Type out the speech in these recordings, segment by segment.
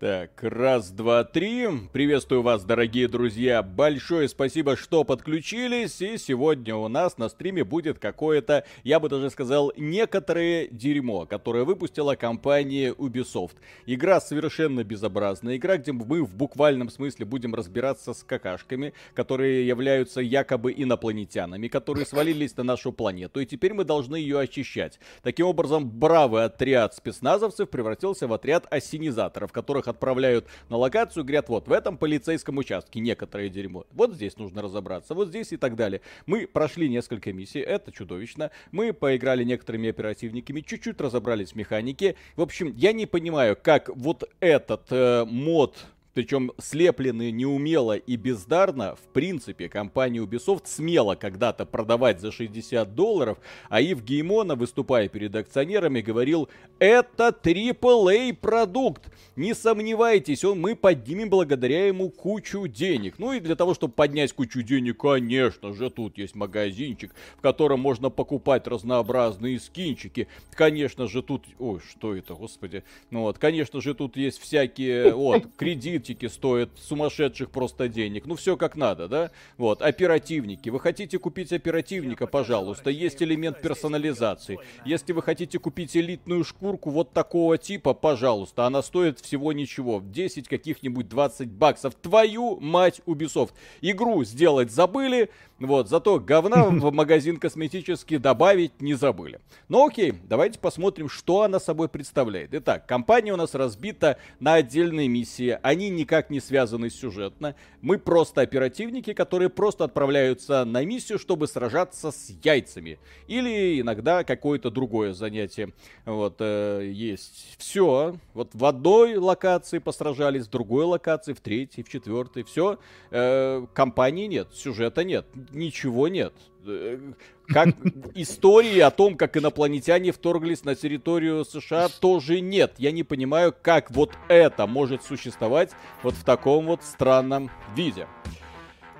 Так, раз, два, три. Приветствую вас, дорогие друзья. Большое спасибо, что подключились. И сегодня у нас на стриме будет какое-то, я бы даже сказал, некоторое дерьмо, которое выпустила компания Ubisoft. Игра совершенно безобразная. Игра, где мы в буквальном смысле будем разбираться с какашками, которые являются якобы инопланетянами, которые свалились на нашу планету. И теперь мы должны ее очищать. Таким образом, бравый отряд спецназовцев превратился в отряд осенизаторов, которых отправляют на локацию, говорят, вот в этом полицейском участке некоторое дерьмо. Вот здесь нужно разобраться, вот здесь и так далее. Мы прошли несколько миссий, это чудовищно. Мы поиграли некоторыми оперативниками, чуть-чуть разобрались в механике. В общем, я не понимаю, как вот этот э, мод причем слепленные неумело и бездарно, в принципе, компания Ubisoft смела когда-то продавать за 60 долларов, а Ив Геймона, выступая перед акционерами, говорил, это AAA продукт, не сомневайтесь, он, мы поднимем благодаря ему кучу денег. Ну и для того, чтобы поднять кучу денег, конечно же, тут есть магазинчик, в котором можно покупать разнообразные скинчики. Конечно же, тут... Ой, что это, господи. Ну вот, конечно же, тут есть всякие... Вот, кредит мультики стоят сумасшедших просто денег. Ну, все как надо, да? Вот, оперативники. Вы хотите купить оперативника, пожалуйста. Есть элемент персонализации. Если вы хотите купить элитную шкурку вот такого типа, пожалуйста. Она стоит всего ничего. 10 каких-нибудь 20 баксов. Твою мать, Ubisoft. Игру сделать забыли, вот, зато говна в магазин косметический добавить не забыли. Ну окей, давайте посмотрим, что она собой представляет. Итак, компания у нас разбита на отдельные миссии. Они никак не связаны сюжетно. Мы просто оперативники, которые просто отправляются на миссию, чтобы сражаться с яйцами. Или иногда какое-то другое занятие. Вот, э, есть. Все. Вот в одной локации посражались, в другой локации, в третьей, в четвертой. Все. Э, компании нет, сюжета нет ничего нет. Э, как истории о том, как инопланетяне вторглись на территорию США, тоже нет. Я не понимаю, как вот это может существовать вот в таком вот странном виде.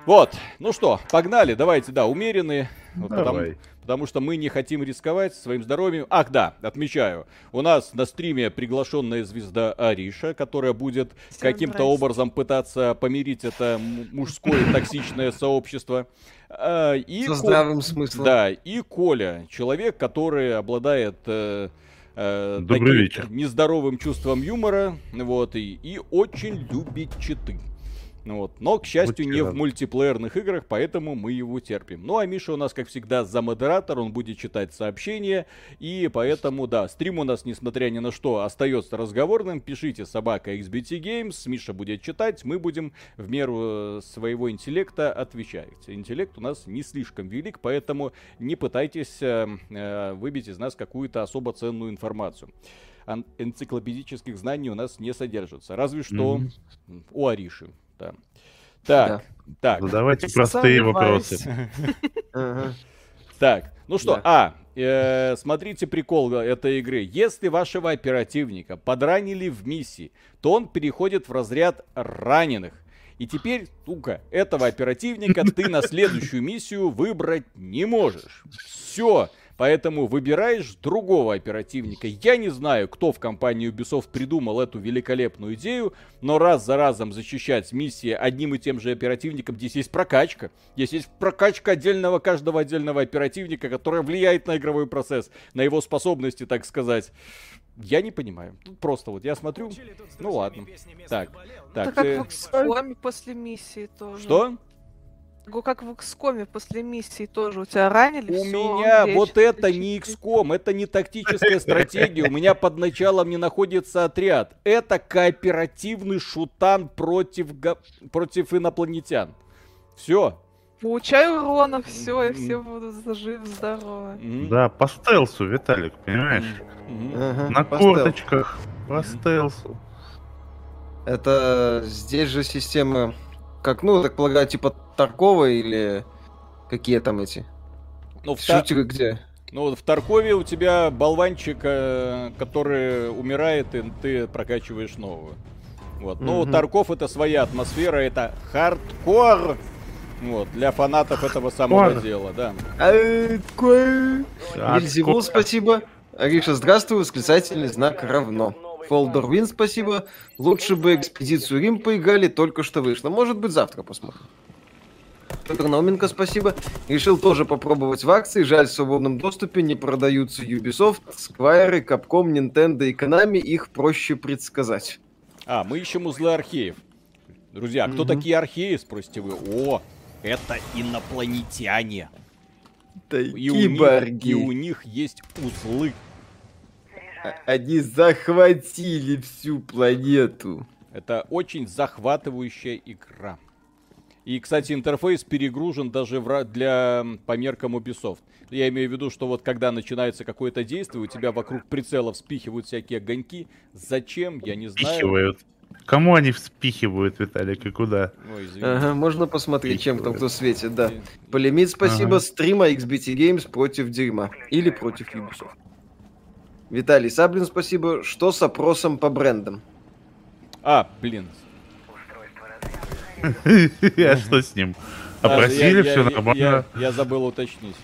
Вот, ну что, погнали, давайте, да, умеренные. Вот Давай. Потому, потому что мы не хотим рисковать своим здоровьем. Ах, да, отмечаю, у нас на стриме приглашенная звезда Ариша, которая будет каким-то образом пытаться помирить это мужское токсичное сообщество. А, и Со здравым смыслом. Да, и Коля, человек, который обладает э, э, Добрый вечер. нездоровым чувством юмора, вот, и, и очень любит читы. Ну вот. Но, к счастью, не в мультиплеерных играх, поэтому мы его терпим. Ну а Миша у нас, как всегда, за модератор, он будет читать сообщения, и поэтому, да, стрим у нас, несмотря ни на что, остается разговорным. Пишите собака XBT Games, Миша будет читать, мы будем в меру э, своего интеллекта отвечать. Интеллект у нас не слишком велик, поэтому не пытайтесь э, э, выбить из нас какую-то особо ценную информацию энциклопедических знаний у нас не содержится. Разве что mm-hmm. у Ариши да. Так, да. так. Ну, давайте простые вопросы. Так, ну что, а, э, смотрите прикол этой игры. Если вашего оперативника подранили в миссии, то он переходит в разряд раненых. И теперь, сука, этого оперативника ты на следующую миссию выбрать не можешь. Все. Поэтому выбираешь другого оперативника. Я не знаю, кто в компании Ubisoft придумал эту великолепную идею, но раз за разом защищать миссии одним и тем же оперативником, здесь есть прокачка. Здесь есть прокачка отдельного, каждого отдельного оперативника, которая влияет на игровой процесс, на его способности, так сказать. Я не понимаю. Тут просто вот я смотрю. Ну ладно. Так, так. Это как э... в после миссии тоже. Что? Как в XCOM после миссии тоже у тебя ранили. У все, меня вот это не XCOM, это не тактическая стратегия. У меня под началом не находится отряд. Это кооперативный шутан против, против инопланетян. Все. Получаю урона, все, и все будут жив, здоровы. Да, по стелсу, Виталик, понимаешь? На корточках, по стелсу. Это здесь же система как, ну, так полагаю, типа Таркова или какие там эти? Ну, в Шутеры та... где? Ну, в Таркове у тебя болванчик, э, который умирает, и ты прокачиваешь новую. Вот. Ну, mm Тарков это своя атмосфера, это хардкор. Вот, для фанатов этого самого Хардкор. дела, да. Вельзевул, спасибо. Ариша, здравствуй, восклицательный знак равно. Фолдер Вин, спасибо. Лучше бы экспедицию Рим поиграли, только что вышло. Может быть, завтра посмотрим. Петр Науменко, спасибо. Решил тоже попробовать в акции. Жаль, в свободном доступе не продаются Ubisoft, Square, Capcom, Nintendo и Konami. Их проще предсказать. А, мы ищем узлы археев. Друзья, кто угу. такие археи, спросите вы? О, это инопланетяне. И у, них, и у них есть узлы. А, они захватили всю планету. Это очень захватывающая игра. И, кстати, интерфейс перегружен даже в, для по меркам Ubisoft. Я имею в виду, что вот когда начинается какое-то действие, у тебя вокруг прицелов спихивают всякие огоньки. Зачем, я не знаю. Спихивают. Кому они вспихивают, Виталик, и куда? Ой, ага, можно посмотреть, чем там кто светит, да. Полимит, спасибо. Ага. Стрима XBT Games против дерьма. Или против Ubisoft. Виталий Саблин, спасибо. Что с опросом по брендам? А, блин. А что с ним? Опросили, все нормально. Я забыл уточнить.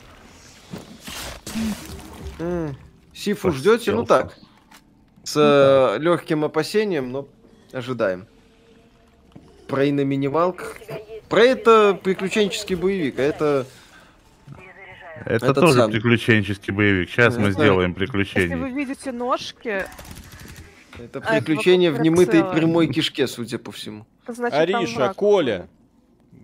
Сифу ждете? Ну так. С э, легким опасением, но ожидаем. Про и на минималках. Про это приключенческий боевик, а это... Это тоже сам. приключенческий боевик. Сейчас мы сделаем приключение. Если вы видите ножки... Это а, приключение в немытой прямой кишке, судя по всему. Значит, Ариша, Коля,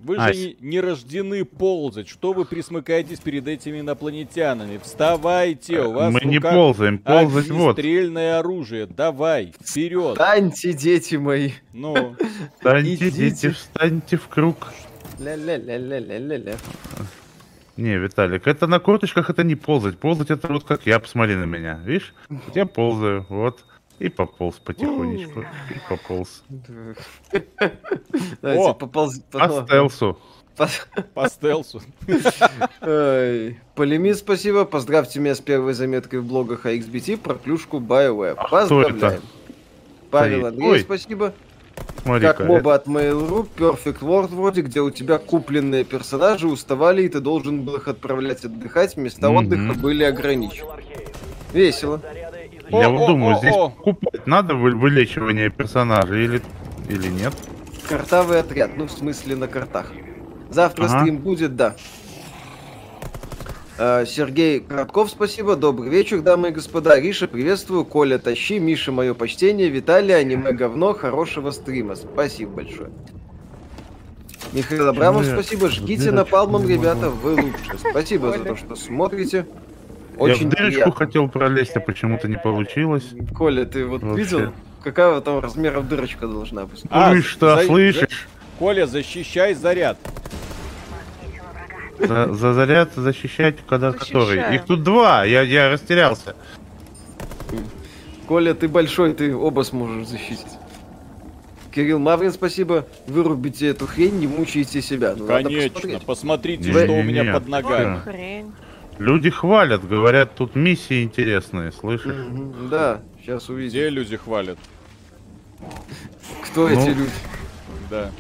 вы Ась. же не, рождены ползать. Что вы присмыкаетесь перед этими инопланетянами? Вставайте, у вас Мы не ползаем, ползать вот. стрельное оружие. Давай, вперед. Встаньте, дети мои. Ну. Встаньте, дети, встаньте в круг. Ля-ля-ля-ля-ля-ля-ля. Не, Виталик, это на корточках это не ползать. Ползать это вот как я, посмотри на меня. Видишь? Я ползаю, вот. И пополз потихонечку. И пополз. Давайте пополз. По стелсу. По стелсу. Полемит, спасибо. Поздравьте меня с первой заметкой в блогах о XBT про клюшку BioWare. Поздравляем. Павел Андрей, спасибо. Смотри как моба от Mail.ru, Perfect World вроде, где у тебя купленные персонажи уставали, и ты должен был их отправлять отдыхать, места отдыха были ограничены. Весело. Я вот думаю, здесь покупать надо вылечивание персонажа или, или нет? Картавый отряд, ну в смысле на картах. Завтра ага. стрим будет, да. А, Сергей Коротков, спасибо. Добрый вечер, дамы и господа. Риша, приветствую. Коля, тащи. Миша, мое почтение. Виталий, аниме говно. Хорошего стрима. Спасибо большое. Михаил Абрамов, спасибо. Жгите напалмом, ребята, вы лучше. Спасибо за то, что смотрите. Очень Я в дырочку приятно. хотел пролезть, а почему-то не получилось. Коля, ты вот Вообще. видел, какая там размеров дырочка должна быть? А, ну и что, за... слышишь? Коля, защищай заряд. За, за заряд защищать, когда Защищаю. который? Их тут два, я, я растерялся. Коля, ты большой, ты оба сможешь защитить. Кирилл Маврин, спасибо. Вырубите эту хрень, не мучайте себя. Ну, Конечно, посмотрите, не, что не, у меня не, под ногами. Хрень. Люди хвалят, говорят, тут миссии интересные, слышишь? Да, сейчас увидим. Где люди хвалят? Кто ну, эти люди? Да.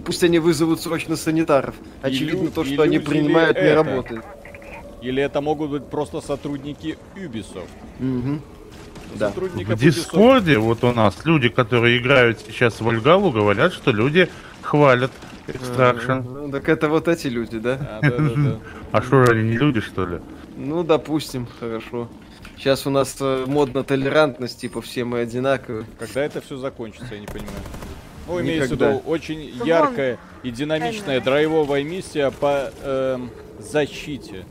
Пусть они вызовут срочно санитаров. Очевидно, то, что они принимают, не это. работает. Или это могут быть просто сотрудники Ubisoft. Угу. Да. В Дискорде вот у нас люди, которые играют сейчас в Ольгалу, говорят, что люди хвалят Extraction. Ну, так это вот эти люди, да? А что, они не люди, что ли? Ну, допустим, хорошо. Сейчас у нас э, модно толерантность, типа все мы одинаковые. Когда это все закончится, я не понимаю. Ну, имеется в виду очень яркая и динамичная драйвовая миссия по э, защите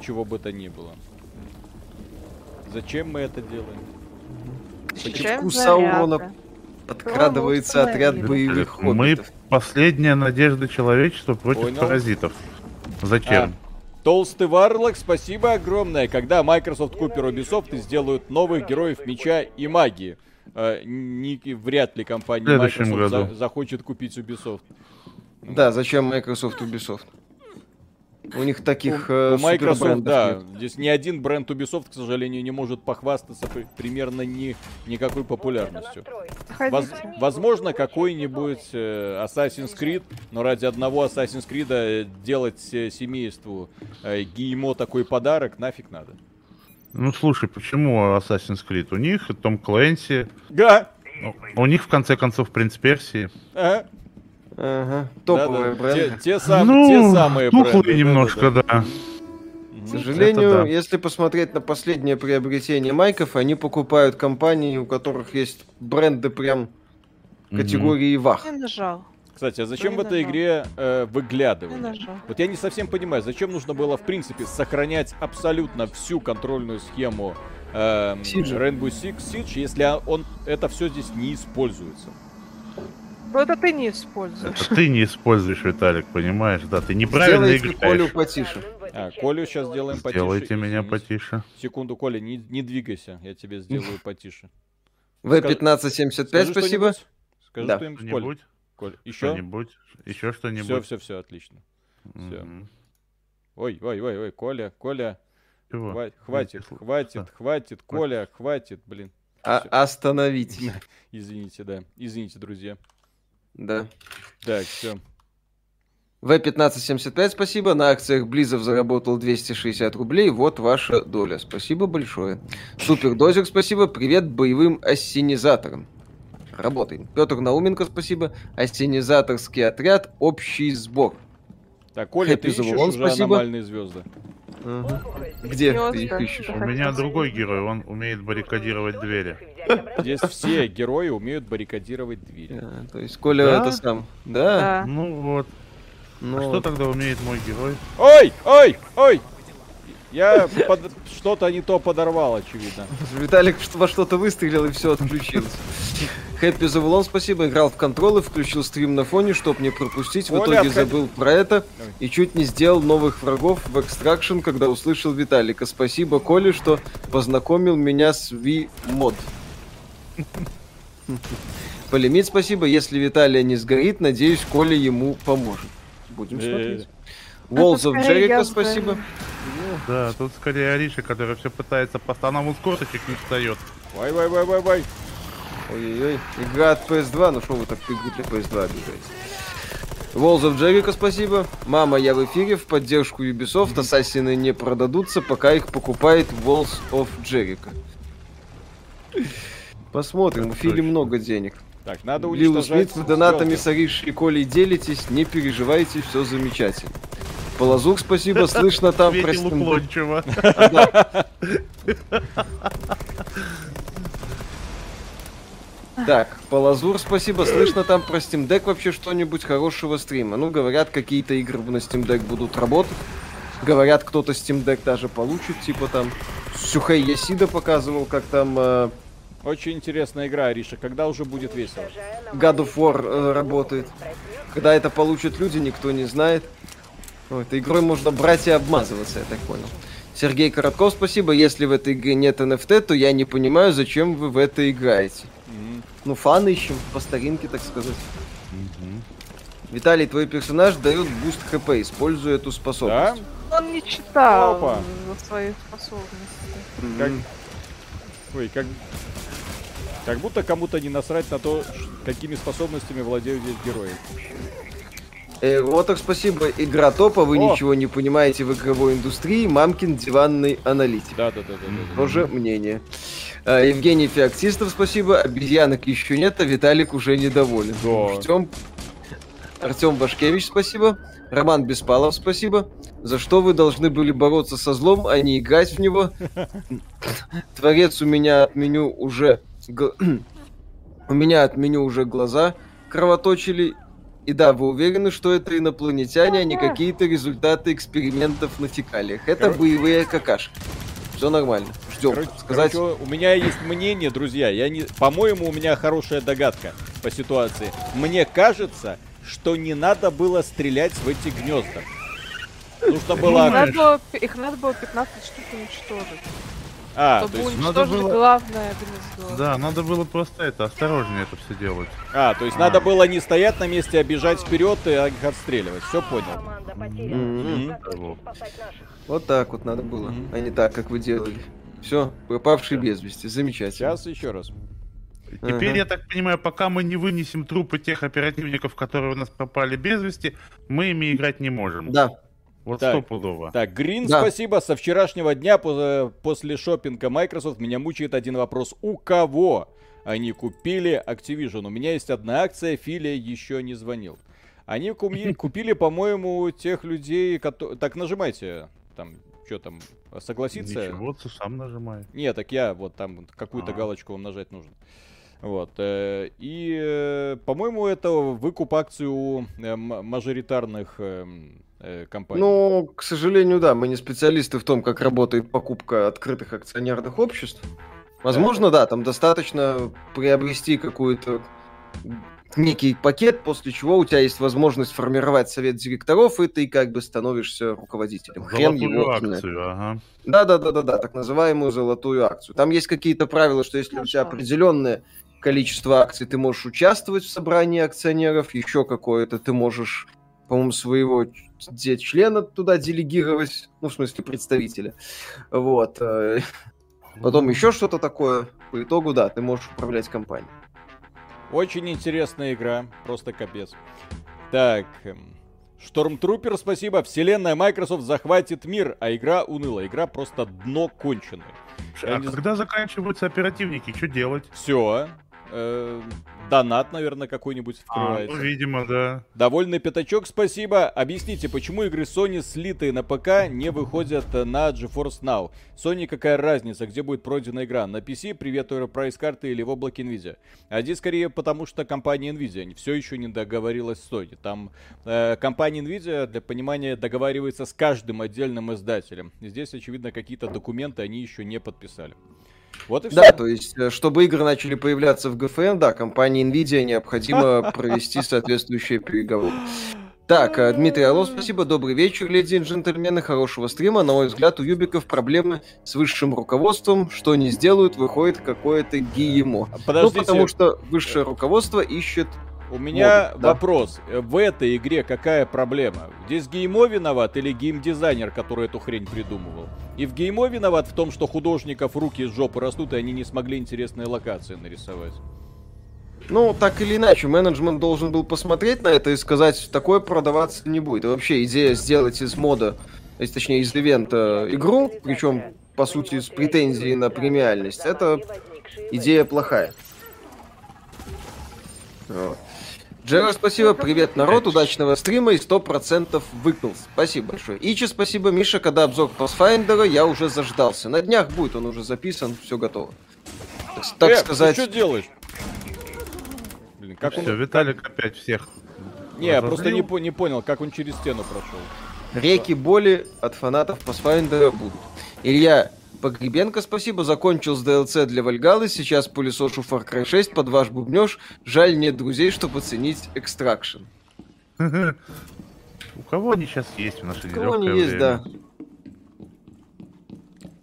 чего бы то ни было. Зачем мы это делаем? Почему Саурона подкрадывается отряд боевых хоббитов? Мы последняя надежда человечества против Понял. паразитов. Зачем? А, Толстый Варлок, спасибо огромное. Когда Microsoft купит Ubisoft и сделают новых героев меча и магии. Э, не, вряд ли компания Microsoft за, захочет купить Ubisoft. Да, зачем Microsoft Ubisoft? У них таких у, э, у Microsoft, да. Нет. Здесь ни один бренд Ubisoft, к сожалению, не может похвастаться при, примерно ни, никакой популярностью. Воз, возможно, какой-нибудь э, Assassin's Creed, но ради одного Assassin's Creed э, делать э, семейству э, Геймо такой подарок нафиг надо. Ну слушай, почему Assassin's Creed? У них Том Клэнси. Да. У них в конце концов принц Персии. Ага. Ага. Топовые да, да. бренды. Те, те, сам, ну, те самые бренды. немножко, да. да. К сожалению, да. если посмотреть на последнее приобретение майков, они покупают компании, у которых есть бренды прям категории вах. Я нажал. Кстати, а зачем в этой игре э, выглядывание? Вот я не совсем понимаю, зачем нужно было, в принципе, сохранять абсолютно всю контрольную схему э, Rainbow Six Siege, если он это все здесь не используется. Ну это ты не используешь. Это ты не используешь, Виталик, понимаешь? Да, ты неправильно Сделайте играешь. Колю потише. А, Колю сейчас сделаем потише. Сделайте меня потише. Секунду, Коля, не, не двигайся, я тебе сделаю потише. В1575, спасибо. Скажи да. что-нибудь, Коль. Коль. Еще? Что-нибудь? Еще что-нибудь? Все, все, все, отлично. Все. Ой, ой, ой, ой, Коля, Коля. Чего? Хватит, хватит, хватит, хватит, Коля, хватит, блин. А, остановитесь. Извините, да. Извините, друзья. Да. Так, все. В1575 спасибо. На акциях Близов заработал 260 рублей. Вот ваша доля. Спасибо большое. Супер Дозер, спасибо. Привет боевым ассенизаторам. Работаем. Петр Науменко, спасибо. Ассенизаторский отряд. Общий сбор. Так, Коля, ты ищешь уже спасибо. аномальные звезды. Угу. Где Звезды. ты их ищешь? У меня другой герой, он умеет баррикадировать двери. Здесь все герои умеют баррикадировать двери. А, то есть Коля да? это сам. Да? да. Ну вот. Ну... А что тогда умеет мой герой? Ой, ой, ой! Я под... что-то не то подорвал, очевидно. Виталик во что-то выстрелил и все отключилось. Хэппи Завулон, спасибо. Играл в контролы, включил стрим на фоне, чтоб не пропустить. В итоге забыл про это и чуть не сделал новых врагов в Extraction, когда услышал Виталика. Спасибо, Коле, что познакомил меня с V-мод. Полимит, спасибо. Если Виталия не сгорит, надеюсь, Коля ему поможет. Будем смотреть. Walls of Jericho, спасибо. Да, тут скорее Ариша, который все пытается по станам с корточек не встает. Вай, Ой-ой-ой. Игра от PS2, ну что вы так игру для PS2 обижаете? Walls of Jericho, спасибо. Мама, я в эфире в поддержку Ubisoft. Ассасины не продадутся, пока их покупает Walls of Jericho. Посмотрим, у Фили много денег. Так, надо уничтожать... Лил Смит, с донатами с Ариш и Колей делитесь, не переживайте, все замечательно. Полазук, спасибо, слышно там про Так, Полазур, спасибо. Слышно там про Steam Deck вообще что-нибудь хорошего стрима? Ну, говорят, какие-то игры на Steam Deck будут работать. Говорят, кто-то Steam Deck даже получит, типа там Сюхей Ясида показывал, как там э, очень интересная игра, Ариша. Когда уже будет весело? God of War э, работает. Когда это получат люди, никто не знает. Этой игрой можно брать и обмазываться, я так понял. Сергей Коротков, спасибо. Если в этой игре нет NFT, то я не понимаю, зачем вы в это играете. Ну, фан ищем, по старинке, так сказать. Mm-hmm. Виталий, твой персонаж дает буст хп, используя эту способность. Да? Он не читал Опа. за свои способности. Как... Ой, как... Как будто кому-то не насрать на то, какими способностями владеют здесь герои. Э, вот так спасибо. Игра топ, а вы О! ничего не понимаете в игровой индустрии. Мамкин диванный аналитик. Да, да, да, да. да, Тоже мнение. Э, Евгений Феоктистов, спасибо. Обезьянок еще нет, а Виталик уже недоволен. Да. Ждем. Артем Башкевич, спасибо. Роман Беспалов, спасибо. За что вы должны были бороться со злом, а не играть в него? Творец у меня отменю уже У меня от меню уже глаза кровоточили. И да, вы уверены, что это инопланетяне, а не какие-то результаты экспериментов на фекалиях. Это боевые какашки. Все нормально. Ждем. Короче, Сказать... короче, у меня есть мнение, друзья. Я не... По-моему, у меня хорошая догадка по ситуации. Мне кажется, что не надо было стрелять в эти гнезда. Нужно было... Их надо было, их надо было 15 штук уничтожить. А, чтобы то есть надо было... главное гнездо. Да, надо было просто это, осторожнее это все делать. А, то есть а. надо было не стоять на месте, а бежать вперед и их отстреливать. Все понял. Mm-hmm. Вот так вот надо было, mm-hmm. а не так, как вы делали. Все, пропавший без вести. Замечательно. Сейчас еще раз. Теперь, ага. я так понимаю, пока мы не вынесем трупы тех оперативников, которые у нас пропали без вести, мы ими играть не можем. Да. Вот так, стопудово. Так, Грин, да. спасибо. Со вчерашнего дня после шопинга Microsoft меня мучает один вопрос. У кого они купили Activision? У меня есть одна акция, Филия еще не звонил. Они купили, по-моему, тех людей, которые... Так, нажимайте там, что там, согласиться? Ничего, ты сам нажимай. Нет, так я вот там какую-то а. галочку вам нажать нужно. Вот. Э, и, э, по-моему, это выкуп акций у э, мажоритарных компаний. Ну, к сожалению, да, мы не специалисты в том, как работает покупка открытых акционерных обществ. Возможно, да, там достаточно приобрести какую-то некий пакет, после чего у тебя есть возможность формировать совет директоров, и ты как бы становишься руководителем. Хрен его акцию, ага. Да, да, да, да, да, так называемую золотую акцию. Там есть какие-то правила, что если у тебя определенное количество акций, ты можешь участвовать в собрании акционеров, еще какое-то ты можешь, по-моему, своего члена туда делегировать, ну, в смысле, представителя. Вот. Э, потом еще что-то такое. По итогу, да, ты можешь управлять компанией. Очень интересная игра, просто капец. Так, Штормтрупер, эм, спасибо. Вселенная Microsoft захватит мир, а игра уныла. Игра просто дно конченое. А не... когда заканчиваются оперативники, что делать? Все. Э, донат, наверное, какой-нибудь. А, ну, видимо, да. Довольный пятачок, спасибо. Объясните, почему игры Sony, слитые на ПК, не выходят на GeForce Now? Sony какая разница, где будет пройдена игра? На PC, привет, прайс карты или в облаке Nvidia? А здесь скорее потому, что компания Nvidia все еще не договорилась с Sony. Там э, компания Nvidia, для понимания, договаривается с каждым отдельным издателем. Здесь, очевидно, какие-то документы они еще не подписали. Вот и все. Да, то есть, э, чтобы игры начали появляться в ГФН, да, компании Nvidia необходимо провести соответствующие переговоры. Так, э, Дмитрий Орлов, спасибо, добрый вечер, леди и джентльмены, хорошего стрима. На мой взгляд, у Юбиков проблемы с высшим руководством, что не сделают, выходит какое-то ГИЕМО. Подождите. Ну, потому что высшее руководство ищет у меня Могут, вопрос. Да. В этой игре какая проблема? Здесь геймо виноват или геймдизайнер, который эту хрень придумывал? И в геймо виноват в том, что художников руки из жопы растут, и они не смогли интересные локации нарисовать? Ну, так или иначе, менеджмент должен был посмотреть на это и сказать, такое продаваться не будет. И вообще идея сделать из мода, точнее из ивента игру, причем, по сути, с претензией на премиальность, это идея плохая. Вот. Джеро, спасибо, привет, народ, удачного стрима и 100% выкнул. Спасибо большое. Ичи, спасибо, Миша, когда обзор Pathfinder, я уже заждался. На днях будет, он уже записан, все готово. Так, так э, сказать... Ты что делаешь? Блин, как все, он... Виталик опять всех Не, я просто не, не понял, как он через стену прошел. Реки боли от фанатов Pathfinder будут. Илья, Погребенко, спасибо, закончил с DLC для Вальгалы, сейчас пылесошу Far Cry 6 под ваш бубнеж. Жаль, нет друзей, чтобы оценить Extraction. У кого они сейчас есть в наше У кого они есть, да.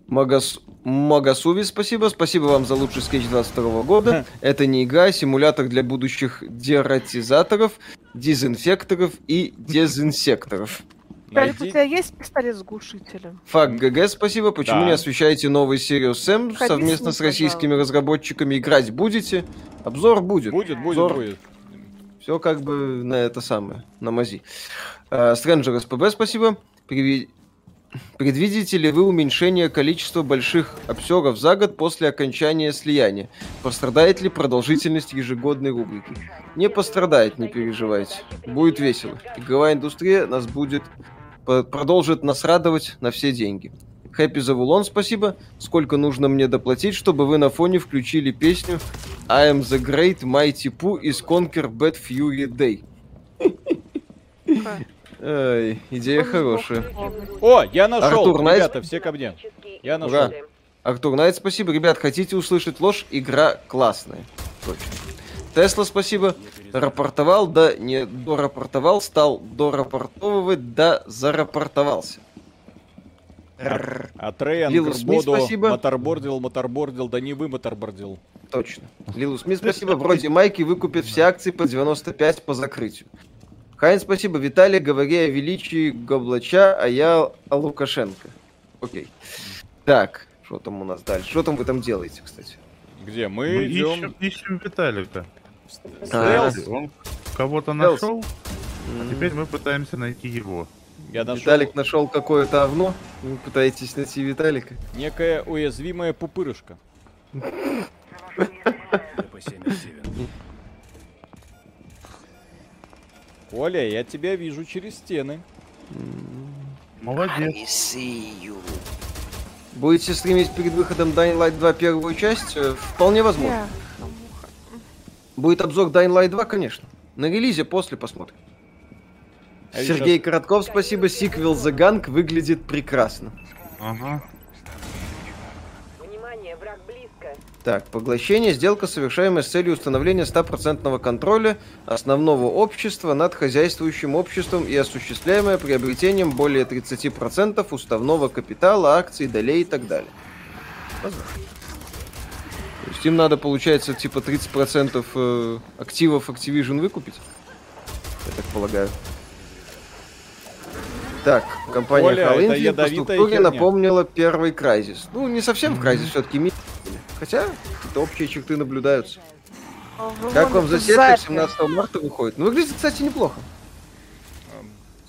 Магас... Магасуви, спасибо. Спасибо вам за лучший скетч 22 года. Это не игра, а симулятор для будущих дератизаторов, дезинфекторов и дезинсекторов. Найди... у тебя есть пистолет с глушителем? Факт ГГ, спасибо. Почему да. не освещаете новый Serious Sam Ходи совместно с российскими пожалуйста. разработчиками? Играть будете? Обзор будет. Будет, будет, Обзор... будет. Все как бы на это самое, на мази. Стрэнджер СПБ, спасибо. Привет. Предвидите ли вы уменьшение количества больших обсеров за год после окончания слияния? Пострадает ли продолжительность ежегодной рубрики? Не пострадает, не переживайте. Будет весело. Игровая индустрия нас будет продолжит нас радовать на все деньги. Хэппи Завулон, спасибо. Сколько нужно мне доплатить, чтобы вы на фоне включили песню I am the great mighty Pooh из Conquer Bad Fury Day. Эй, идея хорошая. О, я нашел, Артур, ребята, Найт... все ко мне. Я нашел. Ура. Артур Найт, спасибо. Ребят, хотите услышать ложь? Игра классная. Точно. Тесла, спасибо. Рапортовал, да не дорапортовал, стал дорапортовывать, да зарапортовался. А, а Трей Ангербоду моторбордил, моторбордил, да не вы моторбордил. Точно. Лилу Смит, спасибо. Вроде Майки выкупит все акции по 95 по закрытию. Хайн, спасибо. Виталий, говори о величии Гоблача, а я о Лукашенко. Окей. Так, что там у нас дальше? Что там вы там делаете, кстати? Где? Мы, Мы идем... ищем, ищем Виталика. А, он кого-то нашел, а теперь мы пытаемся найти его. Я нашел... Виталик нашел какое-то овно. Вы пытаетесь найти Виталика. Некая уязвимая пупырышка. Оля, я тебя вижу через стены. Молодец. Будете стримить перед выходом Dying Light 2 первую часть? Э, вполне возможно. Будет обзор Dying Light 2, конечно. На релизе после посмотрим. А Сергей сейчас... Коротков, спасибо. Сиквел The Gang выглядит прекрасно. Ага. Так, поглощение, сделка, совершаемая с целью установления стопроцентного контроля основного общества над хозяйствующим обществом и осуществляемое приобретением более 30% уставного капитала, акций, долей и так далее. Возможно. То есть им надо, получается, типа 30% э, активов Activision выкупить? Я так полагаю. Так, компания Оля, Hell по структуре напомнила первый Crysis. Ну, не совсем в Crysis, все-таки Хотя, какие-то общие черты наблюдаются. О, как вам засетка 17 марта выходит? Ну, выглядит, кстати, неплохо.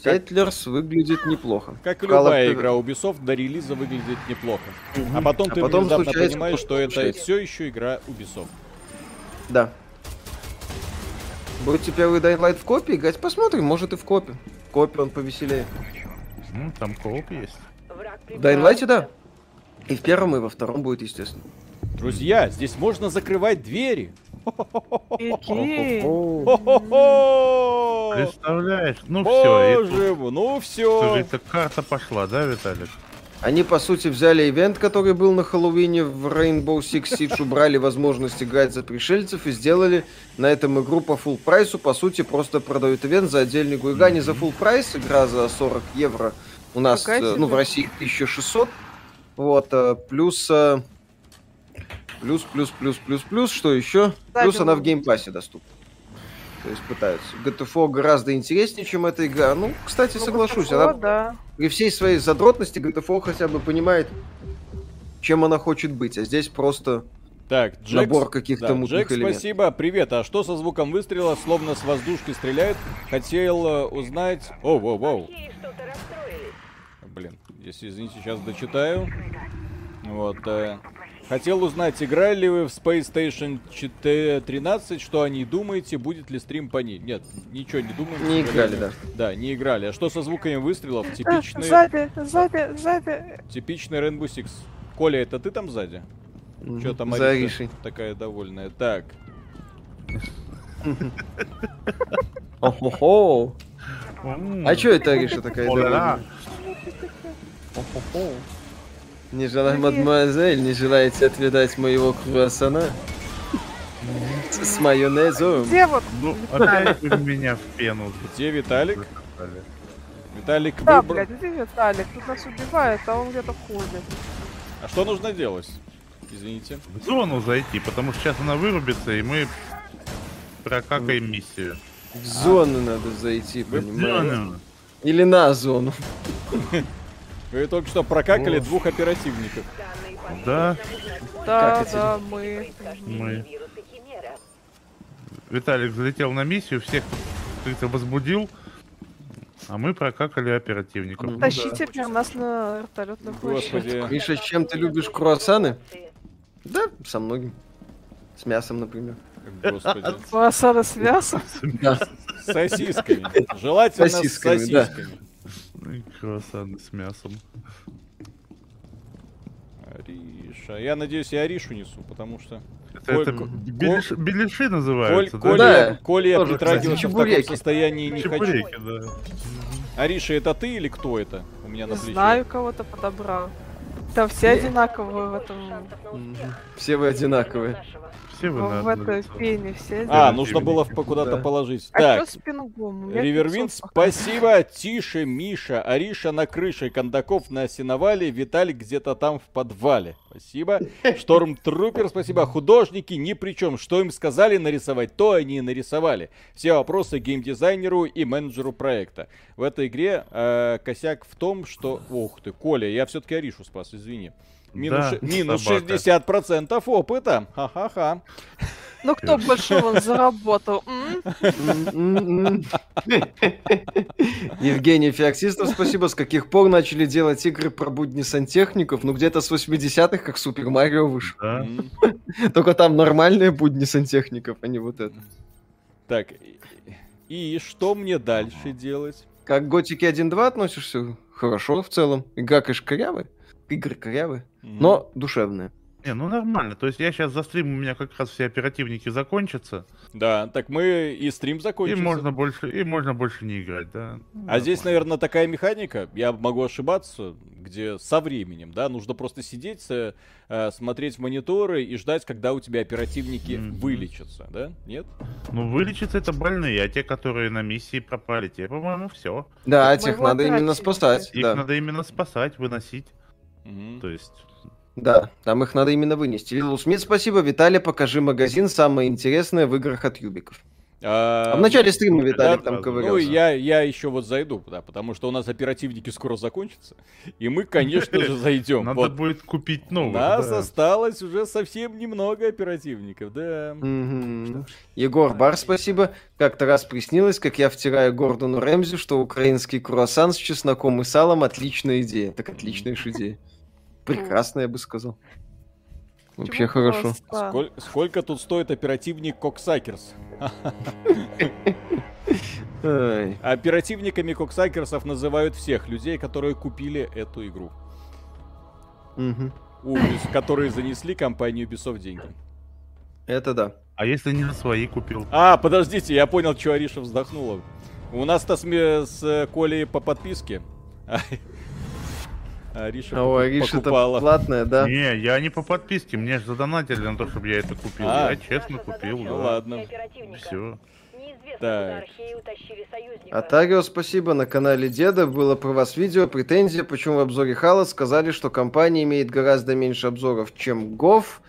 Settlers выглядит неплохо. Как и любая Call игра Ubisoft до релиза выглядит неплохо. Угу. А потом а ты потом внезапно понимаешь, что это все еще игра Ubisoft. Да. Будете первый Dying Light в копии играть? Посмотрим, может и в копе. В копе он повеселее. Ну, там кооп есть. В Dying Light, да. И в первом, и во втором будет, естественно. Друзья, здесь можно закрывать двери. Представляешь? Ну все. Боже ну все. Это карта пошла, да, Виталик? Они, по сути, взяли ивент, который был на Хэллоуине в Rainbow Six Siege, убрали возможность играть за пришельцев и сделали на этом игру по full price у. По сути, просто продают ивент за отдельный игра не за full price, игра за 40 евро. У нас, э, ну, в России 1600. Вот, э, плюс э, Плюс, плюс, плюс, плюс, плюс, что еще? Да, плюс она в Game Pass е доступна. То есть пытаются. GTFO гораздо интереснее, чем эта игра. Ну, кстати, ну, соглашусь. GTFO, она да. при всей своей задротности GTFO хотя бы понимает, чем она хочет быть. А здесь просто так, Джекс, набор каких-то да, мутных Джекс, элементов. спасибо. Привет. А что со звуком выстрела? Словно с воздушки стреляют. Хотел э, узнать... О, воу, воу. Блин, здесь, извините, сейчас дочитаю. Вот. Э, Хотел узнать, играли вы в Space Station 13, что о ней думаете, будет ли стрим по ней? Нет, ничего не думаем. Не играли, да. Да, не играли. А что со звуками выстрелов? Типичный... Сзади, сзади, сзади. Типичный Rainbow Six. Коля, это ты там сзади? Mm-hmm. Что там Ариша такая довольная? Так. Охо-хо. А что это Ариша такая довольная? Не желаю, мадемуазель, не желаете отведать моего круассана? С майонезом. Где вот? Ну, опять меня в пену. Где Виталик? Виталик Да, блядь, где Виталик? Тут нас убивают, а он где-то ходит. А что нужно делать? Извините. В зону зайти, потому что сейчас она вырубится, и мы прокакаем миссию. В зону а? надо зайти, понимаешь? Или на зону. Вы только что прокакали О. двух оперативников. Да. Да, да, мы. Мы. Виталик залетел на миссию, всех кто-то возбудил, а мы прокакали оперативников. Ну, Тащите да. прям нас на вертолетную площадь. Миша, чем ты любишь круассаны? Да, со многим. С мясом, например. Господи. Круассаны с мясом? Да. С сосисками. Желательно с сосисками. Ну и круассаны с мясом. Ариша. Я надеюсь, я Аришу несу, потому что... Это, Коль... это беляш... Беляши называются, Коль... да? Коля, Коля я притрагиваться в таком состоянии не Чебуреки, хочу. Да. Ариша, это ты или кто это у меня на плече? Знаю, кого-то подобрал. Там все одинаковые в этом. Все вы одинаковые все вы В этой пене все. А, нужно было куда-то положить. А так, Ривервин, спасибо. Тише, Миша. Ариша на крыше, Кондаков на сеновале, Виталик где-то там в подвале. Спасибо. Шторм Трупер, спасибо. Художники ни при чем. Что им сказали нарисовать, то они и нарисовали. Все вопросы геймдизайнеру и менеджеру проекта. В этой игре э, косяк в том, что... Ух ты, Коля, я все-таки Аришу спас, извини. Минус, да, минус 60% опыта. Ха-ха-ха. Ну кто больше вон заработал? Евгений Феоксистов, спасибо. С каких пор начали делать игры про будни сантехников? Ну где-то с 80-х, как Супер Марио вышел. Только там нормальные будни сантехников, а не вот это. Так, и что мне дальше делать? Как к Готике 1.2 относишься? Хорошо в целом. Игра, конечно, корявая. Игры корявые, но душевные. Не, ну нормально. То есть я сейчас за стрим, у меня как раз все оперативники закончатся. Да, так мы и стрим закончится. И можно больше, и можно больше не играть, да. А здесь, наверное, такая механика, я могу ошибаться, где со временем, да, нужно просто сидеть, э, смотреть в мониторы и ждать, когда у тебя оперативники mm-hmm. вылечатся, да? Нет? Ну, вылечатся это больные, а те, которые на миссии пропали, те, по-моему, все. Да, тех надо именно спасать. Их да. надо именно спасать, выносить. Mm-hmm. То есть да, там их надо именно вынести. Лилу Смит, спасибо. Виталий, покажи магазин. Самое интересное в играх от Юбиков. А, а в начале стрима Виталик да, там ковырялся. Ну, я, я еще вот зайду, да, потому что у нас оперативники скоро закончатся, и мы, конечно же, зайдем. Надо вот. будет купить новые. У нас да. осталось уже совсем немного оперативников, да. Угу. Егор Бар, спасибо. Как-то раз приснилось, как я втираю Гордону Рэмзи, что украинский круассан с чесноком и салом отличная идея. Так отличная же идея. Прекрасно, я бы сказал. Вообще хорошо. Сколько, сколько тут стоит оперативник Коксакерс? Оперативниками Коксакерсов называют всех людей, которые купили эту игру. Которые занесли компанию Ubisoft деньги. Это да. А если не на свои купил? А, подождите, я понял, что Ариша вздохнула. У нас-то с, с Колей по подписке. Ариша а у Ариши это платная, да? Не, я не по подписке, мне же задонатили на то, чтобы я это купил. А, я честно купил, ну, да. ладно. Все. Так. Атарио, спасибо. На канале Деда было про вас видео, претензия, почему в обзоре Хала сказали, что компания имеет гораздо меньше обзоров, чем Гов,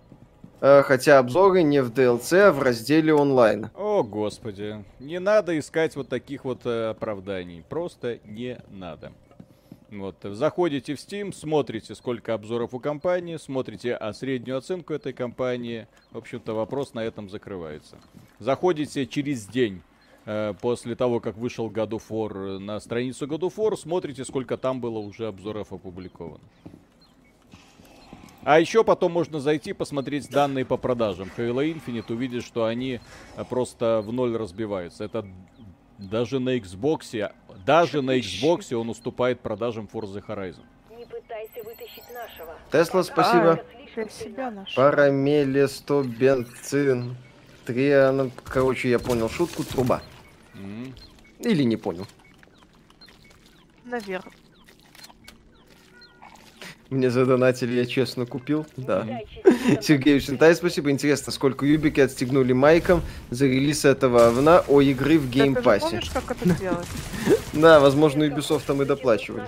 э, хотя обзоры не в DLC, а в разделе онлайн. О, господи. Не надо искать вот таких вот э, оправданий. Просто не надо. Вот, заходите в Steam, смотрите, сколько обзоров у компании, смотрите а среднюю оценку этой компании. В общем-то, вопрос на этом закрывается. Заходите через день э, после того, как вышел God of War на страницу God of War, смотрите, сколько там было уже обзоров опубликовано. А еще потом можно зайти посмотреть данные по продажам. Halo Infinite увидишь, что они э, просто в ноль разбиваются. Это даже на Xbox, даже на Xbox он уступает продажам Forza Horizon. Не пытайся вытащить нашего. Тесла, спасибо. А, Парамелесто бенцин. Триан, короче, я понял шутку, труба. Mm. Или не понял. Наверное. Мне задонатили, я честно купил. Да. Сергей Сентай, спасибо. Интересно, сколько юбики отстегнули майкам за релиз этого говна о игры в Game Pass е. как это делать? Да, возможно, Ubisoft там и доплачивали.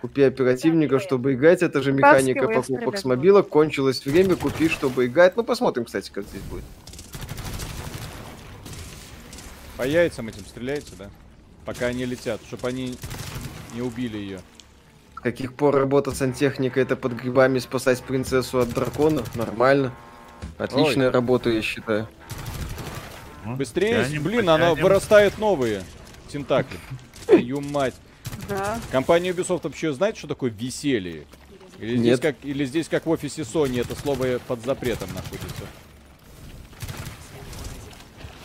Купи оперативника, чтобы играть. Это же механика покупок с мобилок. Кончилось время, купи, чтобы играть. Ну, посмотрим, кстати, как здесь будет. По яйцам этим стреляется, да? Пока они летят, чтобы они не убили ее каких пор работа сантехника это под грибами спасать принцессу от дракона? Нормально. Отличная Ой. работа, я считаю. Быстрее, тянем, блин, потянем. она вырастает новые тентакли. Твою мать. Да. Компания Ubisoft вообще знает, что такое веселье? Или Нет. здесь, как, или здесь, как в офисе Sony, это слово под запретом находится?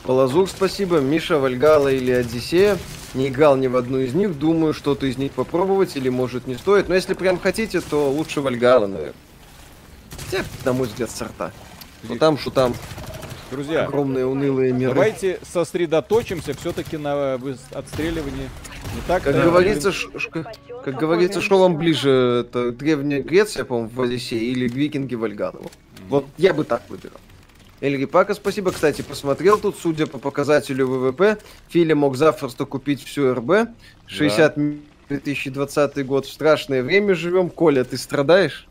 Полазур, спасибо. Миша, Вальгала или Одиссея. Не играл ни в одну из них, думаю, что-то из них попробовать или может не стоит. Но если прям хотите, то лучше Вальгала, наверное. Хотя, на мой взгляд, сорта. Что там, что там. Друзья, огромные унылые миры. Давайте сосредоточимся все-таки на отстреливании. Не так, как говорится, ш, как, как говорится, что вам ближе, это древняя Греция, по-моему, в Одиссее, или викинги Вальгалова. Mm-hmm. Вот я бы так выбирал. Эльри Пака, спасибо. Кстати, посмотрел тут, судя по показателю ВВП, Филя мог запросто купить всю РБ. 60 да. 2020 год. В страшное время живем. Коля, ты страдаешь?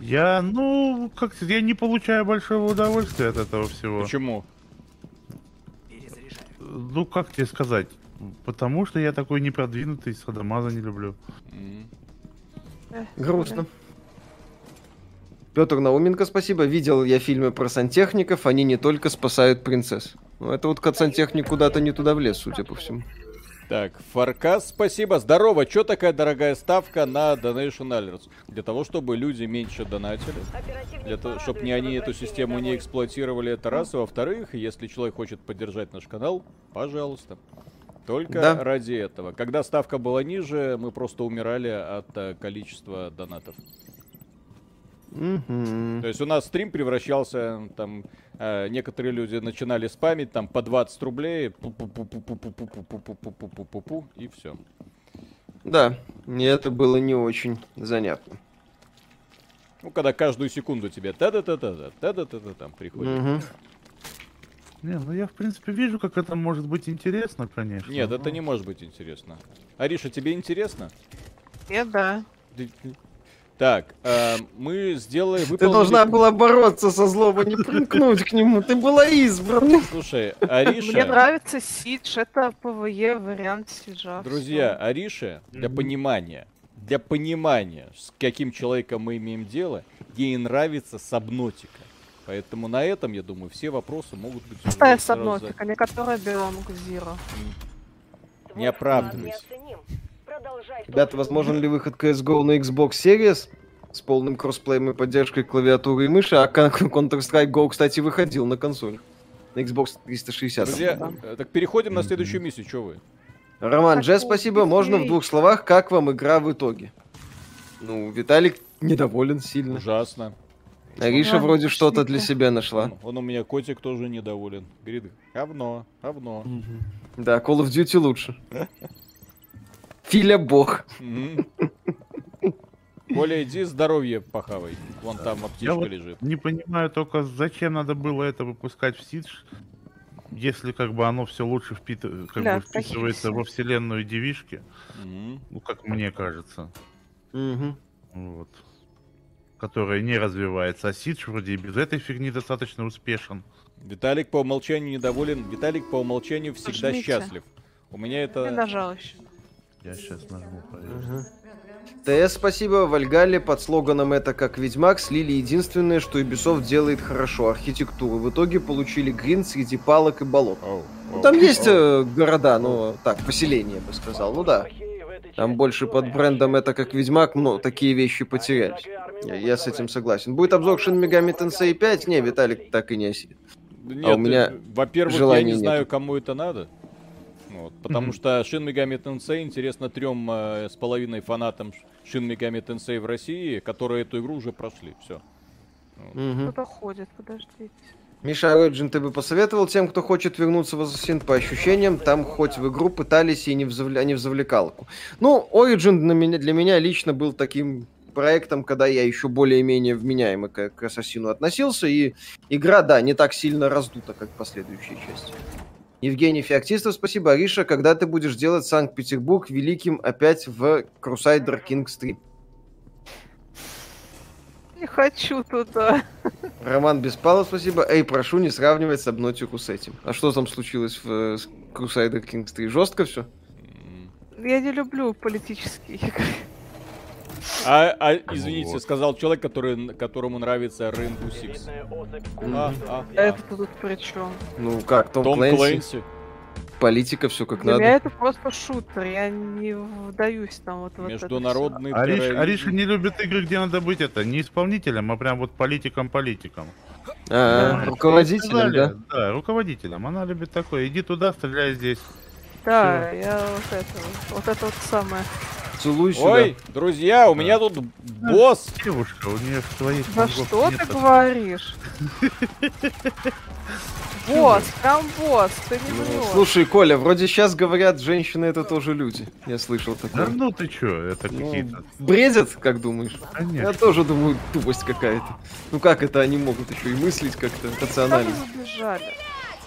Я, ну, как-то я не получаю большого удовольствия от этого всего. Почему? Ну, как тебе сказать? Потому что я такой непродвинутый, садомаза не люблю. Грустно. Петр Науменко, спасибо. Видел я фильмы про сантехников, они не только спасают принцесс. Ну, это вот сантехник куда-то не туда влез, судя по всему. Так, Фаркас, спасибо. Здорово. Чё такая дорогая ставка на Donation Alerts? Для того, чтобы люди меньше донатили. Для того, чтобы не они эту систему не эксплуатировали, это раз. И во-вторых, если человек хочет поддержать наш канал, пожалуйста. Только да. ради этого. Когда ставка была ниже, мы просто умирали от э, количества донатов. Mm-hmm. То есть у нас стрим превращался, там, э, некоторые люди начинали спамить, там, по 20 рублей, и все. Да, мне это было не очень занятно. Ну, когда каждую секунду тебе та-да-та-та-та, та-да-та-та там приходит. Угу. Не, ну я в принципе вижу, как это может быть интересно, конечно. Нет, но... это не может быть интересно. Ариша, тебе интересно? Нет, да. Так, э, мы сделали... Выполнили... Ты должна была бороться со злом, а не примкнуть к нему. Ты была избрана. Слушай, Ариша... Мне нравится Siege, это PvE вариант Siege а. Друзья, Ариша, для понимания, для понимания, с каким человеком мы имеем дело, ей нравится Subnautica. Поэтому на этом, я думаю, все вопросы могут быть... Старая Subnautica, не которая Below Зира. Не оправдывайся. Ребята, возможен ли выход CSGO на Xbox Series с полным кроссплеем и поддержкой клавиатуры и мыши? А Counter-Strike Go, кстати, выходил на консоль. На Xbox 360. Друзья, э, так переходим на следующую миссию, что вы? Роман Дже, спасибо. Можно в двух словах, как вам игра в итоге? Ну, Виталик недоволен сильно. Ужасно. Ариша вроде что-то для себя нашла. Он у меня котик тоже недоволен. Говорит, говно, говно. Да, Call of Duty лучше. Филя бог. Коля, иди здоровье похавай. Вон там аптечка лежит. не понимаю только, зачем надо было это выпускать в Сидж, если как бы оно все лучше впит... как да, бы вписывается во вселенную девишки. Угу. Ну, как мне кажется. Угу. Вот. Которая не развивается. А Сидж вроде и без этой фигни достаточно успешен. Виталик по умолчанию недоволен. Виталик по умолчанию всегда Нажмите. счастлив. У меня это... Я нажал еще. Я сейчас нажму. ТС, спасибо. Вальгале под слоганом «Это как Ведьмак» слили единственное, что Ubisoft делает хорошо – архитектуру. В итоге получили грин среди палок и болот. Oh, oh, ну, там oh, есть э, города, ну, так, поселения, я бы сказал. Ну да. Там больше под брендом «Это как Ведьмак», но такие вещи потерялись. Я, я с этим согласен. Будет обзор Shin Megami Tensei 5? Не, Виталик так и не осилит. Нет, а у меня во-первых, я не знаю, кому это надо. Вот, потому mm-hmm. что Shin Megami Tensei интересно трем э, с половиной фанатам Shin Megami Tensei в России, которые эту игру уже прошли. Все. Mm-hmm. Кто-то ходит, подождите. Миша Origin ты бы посоветовал тем, кто хочет вернуться в Assassin по ощущениям, там хоть в игру пытались и не в, завля... не в завлекалку. Ну, Origin для меня, для меня лично был таким проектом, когда я еще более-менее вменяемо к, к Ассасину относился, и игра, да, не так сильно раздута, как последующие части. Евгений Феоктистов, спасибо. Ариша, когда ты будешь делать Санкт-Петербург великим опять в Crusader Kings 3? Не хочу туда. Роман Беспалов, спасибо. Эй, прошу не сравнивать с Обнотику с этим. А что там случилось в э, Crusader Kings 3? Жестко все? Я не люблю политические игры. А, а извините, сказал человек, который, которому нравится Rainbow Six. А, а, а. Это тут при чем? Ну как, Том, Том Клэнси? Клэнси? Политика, все как Для надо. меня это просто шутер, я не вдаюсь там вот в Международный вот Ариш, Ариша не любит игры, где надо быть это не исполнителем, а прям вот политиком-политиком. А, да, руководителем, да? Да, руководителем. Она любит такое. Иди туда, стреляй здесь. Да, Всё. я вот это, вот это вот самое. Целуй сюда. Ой, друзья, у да. меня тут босс. Девушка, у нее своих Да что нет. ты говоришь? Босс, там босс, ты не ну, Слушай, Коля, вроде сейчас говорят, женщины это тоже люди. Я слышал такое. Да ну ты чё, это ну, какие-то... Бредят, как думаешь? Конечно. Я тоже думаю, тупость какая-то. Ну как это они могут еще и мыслить как-то рационально?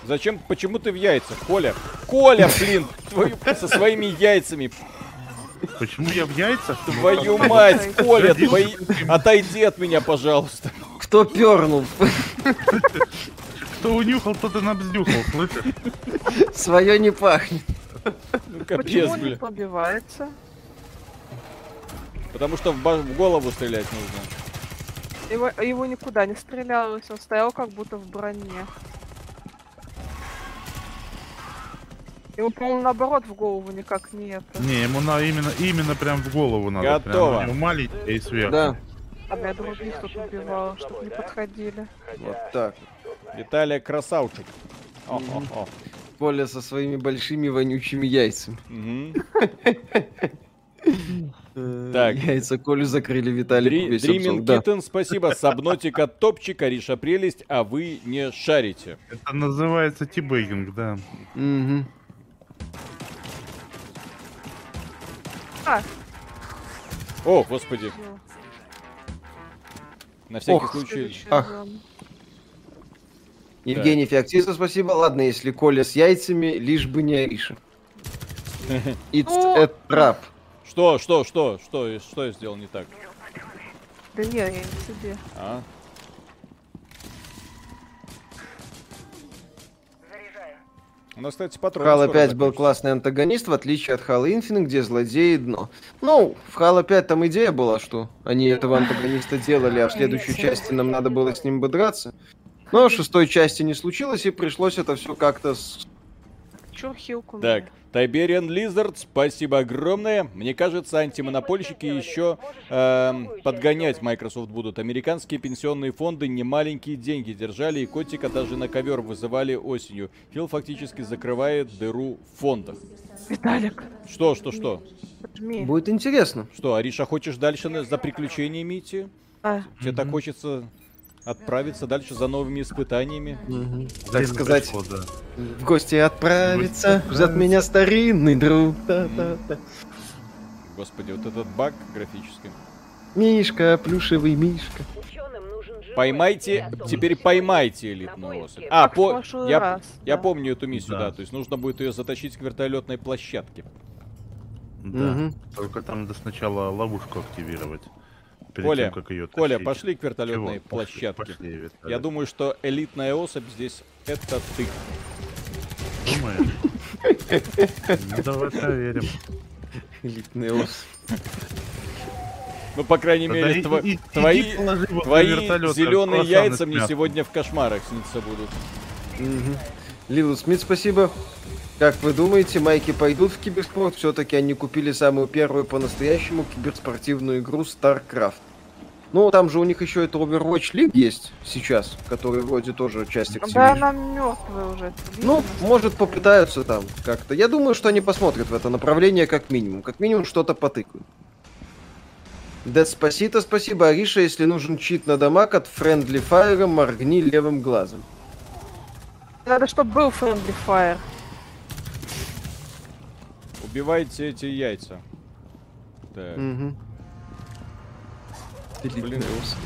Зачем, почему ты в яйцах, Коля? Коля, блин, твою, со своими яйцами. Почему я в яйцах? Твою мать, Коля, твои... отойди от меня, пожалуйста. Кто пернул? Кто унюхал, тот и набздюхал, слышишь? Свое не пахнет. Ну, капец, Почему он не побивается? Потому что в, в голову стрелять нужно. Его, его никуда не стрелялось, он стоял как будто в броне. Ему, по-моему, наоборот в голову никак не это. Не, ему на, именно, именно прям в голову надо. Готово. Прям, маленький и сверху. Да. А я других тут убивала, чтобы не подходили. Вот так. Виталия красавчик. О, о, о. Коля со своими большими вонючими яйцами. Так. Яйца Колю закрыли, Виталий Dreamin Kitten, спасибо. Subnautica топчик, Ариша прелесть, а вы не шарите. Это называется teabagging, да. Угу. А. О, господи. На всякий Ох. случай. Ах. Евгений да. Феоктистов, спасибо. Ладно, если Коля с яйцами, лишь бы не Ариша. It's ну, a trap. Что, что, что, что, что я сделал не так? Да не, я не себе. А? Нас, кстати, патрон. Halo 5 был классный антагонист, в отличие от Halo Infinite, где злодеи дно. Ну, в Halo 5 там идея была, что они этого антагониста делали, а в следующей части нам надо было с ним бы драться. Но в шестой части не случилось, и пришлось это все как-то. Чё хилку? Так, Tiberian Lizard, спасибо огромное. Мне кажется, антимонопольщики еще э, подгонять Microsoft будут. Американские пенсионные фонды немаленькие деньги держали, и котика даже на ковер вызывали осенью. Фил фактически закрывает дыру в фондах. Виталик. Что, что, что? Будет интересно. Что, Ариша, хочешь дальше за приключениями идти? А. Тебе mm-hmm. так хочется отправиться дальше за новыми испытаниями. Угу. Так сказать, пришло, да. в гости отправиться, ждет меня старинный друг. Да-да-да. Господи, вот этот баг графический. Мишка, плюшевый Мишка. Поймайте, теперь поймайте элитную особь. А, по, я, раз, я да. помню эту миссию, да. да. То есть нужно будет ее затащить к вертолетной площадке. Да. Угу. Только там надо сначала ловушку активировать перед Коля, тем, как ее тащить. Коля, пошли к вертолетной Чего? площадке. Пошли, пошли, Я думаю, что элитная особь здесь это ты. Думаешь? Ну давай проверим. Элитная особь. Ну, по крайней мере, твои, твои зеленые яйца мне сегодня в кошмарах снится будут. Лилу Смит, спасибо. Как вы думаете, майки пойдут в киберспорт? Все-таки они купили самую первую по-настоящему киберспортивную игру StarCraft. Ну, там же у них еще это Overwatch League есть сейчас, который вроде тоже часть Activision. Да, она мертвая уже. Ну, может, попытаются там как-то. Я думаю, что они посмотрят в это направление как минимум. Как минимум что-то потыкают. Деспасито, спасибо. Ариша, если нужен чит на дамаг от Friendly Fire, моргни левым глазом. Надо, чтобы был Friendly Fire. Убивайте эти яйца. Так. Угу. Блин,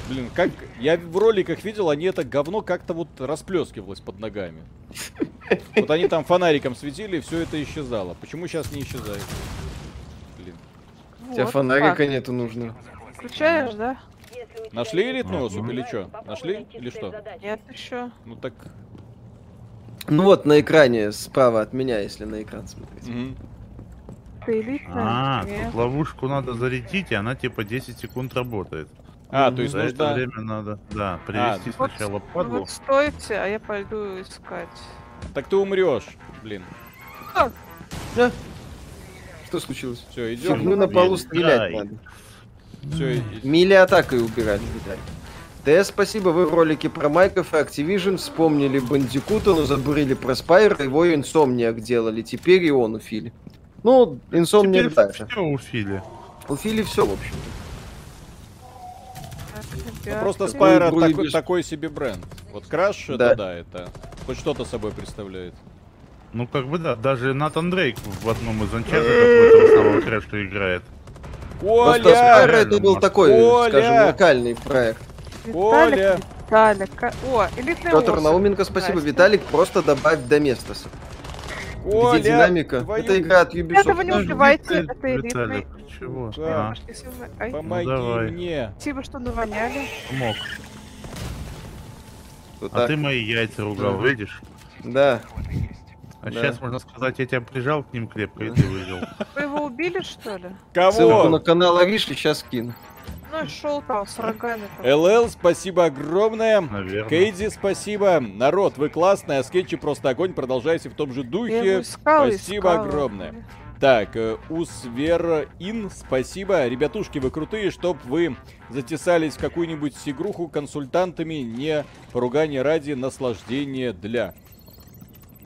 блин, как я в роликах видел, они это говно как-то вот расплескивалось под ногами. Вот они там фонариком светили, и все это исчезало. Почему сейчас не исчезает? Блин. Вот, Тебя фонарика нету нужно. Включаешь, да? Нашли элитную особь или что? Нашли или что? Нет еще. Ну так. Ну вот на экране справа от меня, если на экран смотреть. Угу. Элитная. А, тут ловушку надо зарядить, и она типа 10 секунд работает. А, то есть За нужно... это время надо, да, привести а, сначала вот, падлу. Вот стойте, а я пойду искать. Так ты умрешь, блин. А? Что случилось? Все, идем. Мы на полу стрелять надо. Все, Мили атакой убирать, ТС, спасибо, вы в ролике про Майков и Activision вспомнили Бандикута, но забурили про Спайр, его Инсомниак делали, теперь и он у Фили. Ну, Инсомниак дальше. Все у Фили. У Фили все, в общем. Ну, просто Спайра такой, такой себе бренд. Вот Краш, да. это да, это хоть что-то собой представляет. Ну, как бы да, даже Натан Дрейк в одном из анчартов этого самого Краша играет. Коля! Просто Спайра это был такой, Коля! скажем, локальный проект. Коля! Виталик, О, элитный Петр Науменко, спасибо. Виталик, просто добавь Доместоса. Коля, Где динамика? Твою... Это игра от Ubisoft. Этого не убивайте, это элитный. Чего? Да. А. Помоги ну, мне. Спасибо, что навоняли. Помог. Вот а так. ты мои яйца ругал, да. видишь? Да. А да. сейчас можно сказать, я тебя прижал к ним крепко, и ты выжил. Вы его убили, что ли? Кого? Ссылку на канал Ариши сейчас кину. Он шел там с рогами. ЛЛ, спасибо огромное. Наверное. Кейди, спасибо. Народ, вы классные, а скетчи просто огонь. Продолжайте в том же духе. Искал, спасибо искал. огромное. Так, э, Усвер Ин, спасибо. Ребятушки, вы крутые, чтоб вы затесались в какую-нибудь игруху консультантами, не поругание ради наслаждения для.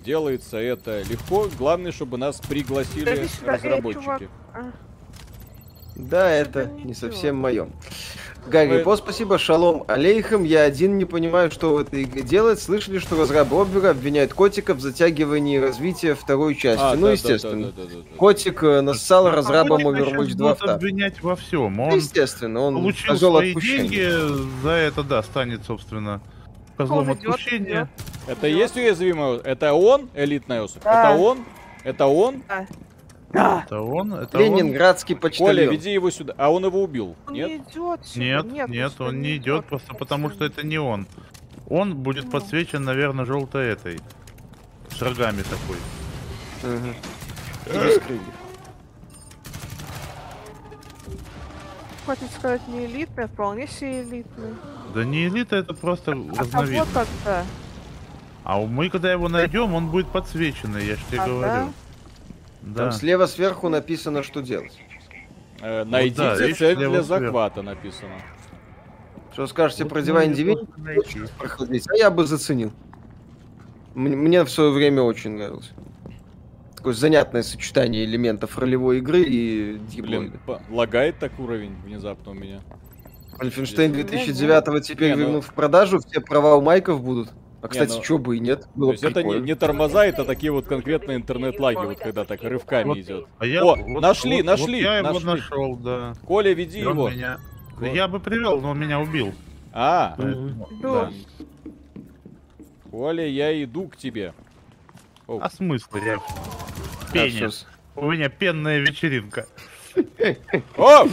Делается это легко. Главное, чтобы нас пригласили разработчики. Да, это не совсем мое. Гарри По, спасибо, шалом алейхам. Я один не понимаю, что в этой игре делать. Слышали, что разрабы Обвера обвиняют котика в затягивании развития второй части. А, ну, да, естественно. Да, да, да, да, Котик э, нассал а разрабам Overwatch 2 обвинять во всем. Он естественно, он получил свои отпущения. деньги, за это, да, станет, собственно, козлом отпущения. Это есть уязвимый? Это он, элитный особь? Да. Это он? Это он? Да. Да. Это он? Это Ленинградский он? почтальон. Коля, веди его сюда. А он его убил? Он нет? Не идет нет, нет, нет, он не идет, просто потому что это не он. Он будет ну. подсвечен, наверное, желтой этой. С рогами такой. Угу. Сказать не элитный, а вполне себе элитный. Да не элита, это просто а разновидность. А, а мы, когда его найдем, он будет подсвеченный, я ж тебе а, говорю. Да? Да. Там слева сверху написано, что делать. Э, найдите вот, да, цель для захвата сверху. написано. Что скажете вот про Divine Divinity? Проходить, а я бы заценил. Мне в свое время очень нравилось. Такое занятное сочетание элементов ролевой игры и Блин, лагает так уровень внезапно у меня. Wolfenstein 2009 теперь не, ну... в продажу, все права у майков будут. А, кстати, не, ну... что бы и нет. Было То есть это не, не тормоза, это такие вот конкретные интернет-лаги, вот когда так рывками вот, идет. А я, О, вот, нашли, вот, нашли. Вот я нашли. его нашел, да. Коля, веди он его. Меня... Вот. Я бы привел, но он меня убил. А, Поэтому, да. Коля, я иду к тебе. О. А смысл, я... Пенис. У меня пенная вечеринка. О!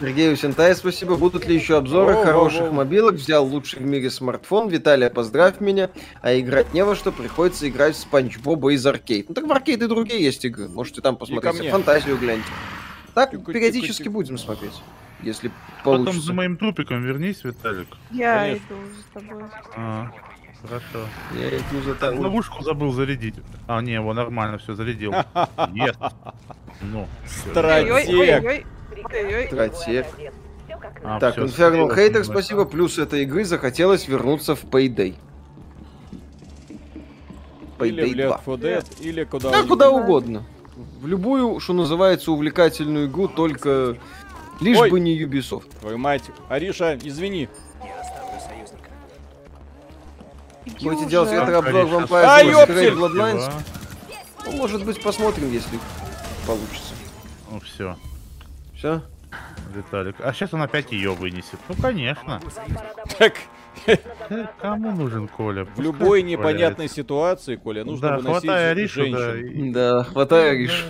Сергею Сентай, спасибо. Будут ли еще обзоры о, хороших о, о. мобилок? Взял лучший в мире смартфон. Виталия, поздравь меня. А играть не во что, приходится играть в Спанч Боба из аркейд. Ну так в аркейд и другие есть игры. Можете там посмотреть. Фантазию гляньте. Так тихо, периодически тихо, будем смотреть. Если получится. Потом за моим трупиком вернись, Виталик. Я Конечно. иду за тобой. А, хорошо. Я иду за тобой. Ловушку забыл зарядить. А, не, его нормально все зарядил. Yes. Ну. Стратег. Стратег. А, так, Infernal Hater, спасибо. Плюс этой игры захотелось вернуться в Payday. Payday или 2. в Dead, или куда да, куда угодно. В любую, что называется, увлекательную игру, только лишь Ой. бы не Ubisoft. Твою мать. Ариша, извини. Будете делать ретро-обзор Vampire Bloodlines? Ну, может быть, посмотрим, если получится. Ну, все. Все? Виталик. А сейчас он опять ее вынесет. Ну, конечно. Так. Кому нужен Коля? В любой непонятной ситуации, Коля, нужно да, выносить хватай Аришу, женщин. Да, да хватай Аришу.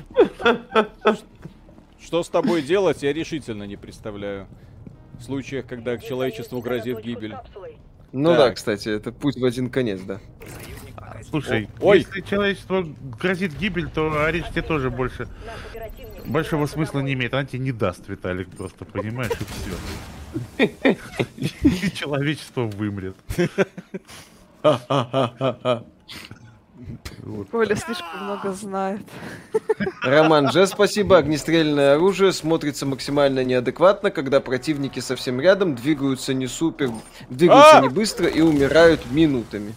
Что с тобой делать, я решительно не представляю. В случаях, когда человечеству грозит гибель. Ну так. да, кстати, это путь в один конец, да. Слушай, Ой. если человечество грозит гибель, то Ариш тебе тоже больше большого смысла не имеет. Она тебе не даст, Виталик, просто понимаешь, и все. И человечество вымрет. Коля слишком много знает. Роман Же, спасибо. Огнестрельное оружие смотрится максимально неадекватно, когда противники совсем рядом, двигаются не супер, двигаются а! не быстро и умирают минутами.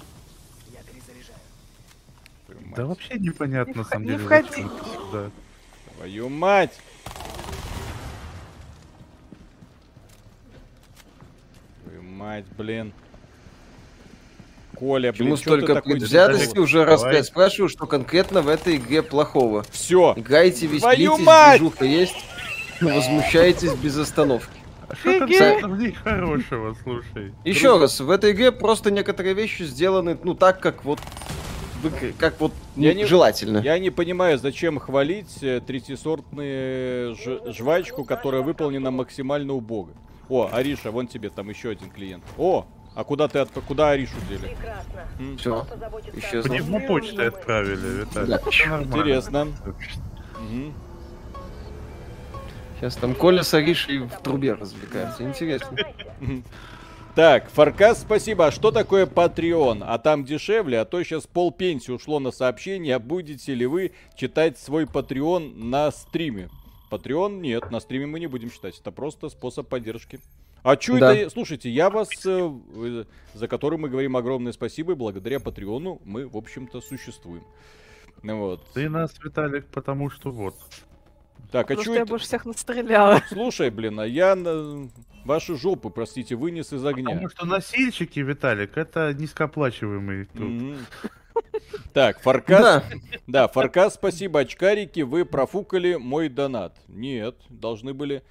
Да вообще непонятно, на самом деле. Не входи. Твою мать! Твою мать, блин. Коля, блин, Ему столько предвзятости уже раз пять спрашиваю, что конкретно в этой игре плохого. Все. Играйте, веселитесь, движуха есть, возмущаетесь без остановки. А что там в ней хорошего, слушай? Еще раз, в этой игре просто некоторые вещи сделаны, ну, так, как вот как вот ну, я не, желательно. Я не понимаю, зачем хвалить э, третьесортную жвачку, которая выполнена максимально убого. О, Ариша, вон тебе там еще один клиент. О, а куда ты от куда Аришу дели? Все. Исчезла. Пневмопочтой отправили, Виталий. Да. Интересно. Угу. Сейчас там Коля с Аришей в трубе развлекаются. Интересно. Так, Фаркас, спасибо. А что такое Patreon? А там дешевле, а то сейчас пол пенсии ушло на сообщение. А будете ли вы читать свой Patreon на стриме? Patreon нет, на стриме мы не будем читать. Это просто способ поддержки. А что да. это? Слушайте, я вас, э, за который мы говорим огромное спасибо, и благодаря Патреону мы, в общем-то, существуем. Вот. Ты нас, Виталик, потому что вот. Так, а что я больше всех настреляла. Слушай, блин, а я на вашу жопу, простите, вынес из огня. Потому что носильщики, Виталик, это низкооплачиваемый Так, Фаркас. Да. да, Фаркас, спасибо, очкарики, вы профукали мой донат. Нет, должны были.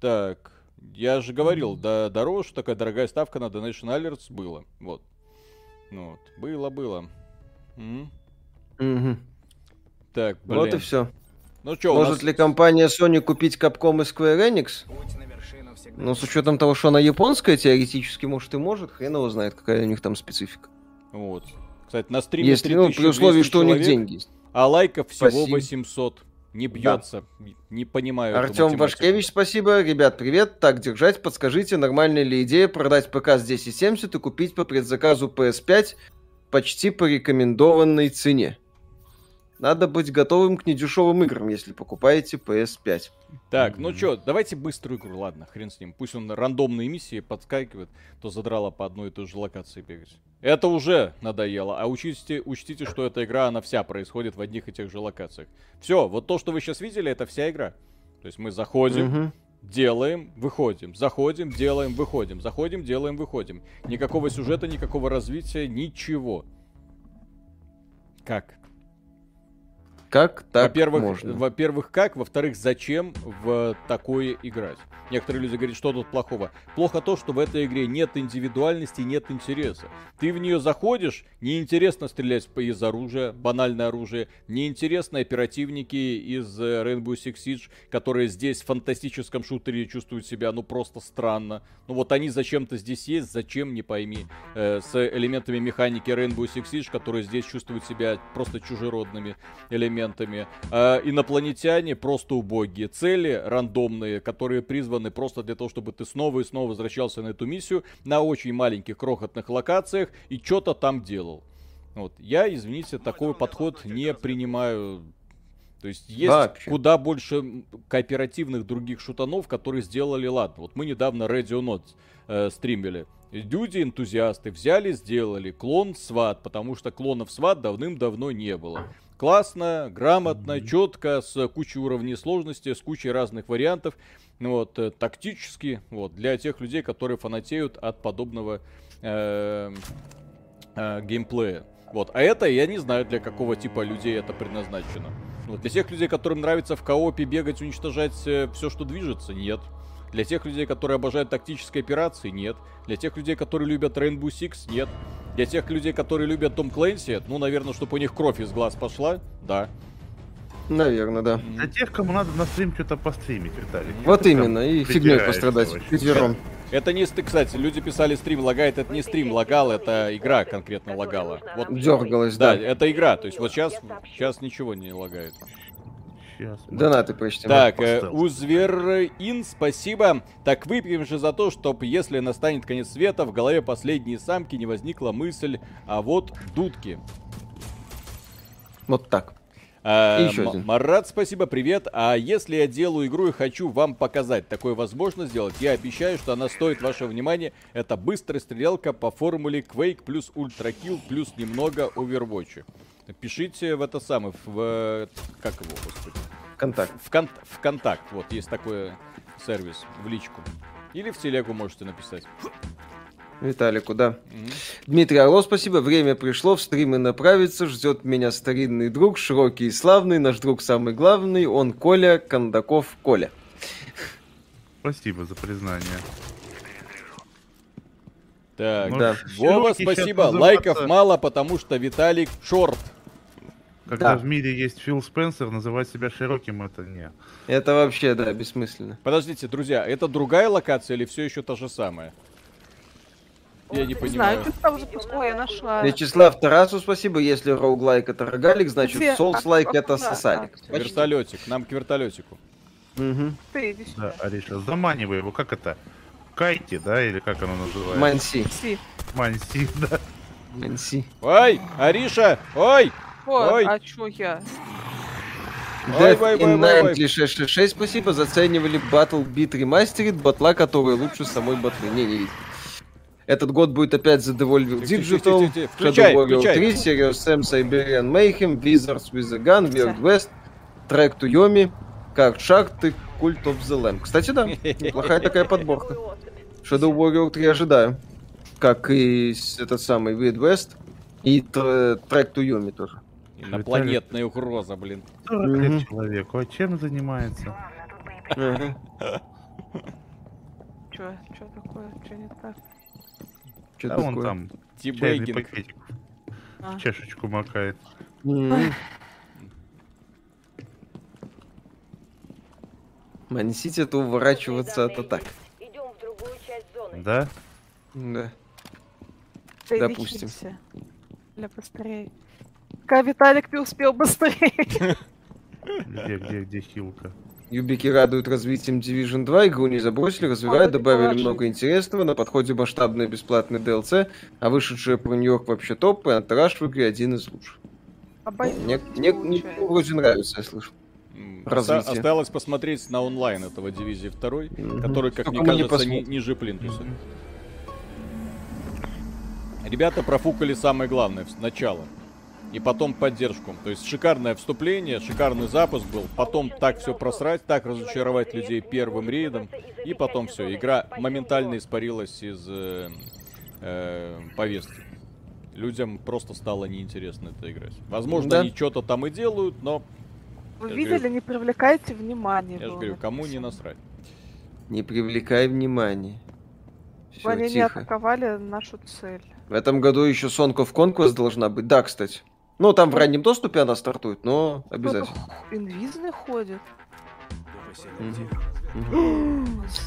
Так, я же говорил, да, дороже, такая дорогая ставка на Donation Alerts было. Вот. Ну вот, было, было. Угу. Так, блин. Вот и все. Ну что, Может нас... ли компания Sony купить Capcom и Square Enix? Ну, с учетом того, что она японская, теоретически, может, и может. Хрен его знает, какая у них там специфика. Вот. Кстати, на стриме Если, ну, при условии, что человек, у них деньги есть. А лайков всего Спасибо. 800. Не бьется. Да. Не понимаю. Артем Вашкевич, спасибо. Ребят, привет. Так держать. Подскажите, нормальная ли идея продать ПК с 1070 и купить по предзаказу PS5 почти по рекомендованной цене? Надо быть готовым к недешевым играм, если покупаете PS5. Так, mm-hmm. ну что, давайте быструю игру, ладно, хрен с ним. Пусть он рандомные миссии подскакивает, то задрало по одной и той же локации бегать. Это уже надоело. А учтите, учтите, что эта игра, она вся происходит в одних и тех же локациях. Все, вот то, что вы сейчас видели, это вся игра. То есть мы заходим, mm-hmm. делаем, выходим, заходим, делаем, выходим, заходим, делаем, выходим. Никакого сюжета, никакого развития, ничего. Как? Как так во-первых, можно? Во-первых, как? Во-вторых, зачем в такое играть? Некоторые люди говорят, что тут плохого. Плохо то, что в этой игре нет индивидуальности, нет интереса. Ты в нее заходишь, неинтересно стрелять из оружия, банальное оружие, неинтересно оперативники из э, Rainbow Six Siege, которые здесь в фантастическом шутере чувствуют себя, ну, просто странно. Ну, вот они зачем-то здесь есть, зачем, не пойми. Э, с элементами механики Rainbow Six Siege, которые здесь чувствуют себя просто чужеродными элементами. Э, инопланетяне просто убогие. Цели рандомные, которые призваны просто для того, чтобы ты снова и снова возвращался на эту миссию на очень маленьких крохотных локациях и что-то там делал. Вот. Я, извините, такой подход не принимаю. То есть есть Вообще. куда больше кооперативных других шутанов, которые сделали ладно. Вот мы недавно Radio Note э, стримили. Люди, энтузиасты, взяли, сделали клон сват, потому что клонов сват давным-давно не было. Классно, грамотно, четко, с кучей уровней сложности, с кучей разных вариантов. Ну вот, э, тактически, вот, для тех людей, которые фанатеют от подобного э, э, геймплея. Вот, а это я не знаю, для какого типа людей это предназначено. Вот, для тех людей, которым нравится в коопе бегать, уничтожать э, все, что движется, нет. Для тех людей, которые обожают тактические операции, нет. Для тех людей, которые любят Rainbow Six, нет. Для тех людей, которые любят Том Клэнси, ну, наверное, чтобы у них кровь из глаз пошла, да. Наверное, да. Для тех, кому надо на стрим что-то постримить, Виталий. Вот Ты именно, и фигней пострадать четвером. Это не, кстати, люди писали стрим лагает, это не стрим лагал, это игра конкретно лагала. Вот, Дергалась, да. Да, это игра, то есть вот сейчас, сейчас ничего не лагает. Сейчас. Донаты почти. Так, э, Узверин, спасибо. Так выпьем же за то, чтобы, если настанет конец света, в голове последней самки не возникла мысль, а вот дудки. Вот так. А, еще один. Марат, спасибо, привет. А если я делаю игру и хочу вам показать, такое возможно сделать, я обещаю, что она стоит вашего внимания. Это быстрая стрелялка по формуле Quake плюс Kill плюс немного Overwatch. Пишите в это самое, в... Как его, господи? Контакт. В, кон... в контакт, вот, есть такой сервис, в личку. Или в телегу можете написать. Виталику, да. Угу. Дмитрий Орлов, спасибо. Время пришло, в стримы направиться. Ждет меня старинный друг, широкий и славный. Наш друг самый главный. Он Коля Кондаков Коля. Спасибо за признание. Так, да. Вова, спасибо. Лайков мало, потому что Виталик шорт. Когда да. в мире есть Фил Спенсер, называть себя широким это не. Это вообще, да, бессмысленно. Подождите, друзья, это другая локация или все еще та же самая? Я не понимаю. Знаю, Ой, я нашла. Вячеслав Тарасу спасибо. Если роуглайк это рогалик, значит солслайк это сосалик. Вертолетик. Нам к вертолетику. Угу. Ты иди сюда. Да, Ариша, заманивай его, как это? Кайти, да, или как оно называется? Манси. Манси, Манси да. Манси. Ой, Ариша, ой! О, ой. а чё я? Death ой, in ой, 666, спасибо. Заценивали Battle Beat Remastered, батла, которая лучше самой батлы. Не, не видел. Этот год будет опять The Devolver Digital, Shadow Warrior 3, Serious Sam, Siberian Mayhem, Wizards with a Gun, Weird West, Track to Yomi, Card Shark и Cult of the Lamb. Кстати, да, неплохая такая подборка. Shadow Warrior 3 ожидаю. Как и этот самый Weird West и Track to Yomi тоже. Инопланетная угроза, блин. 40 лет человеку, а чем занимается? Чё, чё такое, чё не так? Что да он там чайный пакетик а. в чашечку макает. Мансить это уворачиваться от атак. Да? Да. Допустим. Для быстрее. Пока Виталик не успел быстрее. Где, где, где хилка? Юбики радуют развитием Division 2, игру не забросили, развивают, добавили много интересного, на подходе масштабный бесплатный DLC, а вышедшая про Нью-Йорк вообще топ, и антураж в игре один из лучших. Мне, мне, мне вроде нравится, я слышу. Развитие. Осталось посмотреть на онлайн этого Дивизии 2, mm-hmm. который, как Только мне кажется, не ни, ниже плинтуса. Mm-hmm. Ребята профукали самое главное, сначала и потом поддержку. То есть шикарное вступление, шикарный запуск был, потом так все просрать, так разочаровать людей первым рейдом, и потом все, игра моментально испарилась из э, э, повестки. Людям просто стало неинтересно это играть. Возможно, да. они что-то там и делают, но... Вы видели, говорю, не привлекайте внимание. Я же говорю, кому не насрать. Не привлекай внимание. Все, они тихо. не атаковали нашу цель. В этом году еще Song of Conquest должна быть. Да, кстати. Ну, там в раннем доступе она стартует, но обязательно. Инвизны ходят.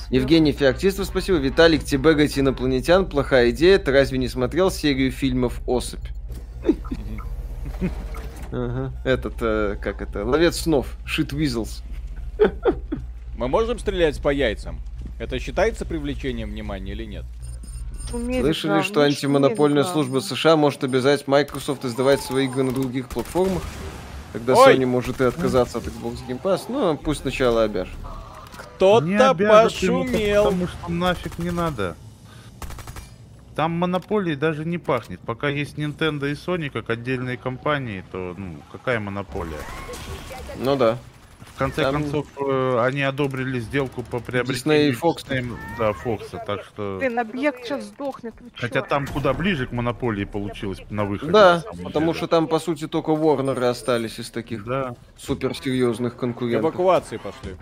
Евгений Феоктистов, спасибо. Виталик, Тибегать инопланетян. Плохая идея. Ты разве не смотрел серию фильмов «Особь»? Этот, э, как это, ловец снов, Shit Weasels. Мы можем стрелять по яйцам? Это считается привлечением внимания или нет? Шумели, Слышали, да, что антимонопольная шумели, служба США может обязать Microsoft издавать свои игры на других платформах? Тогда Ой! Sony может и отказаться от Xbox Game Pass. Ну, пусть сначала обяжет. Кто-то пошумел. Потому что нафиг не надо. Там монополии даже не пахнет. Пока есть Nintendo и Sony как отдельные компании, то ну, какая монополия? Ну да конце Там... концов, э, они одобрили сделку по приобретению Disney и Fox. да, Фокса, так что... Блин, объект сейчас сдохнет. Хотя там куда ближе к монополии получилось на выходе. Да, потому деле. что там, по сути, только Warner остались из таких да. суперсерьезных конкурентов. Эвакуации пошли.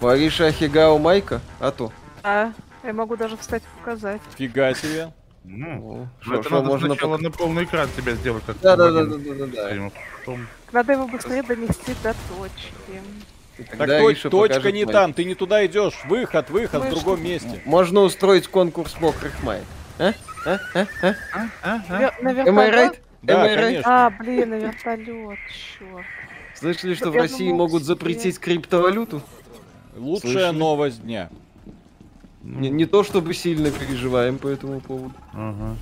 Вариша Хигао Майка? А то. А, я могу даже встать показать. Фига себе. Ну, ну это надо можно сначала на полный экран тебя сделать, как да, да, да, да, да, да. Потом... Надо его быстрее донести до точки. Так точ, точка не там, ты не туда идешь. Выход, выход Мы в другом месте. Можно устроить конкурс мокрых май. А? А? А? А? А? А? Am I right? Да, конечно. А, блин, на вертолет, черт. Слышали, что в России могут запретить криптовалюту? Лучшая новость дня. Не, не то чтобы сильно переживаем по этому поводу. Ага.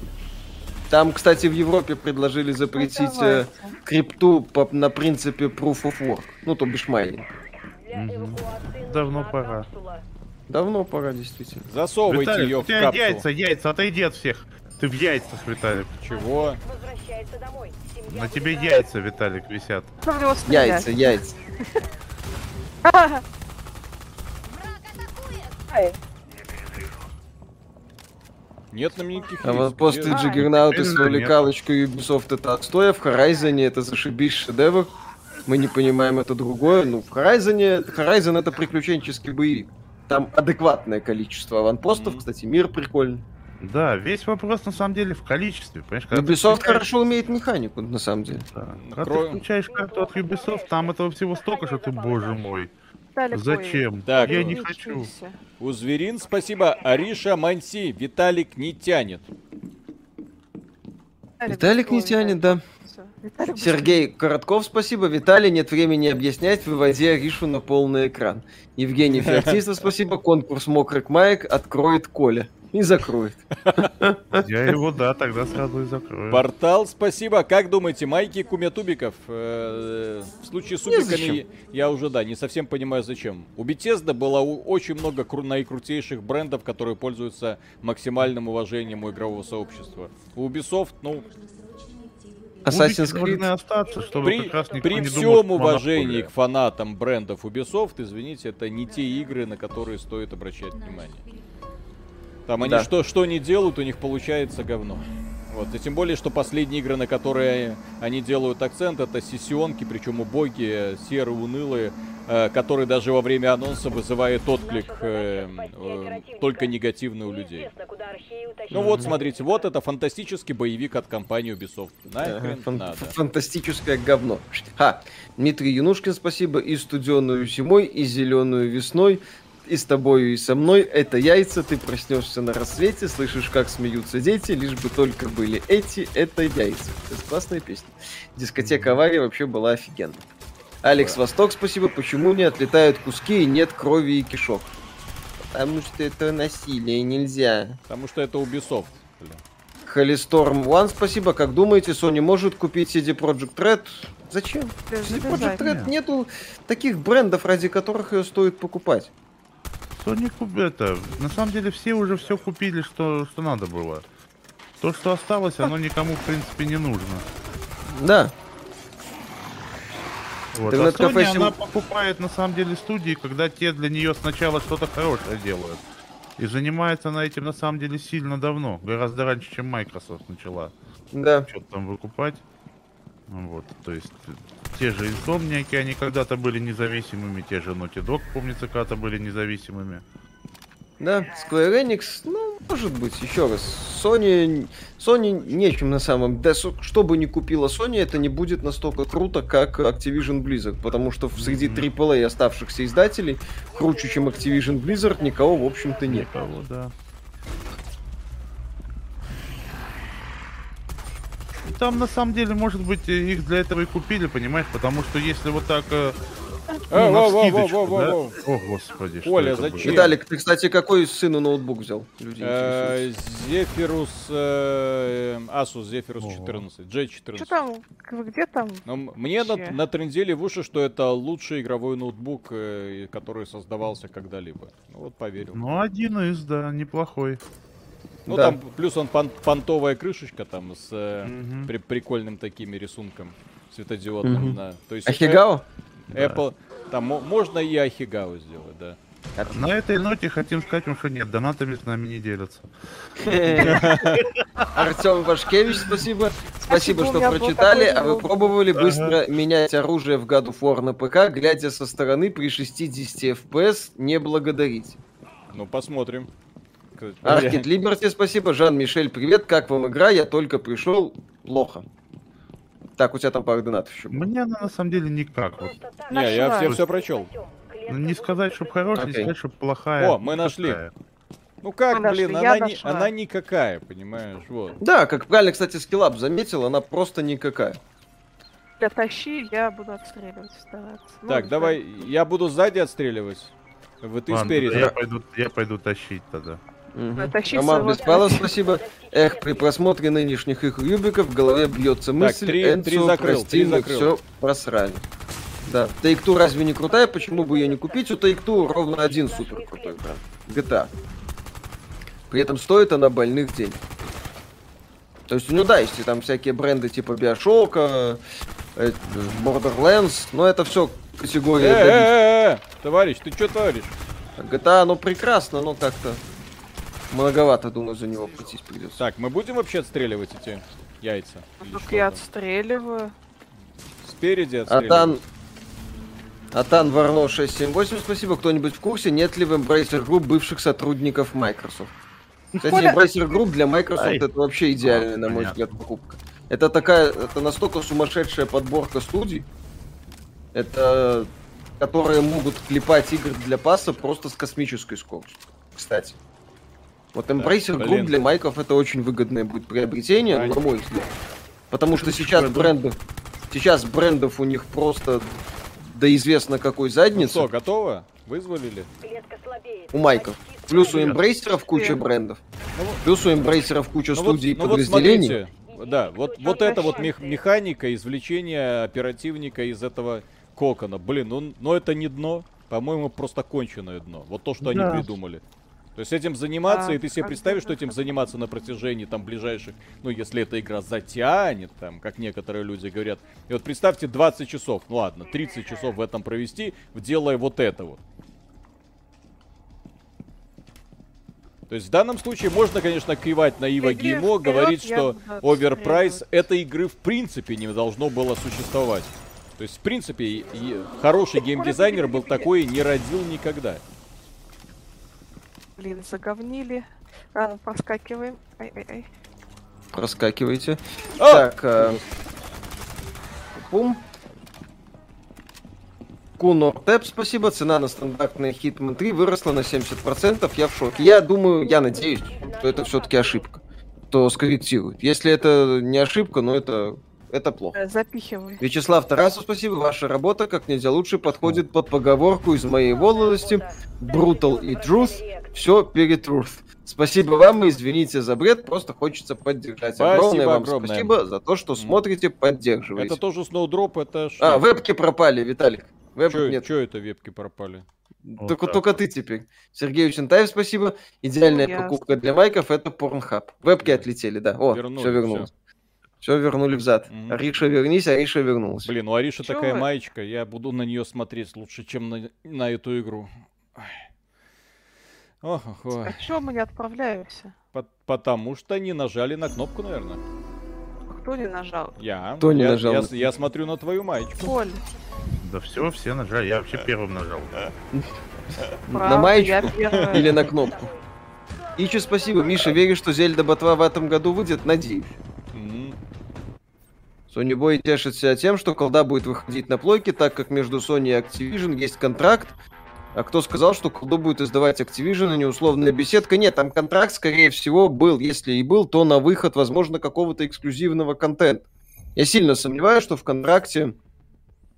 Там, кстати, в Европе предложили запретить э, крипту по, на принципе proof of work. Ну, то бишь майнинг. Угу. Давно пора. Давно пора, действительно. Засовывайте Виталик, ее в капсулу. яйца, яйца, отойди от всех. Ты в яйцах, Виталик. Чего? На тебе яйца, Виталик, висят. Яйца, яйца. Нет нам никаких А вот после Джиггернаута с увлекалочкой Ubisoft это отстой, а в Horizon это зашибись шедевр. Мы не понимаем это другое. Ну, в Horizon, Horizon это приключенческий боевик. Там адекватное количество аванпостов, mm-hmm. кстати, мир прикольный. Да, весь вопрос на самом деле в количестве. Понимаешь, когда Ubisoft включаешь... хорошо умеет механику, на самом деле. Да. Когда Кро... ты включаешь карту от Ubisoft, там этого всего столько, что ты, боже мой. Зачем? Так, я не хочу. У зверин спасибо. Ариша Манси. Виталик не тянет. Виталик не тянет, да. Сергей Коротков, спасибо. Виталий, нет времени объяснять, выводи Аришу на полный экран. Евгений Феоктистов, спасибо. Конкурс мокрых маек откроет Коля. И закроет. Я его, да, тогда сразу и закрою. Портал, спасибо. Как думаете, майки кумятубиков? Э, в случае с убиками я уже, да, не совсем понимаю, зачем. У Bethesda было очень много наикрутейших брендов, которые пользуются максимальным уважением у игрового сообщества. У Ubisoft, ну, Assassin's Creed. остаться, чтобы при, при всем думал, уважении к фанатам брендов Ubisoft, извините, это не те игры, на которые стоит обращать внимание. Там они да. что, что не делают, у них получается говно. Вот. И тем более, что последние игры, на которые они делают акцент, это сессионки, причем убогие, серые, унылые, э, которые даже во время анонса вызывает отклик э, э, только негативный у людей. Ну вот, смотрите, вот это фантастический боевик от компании Ubisoft. Нахрен Фан- надо. Фантастическое говно. Ха, Дмитрий Янушкин, спасибо. И студеную зимой, и зеленую весной и с тобой, и со мной. Это яйца, ты проснешься на рассвете, слышишь, как смеются дети, лишь бы только были эти, это яйца. Это классная песня. Дискотека авария вообще была офигенная. Алекс Восток, спасибо. Почему не отлетают куски и нет крови и кишок? Потому что это насилие, нельзя. Потому что это Ubisoft. Холисторм One, спасибо. Как думаете, Sony может купить CD Project Red? Зачем? CD Project Red нету таких брендов, ради которых ее стоит покупать. Sony это, на самом деле все уже все купили, что, что надо было. То, что осталось, оно никому, в принципе, не нужно. Да. Вот. А Sony, она покупает, на самом деле, студии, когда те для нее сначала что-то хорошее делают. И занимается она этим, на самом деле, сильно давно. Гораздо раньше, чем Microsoft начала. Да. Что-то там выкупать. Вот, то есть те же инсомники, они когда-то были независимыми, те же Naughty Dog, помнится, когда-то были независимыми. Да, Square Enix, ну, может быть, еще раз. Sony, Sony нечем на самом... Да, что бы ни купила Sony, это не будет настолько круто, как Activision Blizzard, потому что среди AAA оставшихся издателей круче, чем Activision Blizzard, никого, в общем-то, нет. Никого, да. Там на самом деле, может быть, их для этого и купили, понимаешь? Потому что если вот так... Э, ну, во, во, во, во, во, во. О, господи, Оля, зачем? Виталик, ты, кстати, какой сыну ноутбук взял? Э, Зефирус, э, Asus Zephyrus 14, J14. Что там? Где там? Ну, мне на, натрендели в уши, что это лучший игровой ноутбук, который создавался когда-либо. Ну вот поверил. Ну, один из, да, неплохой. Ну да. там плюс он пон понтовая крышечка там с угу. при прикольным такими рисунком светодиодным. Угу. Да. То есть Ахигао? Apple, да. там можно и Ахигао сделать, да. На этой ноте хотим сказать вам, что нет, донатами с нами не делятся. Артем Вашкевич, спасибо. Спасибо, что прочитали. А вы пробовали быстро менять оружие в God of War на ПК, глядя со стороны при 60 FPS, не благодарить? Ну, посмотрим сказать. Аркид Либерти, спасибо. Жан-Мишель, привет. Как вам игра? Я только пришел. Плохо. Так, у тебя там пару донатов еще. Мне она на самом деле никак. Вот. Не, я все, все прочел. Ну, не сказать, чтобы хорошая, не сказать, чтобы плохая. О, мы нашли. Ну как, мы блин, она, не, она никакая, понимаешь, вот. Да, как правильно, кстати, скиллап заметил, она просто никакая. Я тащи, я буду отстреливать, стараться. Ну, так, ну, давай, я буду сзади отстреливать. Вы ты Ладно, спереди. Я пойду, я пойду тащить тогда. Угу. Роман Беспалов, спасибо. Эх, при просмотре нынешних их юбиков в голове бьется мысль, так, три, Энцо, три закрыл, прости, три закрыл. все просрали. Да, Take-Two разве не крутая? Почему бы ее не купить? У Take-Two ровно один супер крутой бренд. GTA. При этом стоит она больных денег. То есть, ну да, если там всякие бренды типа Bioshock, э, Borderlands, но это все категория... Э, э, э, товарищ, ты что творишь? GTA, ну прекрасно, но как-то Многовато, думаю, за него платить придется. Так, мы будем вообще отстреливать эти яйца? Так я отстреливаю. Спереди отстреливаю. Атан... Атан Варно 678, спасибо. Кто-нибудь в курсе, нет ли в Embracer Group бывших сотрудников Microsoft? Кстати, Embracer Group для Microsoft Ай. это вообще идеальная, на мой взгляд, покупка. Это такая, это настолько сумасшедшая подборка студий, это которые могут клепать игры для паса просто с космической скоростью. Кстати. Вот Embracer Group для майков это очень выгодное будет приобретение, Ань. на мой взгляд. Потому что сейчас брендов, сейчас брендов у них просто да известно какой задницы. Ну что, готово? Вызволили? У Майков. Плюс у эмбрейсеров куча брендов. Плюс у эмбрейсеров куча ну студий вот, ну подразделений. Вот да, вот, вот это вот мех- механика, извлечение оперативника из этого кокона. Блин, ну, ну это не дно. По-моему, просто конченое дно. Вот то, что да. они придумали. То есть этим заниматься, а, и ты себе представишь, что этим заниматься на протяжении там ближайших, ну если эта игра затянет, там, как некоторые люди говорят. И вот представьте 20 часов, ну ладно, 30 часов в этом провести, делая вот это вот. То есть в данном случае можно, конечно, кивать на Ива Геймо, говорить, что оверпрайс этой игры в принципе не должно было существовать. То есть, в принципе, хороший геймдизайнер был такой не родил никогда. Блин, заговнили. Рано проскакиваем. Ай-ай-ай. Проскакивайте. А! Так, э... Пум. Куно Тэп, спасибо. Цена на стандартный Hitman 3 выросла на 70%. Я в шоке. Я думаю, я надеюсь, что это все-таки ошибка. То скорректирует. Если это не ошибка, но это это плохо. Э, запихивай. Вячеслав Тарасов, спасибо. Ваша работа как нельзя лучше подходит под поговорку из моей молодости. Brutal и truth. Все перед truth. Спасибо вам и извините за бред, просто хочется поддержать. Спасибо огромное вам огромное. спасибо за то, что смотрите, поддерживаете. Это тоже сноудроп, это что? А, вебки пропали, Виталик. Вебок чё, нет. Чё это вебки пропали? только, так. только ты теперь. Сергей Учентаев, спасибо. Идеальная Ясно. покупка для майков это Pornhub. Вебки отлетели, да. О, Вернули, все вернулось. Все вернули взад. Mm-hmm. Ариша, вернись, Ариша вернулась. Блин, у Ариша такая маечка, я буду на нее смотреть лучше, чем на, на эту игру. Ох, ох, ох. А чё мы не отправляемся? По- потому что не нажали на кнопку, наверное. Кто не нажал? Я. Кто не я, нажал? Я, я смотрю на твою маечку. Коль. Да все, все нажали. Я вообще первым нажал. На маечку или на кнопку? Ичи, спасибо. Миша, веришь, что Зельда Ботва в этом году выйдет? Надеюсь. Sony Boy тешится тем, что колда будет выходить на плойке, так как между Sony и Activision есть контракт. А кто сказал, что колду будет издавать Activision, а не условная беседка? Нет, там контракт, скорее всего, был. Если и был, то на выход, возможно, какого-то эксклюзивного контента. Я сильно сомневаюсь, что в контракте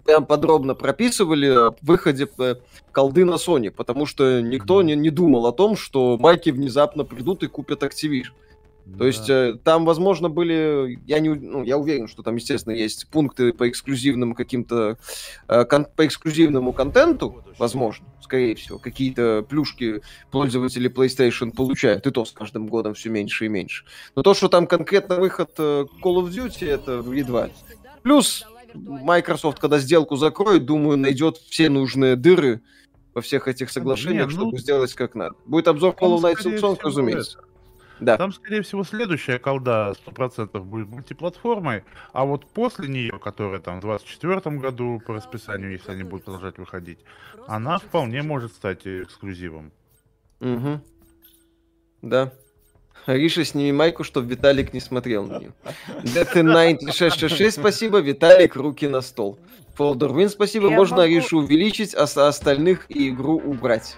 прям подробно прописывали о выходе э, колды на Sony, потому что никто не, не думал о том, что майки внезапно придут и купят Activision. Да. То есть э, там, возможно, были, я не, ну, я уверен, что там, естественно, есть пункты по эксклюзивным каким-то, э, кон, по эксклюзивному контенту, возможно, скорее всего, какие-то плюшки пользователи PlayStation получают, и то с каждым годом все меньше и меньше. Но то, что там конкретно выход э, Call of Duty, это едва. Плюс Microsoft, когда сделку закроет, думаю, найдет все нужные дыры во всех этих соглашениях, Не, ну, чтобы сделать как надо. Будет обзор Hollow Knight Silksong, разумеется. Это. Да. Там, скорее всего, следующая колда 100% будет мультиплатформой, а вот после нее, которая там в 2024 году по расписанию, если они будут продолжать выходить, она вполне может стать эксклюзивом. Угу. Да. Риша, сними майку, чтобы Виталик не смотрел на нее. DT9666, спасибо. Виталик, руки на стол. Win, спасибо. Я Можно могу... Ришу увеличить, а остальных и игру убрать.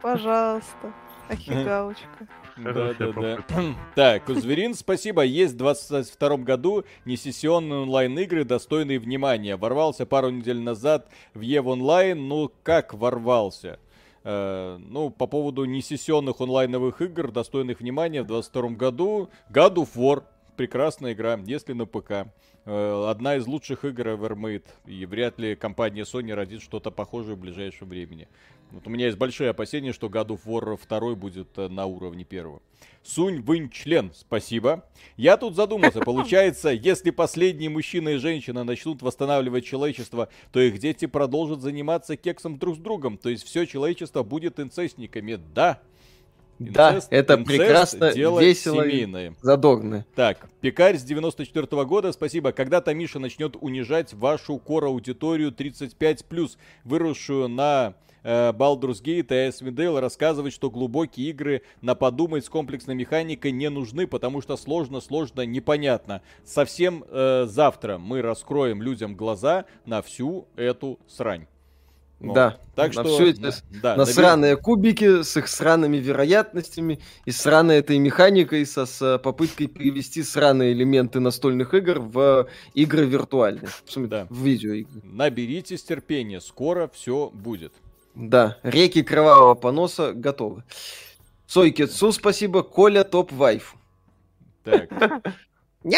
Пожалуйста. Ахигалочка. Да, да, да. Так, Кузверин, спасибо. Есть в 22 году несессионные онлайн-игры, достойные внимания. Ворвался пару недель назад в EVE онлайн. Ну, как ворвался? Uh, ну, по поводу несессионных онлайновых игр, достойных внимания в 22 году, God of War, прекрасная игра, если на ПК. Uh, одна из лучших игр Evermade, и вряд ли компания Sony родит что-то похожее в ближайшем времени. Вот у меня есть большие опасения, что God of War 2 будет э, на уровне первого. Сунь Вынь член, спасибо. Я тут задумался, получается, если последние мужчина и женщина начнут восстанавливать человечество, то их дети продолжат заниматься кексом друг с другом. То есть все человечество будет инцестниками. Да, да, это инцест, прекрасно, дело весело семейное. задорно. Так, Пекарь с 94 -го года, спасибо. Когда-то Миша начнет унижать вашу кор-аудиторию 35+, выросшую на э, Baldur's Gate и Icewind Dale рассказывать, что глубокие игры на подумать с комплексной механикой не нужны, потому что сложно, сложно, непонятно. Совсем э, завтра мы раскроем людям глаза на всю эту срань. Ну, да. Так на что все эти да, на сраные кубики с их сраными вероятностями и сраной этой механикой со с попыткой перевести сраные элементы настольных игр в игры виртуальные, в, да. в видеоигры. Наберитесь терпения, скоро все будет. Да, реки кровавого поноса готовы. Сойкетсу спасибо, Коля топ вайф. Так.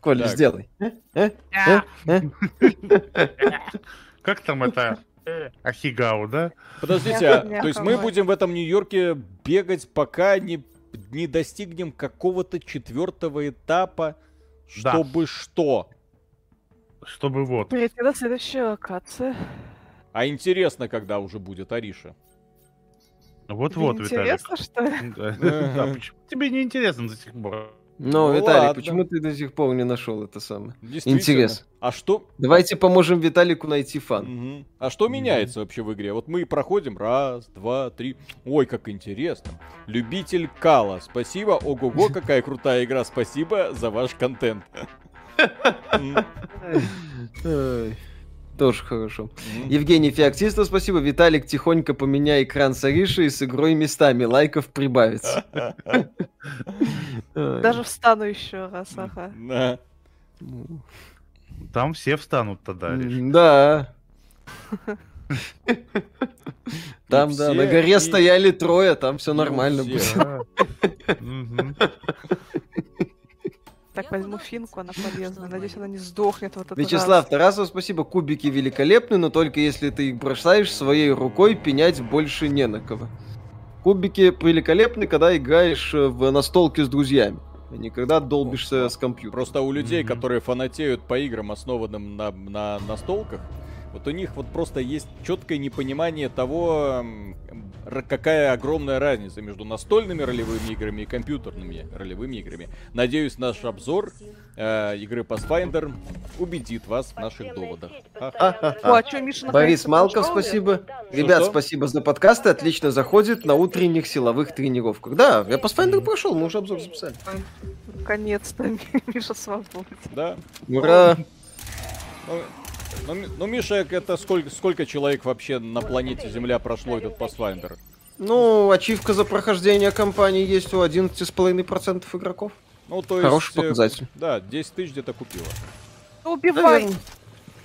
Коля, сделай. Как там это? Ахигау, да? Подождите, а, то есть мы будем в этом Нью-Йорке бегать, пока не, не достигнем какого-то четвертого этапа, чтобы да. что? Чтобы вот. Перейти до следующей локации. А интересно, когда уже будет Ариша? Вот-вот, Виталик. Интересно, что ли? Да, почему тебе не интересно до сих пор? Ну, ну Виталий, ладно. почему ты до сих пор не нашел это самое? Интерес. А что? Давайте поможем Виталику найти фан. Угу. А что меняется вообще в игре? Вот мы проходим раз, два, три. Ой, как интересно. Любитель Кала, спасибо. Ого-го, какая крутая игра. Спасибо за ваш контент. Тоже хорошо. Mm-hmm. Евгений Феоктистов, спасибо. Виталик, тихонько поменяй экран с Ариши и с игрой местами. Лайков прибавится. Даже встану еще раз, ага. Там все встанут тогда, Да. Там, да, на горе стояли трое, там все нормально было. Так, возьму финку, она полезная. Надеюсь, она не сдохнет в этот Вячеслав раз. Тарасов, спасибо. Кубики великолепны, но только если ты их бросаешь своей рукой, пенять больше не на кого. Кубики великолепны, когда играешь э, в настолке с друзьями. А не когда долбишься с компьютером. Просто у людей, mm-hmm. которые фанатеют по играм, основанным на, на настолках, вот у них вот просто есть четкое непонимание того, какая огромная разница между настольными ролевыми играми и компьютерными ролевыми играми. Надеюсь, наш обзор э, игры Pathfinder убедит вас в наших доводах. О, а что, Миша, Борис Малков, спасибо. Ребят, спасибо за подкасты. Отлично заходит на утренних силовых тренировках. Да, я Pathfinder прошел, мы уже обзор записали. Наконец-то Миша свободен. Да. Ура! Ну, ну, Миша, это сколько, сколько человек вообще на планете Земля прошло этот Pathfinder? Ну, ачивка за прохождение кампании есть у 11,5% игроков. Ну, то Хороший есть, э, показатель. Да, 10 тысяч где-то купила. Убивай!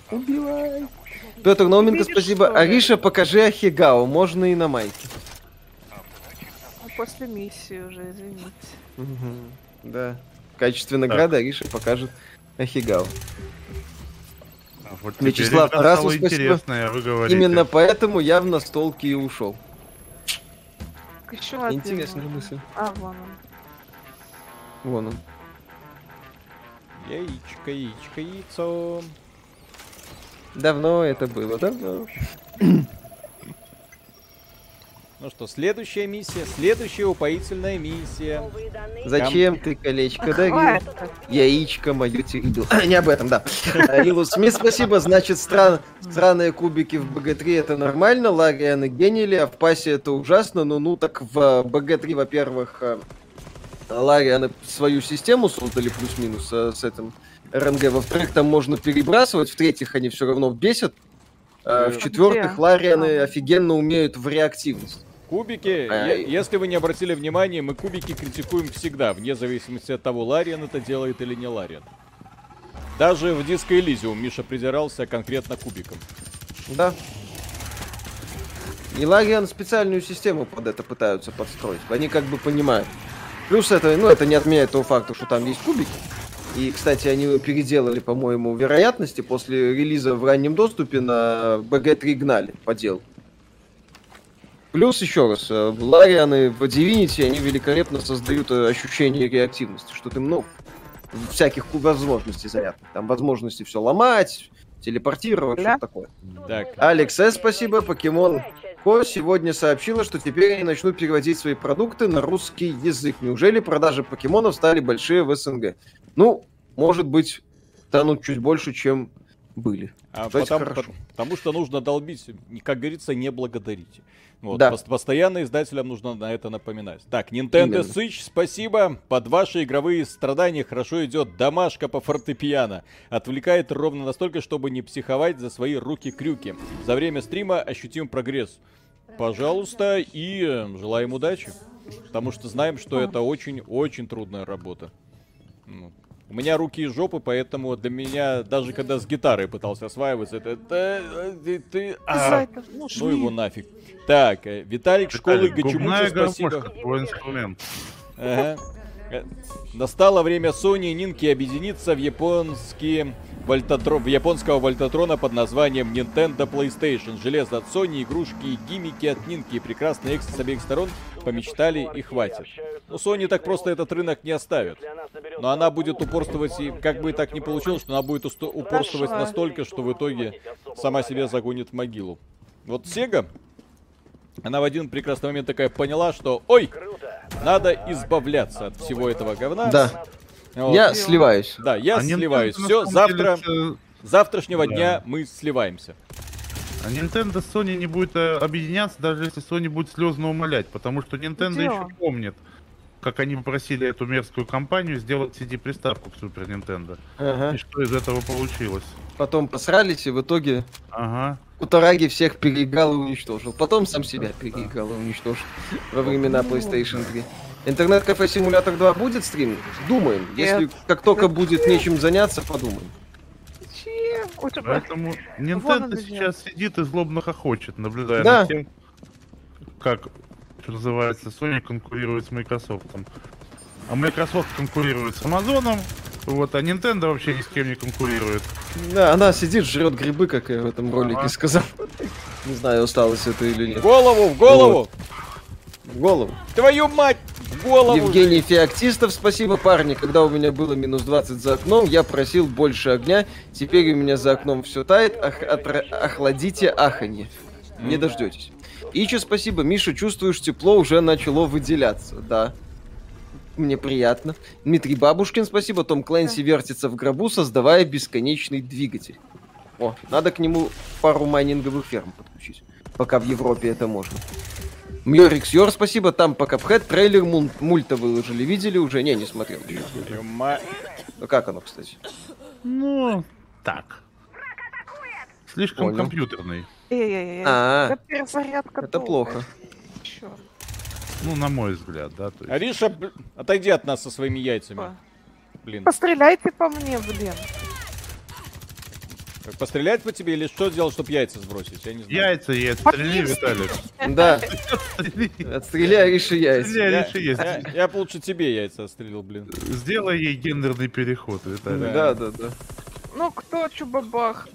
Убивай! Петр Науменко, спасибо. Ариша, покажи Ахигао, можно и на майке. Ну, после миссии уже, извините. Угу. Да. В качестве награды так. Ариша покажет Ахигао. Вот Вячеслав Тарасов, интересное, вы говорите. Именно поэтому я в настолке и ушел. Еще Интересная мысль. А, вон он. Вон он. Яичко, яичко, яйцо. Давно это было, давно. Ну что, следующая миссия, следующая упоительная миссия. Зачем ты колечко дарил? Яичко мое теребил. Не об этом, да. Лилу Смит, спасибо. Значит, стран... странные кубики в БГ-3 это нормально, Ларианы генили, а в пасе это ужасно. Ну, ну, так в БГ-3, во-первых, э, Ларианы свою систему создали плюс-минус э, с этим РНГ. Во-вторых, там можно перебрасывать. В-третьих, они все равно бесят. Э, В-четвертых, Ларианы офигенно умеют в реактивность. Кубики, а... если вы не обратили внимания, мы кубики критикуем всегда, вне зависимости от того, Лариан это делает или не Лариан. Даже в Диско Элизиум Миша придирался конкретно кубиком. Да. И Лариан специальную систему под это пытаются подстроить. Они как бы понимают. Плюс это, ну, это не отменяет того факта, что там есть кубики. И, кстати, они переделали, по-моему, вероятности после релиза в раннем доступе на BG3 гнали по делу. Плюс, еще раз, э, Ларианы в Divinity, они великолепно создают э, ощущение реактивности, что ты, ну, всяких возможностей занятных. Там возможности все ломать, телепортировать, да? что такое. Так. Алекс С, спасибо. Покемон Ко сегодня сообщила, что теперь они начнут переводить свои продукты на русский язык. Неужели продажи покемонов стали большие в СНГ? Ну, может быть, станут чуть больше, чем были. А потому, потому что нужно долбить, как говорится, не благодарите. Вот, да. Постоянно издателям нужно на это напоминать. Так, Nintendo Именно. Switch, спасибо. Под ваши игровые страдания хорошо идет домашка по фортепиано. Отвлекает ровно настолько, чтобы не психовать за свои руки-крюки. За время стрима ощутим прогресс. Пожалуйста, и э, желаем удачи. Потому что знаем, что это очень-очень трудная работа. Ну, у меня руки и жопы, поэтому для меня, даже когда с гитарой пытался осваиваться, это... это ты, ты, а, ну, ну его нафиг. Так, э, Виталик, школы Гачимуча, спасибо. Ага. Э, настало время Sony и Нинки объединиться в японские Вольтатро... японского Вольтатрона под названием Nintendo PlayStation. Железо от Sony, игрушки и гиммики от Нинки и прекрасные эксы с обеих сторон помечтали и хватит. Но Sony так просто этот рынок не оставит. Но она будет упорствовать, и как бы и так не получилось, что она будет упорствовать настолько, что в итоге сама себя загонит в могилу. Вот Sega, она в один прекрасный момент такая поняла, что ой, надо избавляться от всего этого говна. Да. Вот. Я сливаюсь. Да, я а сливаюсь. Все, завтра, деле... завтрашнего да. дня мы сливаемся. А Nintendo с Sony не будет э, объединяться, даже если Sony будет слезно умолять, потому что Nintendo Где еще помнит, как они попросили эту мерзкую компанию сделать CD-приставку к Super Nintendo. Ага. И что из этого получилось. Потом посрались, и в итоге ага. Утараги всех переиграл и уничтожил. Потом сам себя переиграл и уничтожил во времена PlayStation 3. Интернет-кафе Симулятор 2 будет стрим? Думаем. Нет. Если как только будет нечем заняться, подумаем. Поэтому Nintendo сейчас сидит и злобно хохочет, наблюдая да. за тем, как, что называется, Sony конкурирует с Microsoft. А Microsoft конкурирует с Amazon, вот, а Nintendo вообще ни с кем не конкурирует. Да, она сидит, жрет грибы, как я в этом ролике ага. сказал. Не знаю, осталось это или нет. В голову, в голову! Вот. В голову. Твою мать! Голову! Евгений Феоктистов, спасибо, парни. Когда у меня было минус 20 за окном, я просил больше огня. Теперь у меня за окном все тает. Ох, отра... Охладите аханье. Не дождетесь. Ичи, спасибо. Миша, чувствуешь, тепло уже начало выделяться. Да. Мне приятно. Дмитрий Бабушкин, спасибо. Том Клэнси вертится в гробу, создавая бесконечный двигатель. О, надо к нему пару майнинговых ферм подключить. Пока в Европе это можно. Мьорикс Йор, спасибо. Там по Капхэт трейлер муль мульта выложили. Видели уже? Не, не смотрел. Ну как оно, кстати? Ну, так. Слишком Понял. компьютерный. А, это плохо. Ну, на мой взгляд, да. То есть... Ариша, отойди от нас со своими яйцами. Блин. Постреляйте по мне, блин. Пострелять по тебе или что сделать, чтобы яйца сбросить? Я не знаю. Яйца и отстрели, Виталик. Да. Отстреляй Арише яйца. Я, я лучше тебе яйца отстрелил, блин. Сделай ей гендерный переход, Виталик. Да, да, да. Ну, кто чубабах?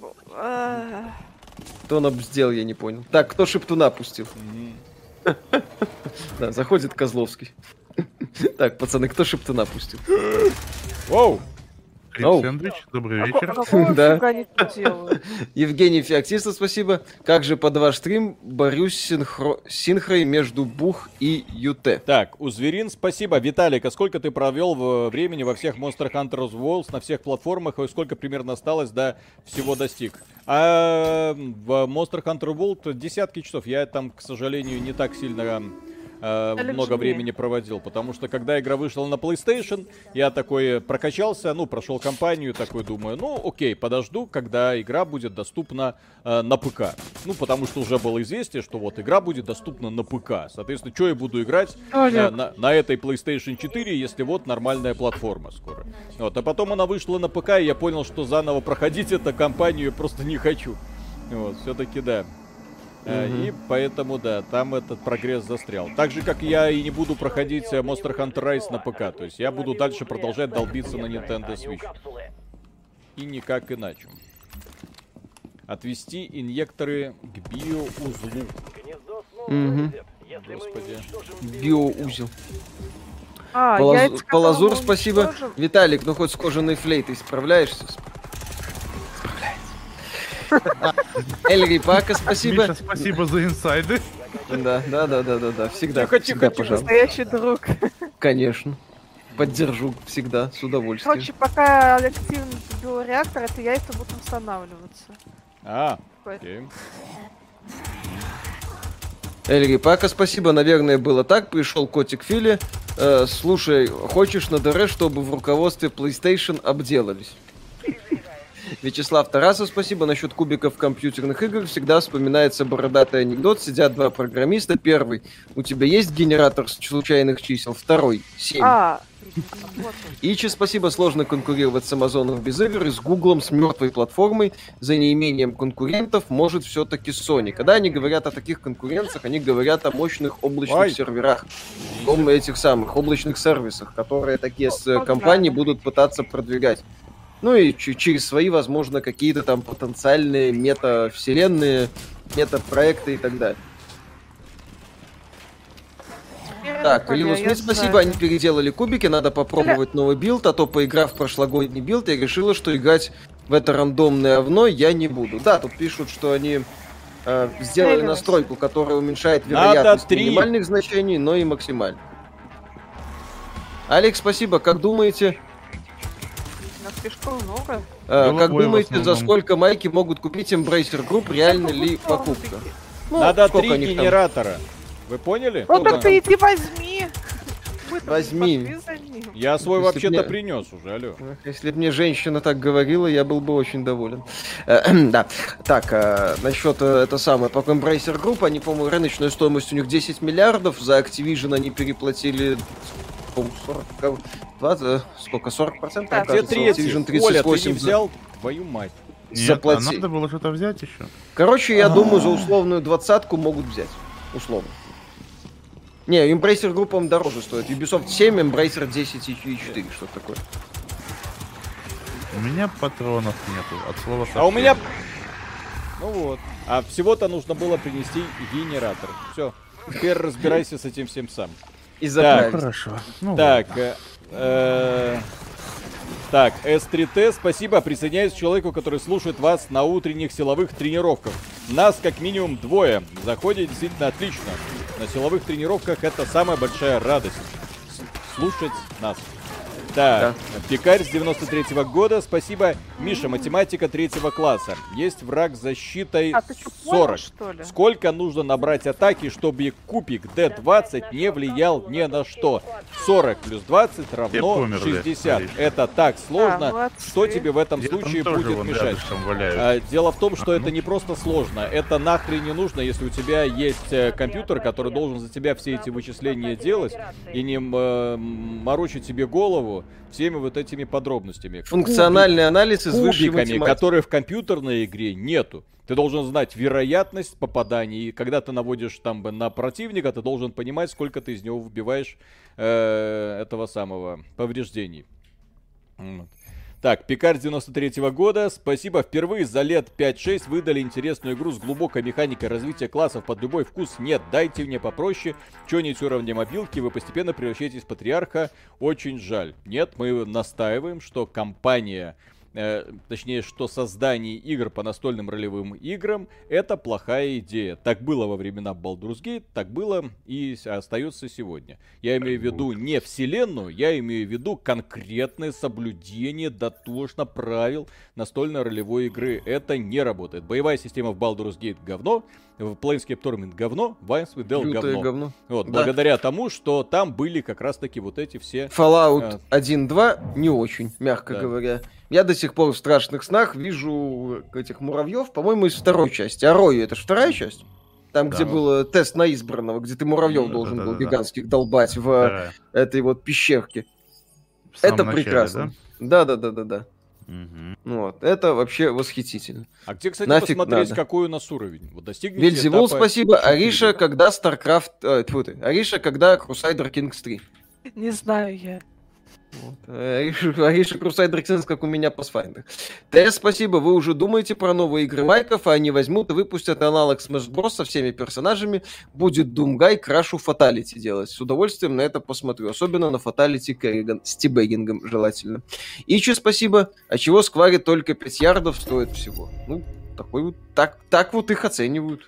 Кто нам сделал, я не понял. Так, кто шептуна пустил? Да, заходит Козловский. Так, пацаны, кто шептуна пустил? Воу! Клип Сэндвич, добрый вечер. Да. Евгений Феоктистов, спасибо. Как же под ваш стрим борюсь синхро... синхрой между Бух и ЮТ? Так, у Зверин спасибо. Виталик, а сколько ты провел в времени во всех Monster Hunter Worlds, на всех платформах, и сколько примерно осталось до всего достиг? А в Monster Hunter World десятки часов. Я там, к сожалению, не так сильно э, много времени проводил. Потому что когда игра вышла на PlayStation, я такой прокачался, ну, прошел кампанию, такой думаю, ну, окей, подожду, когда игра будет доступна э, на ПК. Ну, потому что уже было известие, что вот игра будет доступна на ПК. Соответственно, что я буду играть э, на, на этой PlayStation 4, если вот нормальная платформа скоро. Вот, а потом она вышла на ПК, и я понял, что заново проходить эту кампанию просто не хочу. Вот, все-таки да. Mm-hmm. И поэтому, да, там этот прогресс застрял. Так же, как я и не буду проходить э, Monster Hunter Rise на ПК. То есть я буду дальше продолжать долбиться на Nintendo Switch. И никак иначе. Отвести инъекторы к биоузлу. Угу. Господи. Биоузел. А, Полаз... Полазур, спасибо. Виталик, ну хоть с кожаной флейтой справляешься? Эльри Пака, спасибо. Миша, спасибо за инсайды. Да, да, да, да, да, да. Всегда. Тихо, тихо, пожалуйста. Настоящий друг. Конечно. Поддержу всегда, с удовольствием. Короче, пока активно биореактор, это яйца будут восстанавливаться. А, окей. Эльри, пока спасибо, наверное, было так. Пришел котик Фили. Э, слушай, хочешь на ДР, чтобы в руководстве PlayStation обделались? Вячеслав Тарасов, спасибо. Насчет кубиков компьютерных игр всегда вспоминается бородатый анекдот. Сидят два программиста. Первый, у тебя есть генератор случайных чисел? Второй, семь. А, Ичи, спасибо, сложно конкурировать с Амазоном без игр и с Гуглом, с мертвой платформой. За неимением конкурентов может все-таки Sony. Когда они говорят о таких конкуренциях, они говорят о мощных облачных Ой. серверах, этих самых облачных сервисах, которые такие с компании будут пытаться продвигать. Ну и через свои, возможно, какие-то там потенциальные мета-вселенные, мета-проекты и так далее. Так, Лилус Смит, спасибо, они переделали кубики, надо попробовать новый билд, а то поиграв в прошлогодний билд, я решила, что играть в это рандомное овно я не буду. Да, тут пишут, что они э, сделали настройку, которая уменьшает вероятность минимальных значений, но и максимальных. Алекс, спасибо, как думаете? Много. Э, как думаете, за сколько майки могут купить Embracer Group? Реально ли покупка? Ну, Надо три генератора. Там? Вы поняли? Ну так ты иди возьми. Возьми. Я свой вообще-то мне... принес уже, алло. Если бы мне женщина так говорила, я был бы очень доволен. Э, да. Так, э, насчет э, это самое, по Embracer Group, они, по-моему, рыночная стоимость у них 10 миллиардов, за Activision они переплатили 40, 20, сколько, 40 процентов? Да, где третий? Activision 38. Оля, ты не взял? Твою мать. Нет, Заплати. а надо было что-то взять еще. Короче, я А-а-а. думаю, за условную двадцатку могут взять. Условно. Не, Embracer группа дороже стоит. Ubisoft 7, Embracer 10 и 4, что такое. У меня патронов нету, от слова совсем. А у меня... Ну вот. А всего-то нужно было принести генератор. Все. Теперь разбирайся с этим всем сам. И так, хорошо. Ну, так, э, э, так, S3T, спасибо. Присоединяюсь к человеку, который слушает вас на утренних силовых тренировках. Нас как минимум двое. Заходит действительно отлично. На силовых тренировках это самая большая радость. Слушать нас. Так, да. пекарь с 93 -го года, спасибо. Миша, математика третьего класса. Есть враг с защитой а, 40. Понял, Сколько нужно набрать атаки, чтобы кубик D20 не влиял ни на что? 40 плюс 20 равно помер, 60. Да, это так сложно. А, что тебе в этом случае будет мешать? А, дело в том, что а, это ну... не просто сложно. Это нахрен не нужно, если у тебя есть э, компьютер, который должен за тебя все эти вычисления делать и не э, морочить тебе голову всеми вот этими подробностями. Функциональный Кубик, анализ из математики. которые в компьютерной игре нету. Ты должен знать вероятность попаданий, и когда ты наводишь там на противника, ты должен понимать, сколько ты из него выбиваешь э, этого самого повреждений. Вот. Так, Пикар 93 -го года. Спасибо. Впервые за лет 5-6 выдали интересную игру с глубокой механикой развития классов под любой вкус. Нет, дайте мне попроще. Чё-нибудь уровня мобилки, вы постепенно превращаетесь в патриарха. Очень жаль. Нет, мы настаиваем, что компания э, точнее, что создание игр по настольным ролевым играм это плохая идея. Так было во времена Baldur's Gate, так было и остается сегодня. Я имею в виду не вселенную, я имею в виду конкретное соблюдение дотошно правил настольной ролевой игры. Это не работает. Боевая система в Baldur's Gate говно, в Planescape Torment говно, в Icewind Dale говно. говно. Вот, да. благодаря тому, что там были как раз-таки вот эти все... Fallout э... 1.2 не очень, мягко да. говоря. Я до сих пор в страшных снах вижу этих муравьев, по-моему, из второй части. А Рою это же вторая часть? Там, да, где был тест на избранного, где ты муравьев да, должен да, был да, гигантских да. долбать в да. этой вот пещерке. Это начале, прекрасно. Да, да, да, да, да. Угу. Вот, это вообще восхитительно. А где, кстати, Нафиг посмотреть, надо. какой у нас уровень? Вот достигнете Вельзевул, этапа... спасибо. Ариша, когда StarCraft... Э, тьфу ты. Ариша, когда Crusader Kings 3? Не знаю я. Ариша Крусайдер Ксенс, как у меня Pathfinder. ТС, спасибо, вы уже думаете про новые игры Майков, а они возьмут и выпустят аналог Smash Bros. со всеми персонажами. Будет Думгай крашу Фаталити делать. С удовольствием на это посмотрю. Особенно на Фаталити Керриган. С тибэггингом желательно. Ичи, спасибо. А чего Сквари только 5 ярдов стоит всего? Ну, такой вот, так, так вот их оценивают.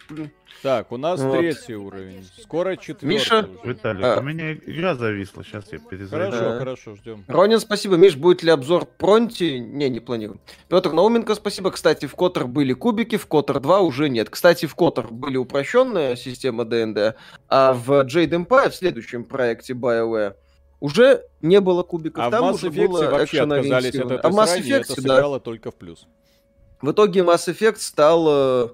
Так, у нас вот. третий уровень. Скоро четвертый. Миша, Виталик, а... у меня игра зависла, сейчас я перезайду. Хорошо, да. хорошо, ждем. Ронин, спасибо. Миш, будет ли обзор Пронти? Не, не планирую. Петр Науменко, спасибо. Кстати, в Котор были кубики, в Котор 2 уже нет. Кстати, в Котор были упрощенная система ДНД, а в Jade Empire, в следующем проекте BioWare, уже не было кубиков. А Там в Mass Effect вообще отказались от этой а в Mass Effect, это сыграло да. только в плюс. В итоге Mass Effect стал э,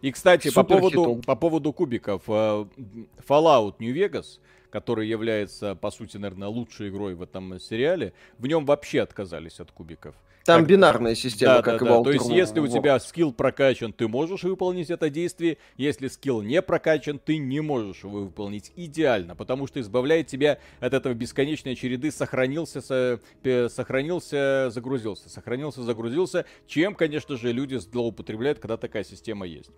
и, кстати, по поводу, по поводу кубиков. Э, Fallout New Vegas, который является, по сути, наверное, лучшей игрой в этом сериале, в нем вообще отказались от кубиков. Там как... бинарная система, да, как да, и да. То есть, если у тебя скилл прокачан, ты можешь выполнить это действие. Если скилл не прокачан, ты не можешь его выполнить идеально, потому что избавляет тебя от этого бесконечной череды сохранился, со... сохранился, загрузился, сохранился, загрузился, чем, конечно же, люди злоупотребляют, когда такая система есть.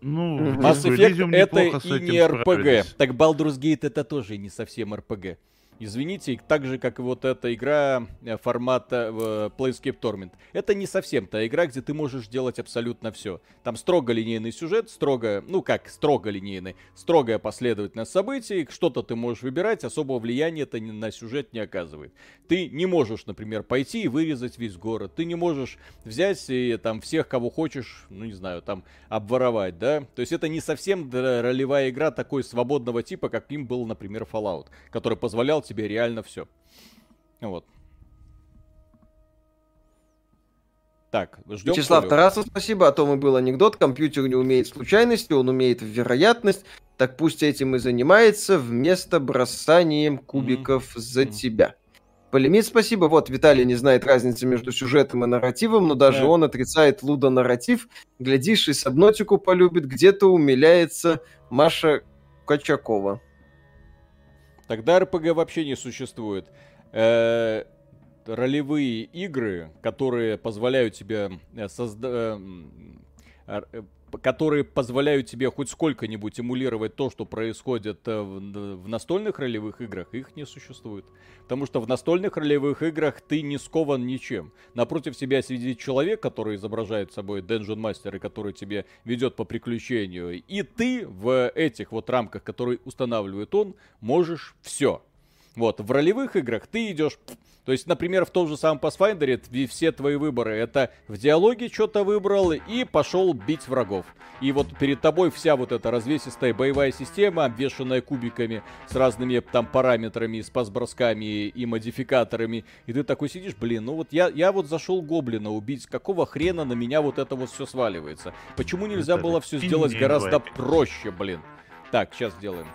Ну, Mass Effect это и не RPG. Так Baldur's Gate это тоже не совсем RPG. Извините, так же, как и вот эта игра э, формата э, Playscape Torment. Это не совсем та игра, где ты можешь делать абсолютно все. Там строго линейный сюжет, строго, ну как строго линейный, строгая последовательность событий, что-то ты можешь выбирать, особого влияния это на сюжет не оказывает. Ты не можешь, например, пойти и вырезать весь город. Ты не можешь взять и там всех, кого хочешь, ну не знаю, там обворовать, да? То есть это не совсем ролевая игра такой свободного типа, как им был, например, Fallout, который позволял тебе реально все. Вот. Так, ждем. Вячеслав Тарасов, спасибо. А то мы был анекдот. Компьютер не умеет случайности, он умеет в вероятность. Так пусть этим и занимается вместо бросанием кубиков mm-hmm. за тебя. Полимит, спасибо. Вот, Виталий не знает разницы между сюжетом и нарративом, но даже yeah. он отрицает лудо-нарратив. Глядишь, и Сабнотику полюбит. Где-то умиляется Маша Качакова. Тогда РПГ вообще не существует. Э, ролевые игры, которые позволяют тебе э, создать э, которые позволяют тебе хоть сколько-нибудь эмулировать то, что происходит в настольных ролевых играх, их не существует. Потому что в настольных ролевых играх ты не скован ничем. Напротив себя сидит человек, который изображает собой Dungeon Master, и который тебе ведет по приключению. И ты в этих вот рамках, которые устанавливает он, можешь все. Вот, в ролевых играх ты идешь то есть, например, в том же самом Pathfinder все твои выборы это в диалоге что-то выбрал и пошел бить врагов. И вот перед тобой вся вот эта развесистая боевая система, обвешанная кубиками с разными там параметрами, с пасбросками и модификаторами. И ты такой сидишь, блин, ну вот я, я вот зашел гоблина убить, какого хрена на меня вот это вот все сваливается? Почему нельзя было все сделать гораздо проще, блин? Так, сейчас сделаем.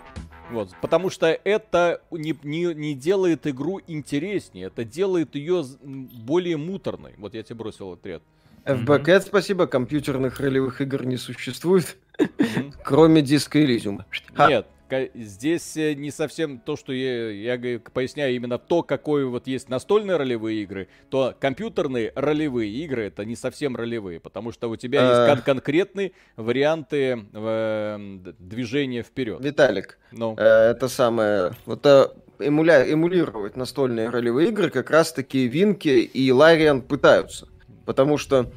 Вот, потому что это не, не, не делает игру интереснее, это делает ее более муторной. Вот я тебе бросил отряд. FBCat, mm-hmm. спасибо, компьютерных ролевых игр не существует, mm-hmm. кроме диска Elysium. Нет, здесь э, не совсем то, что я, я поясняю, именно то, какое вот есть настольные ролевые игры, то компьютерные ролевые игры это не совсем ролевые, потому что у тебя есть кон- конкретные варианты э, движения вперед. Виталик, ну. э, это самое, вот э, эмуля, эмулировать настольные ролевые игры как раз-таки Винки и Лариан пытаются, потому что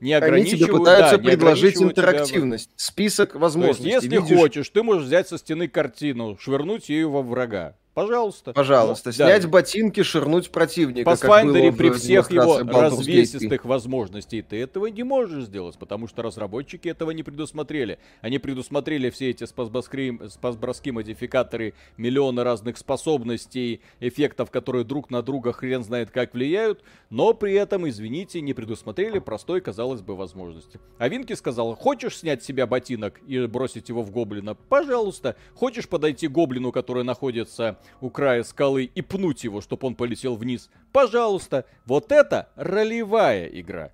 не Они тебе пытаются да, предложить интерактивность, тебя... список возможностей. То есть, если видишь... хочешь, ты можешь взять со стены картину, швырнуть ее во врага. Пожалуйста. Пожалуйста. Снять да. ботинки, ширнуть противника. В Pathfinder при всех его развесистых возможностей ты этого не можешь сделать, потому что разработчики этого не предусмотрели. Они предусмотрели все эти спасброски модификаторы, миллионы разных способностей, эффектов, которые друг на друга хрен знает как влияют, но при этом, извините, не предусмотрели простой, казалось бы, возможности. А Винки сказал, хочешь снять с себя ботинок и бросить его в гоблина? Пожалуйста. Хочешь подойти к гоблину, который находится у края скалы и пнуть его, чтобы он полетел вниз. Пожалуйста, вот это ролевая игра.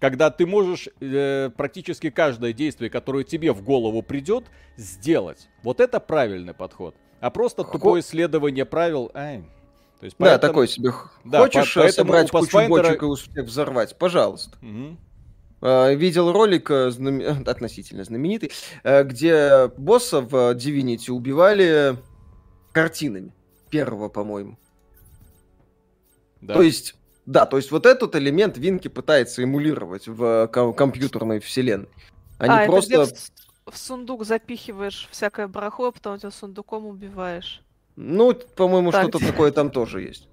Когда ты можешь э, практически каждое действие, которое тебе в голову придет, сделать. Вот это правильный подход. А просто Хо... тупое исследование правил... Ай. То есть, поэтому... Да, такой себе. Да, Хочешь по- собрать кучу Pathfinder... бочек и успех взорвать? Пожалуйста. Угу. Видел ролик э, знам... относительно знаменитый, э, где босса в Divinity убивали картинами. Первого, по-моему. Да. То есть Да, то есть вот этот элемент Винки пытается эмулировать в компьютерной вселенной. Они а, просто... Это в, в сундук запихиваешь всякое барахло, а потом тебя сундуком убиваешь. Ну, по-моему, что-то такое там тоже есть.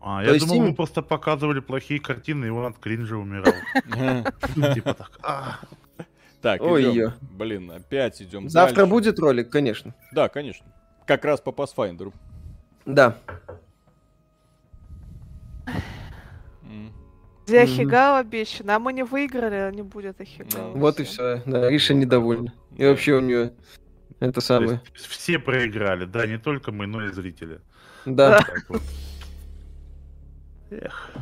А, То я думал, им... вы просто показывали плохие картины, и он от кринжа умирал. Типа так. А. Так, идем. Блин, опять идем Завтра будет ролик, конечно. Да, конечно. Как раз по Pathfinder. Да. Где Ахигава обещано, а мы не выиграли, а не будет Ахигава. Вот и все. Да, Риша недовольна. И вообще у нее это самое. Все проиграли, да, не только мы, но и зрители. Да. Эх.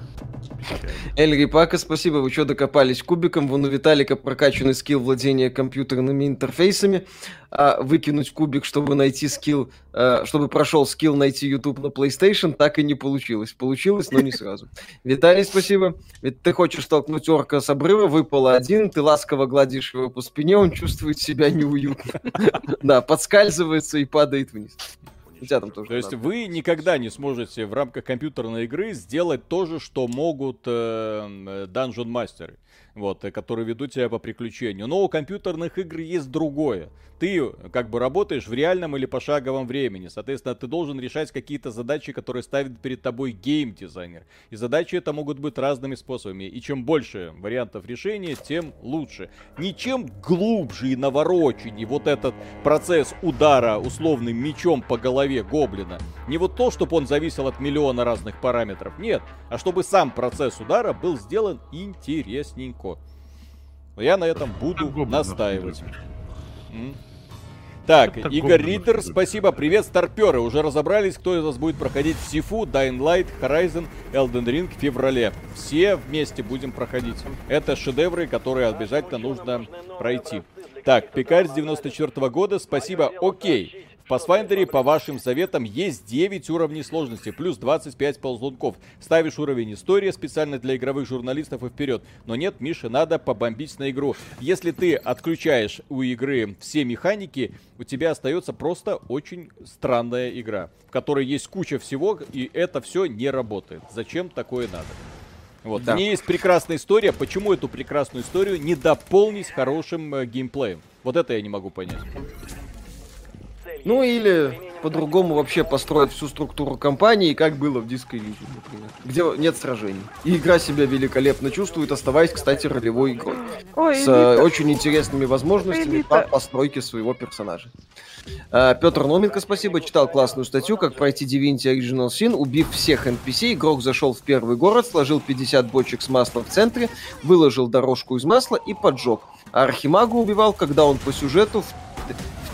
Эль Рипака, спасибо, вы что докопались кубиком. Вон у Виталика прокачанный скилл владения компьютерными интерфейсами. А выкинуть кубик, чтобы найти скилл, а, чтобы прошел скилл найти YouTube на PlayStation, так и не получилось. Получилось, но не сразу. Виталий, спасибо. Ведь ты хочешь столкнуть орка с обрыва, выпало один, ты ласково гладишь его по спине, он чувствует себя неуютно. Да, подскальзывается и падает вниз. Хотя там тоже. То есть вы никогда не сможете в рамках компьютерной игры сделать то же, что могут э, Dungeon Master вот, э, которые ведут тебя по приключению. Но у компьютерных игр есть другое. Ты как бы работаешь в реальном или пошаговом времени. Соответственно, ты должен решать какие-то задачи, которые ставит перед тобой геймдизайнер. И задачи это могут быть разными способами. И чем больше вариантов решения, тем лучше. Ничем глубже и навороченнее вот этот процесс удара условным мечом по голове гоблина. Не вот то, чтобы он зависел от миллиона разных параметров. Нет. А чтобы сам процесс удара был сделан интересненько легко. Но я на этом буду настаивать. Так, Это Игорь Ридер, спасибо. Привет, старперы. Уже разобрались, кто из вас будет проходить Сифу, Dying Light, Horizon, Elden Ring в феврале. Все вместе будем проходить. Это шедевры, которые обязательно нужно пройти. Так, Пикарь с 94 -го года, спасибо. Окей. В Pathfinder, по вашим советам, есть 9 уровней сложности, плюс 25 ползунков. Ставишь уровень история специально для игровых журналистов и вперед. Но нет, Миша, надо побомбить на игру. Если ты отключаешь у игры все механики, у тебя остается просто очень странная игра, в которой есть куча всего, и это все не работает. Зачем такое надо? Вот. Да. В ней есть прекрасная история. Почему эту прекрасную историю не дополнить хорошим э, геймплеем? Вот это я не могу понять. Ну или по-другому вообще построить всю структуру компании, как было в Disco Elysium, например, где нет сражений. И игра себя великолепно чувствует, оставаясь, кстати, ролевой игрой. Ой, с э, очень интересными возможностями по постройке своего персонажа. А, Петр Номенко, спасибо, читал классную статью, как пройти Divinity Original Sin, убив всех NPC, игрок зашел в первый город, сложил 50 бочек с маслом в центре, выложил дорожку из масла и поджег. А Архимага убивал, когда он по сюжету в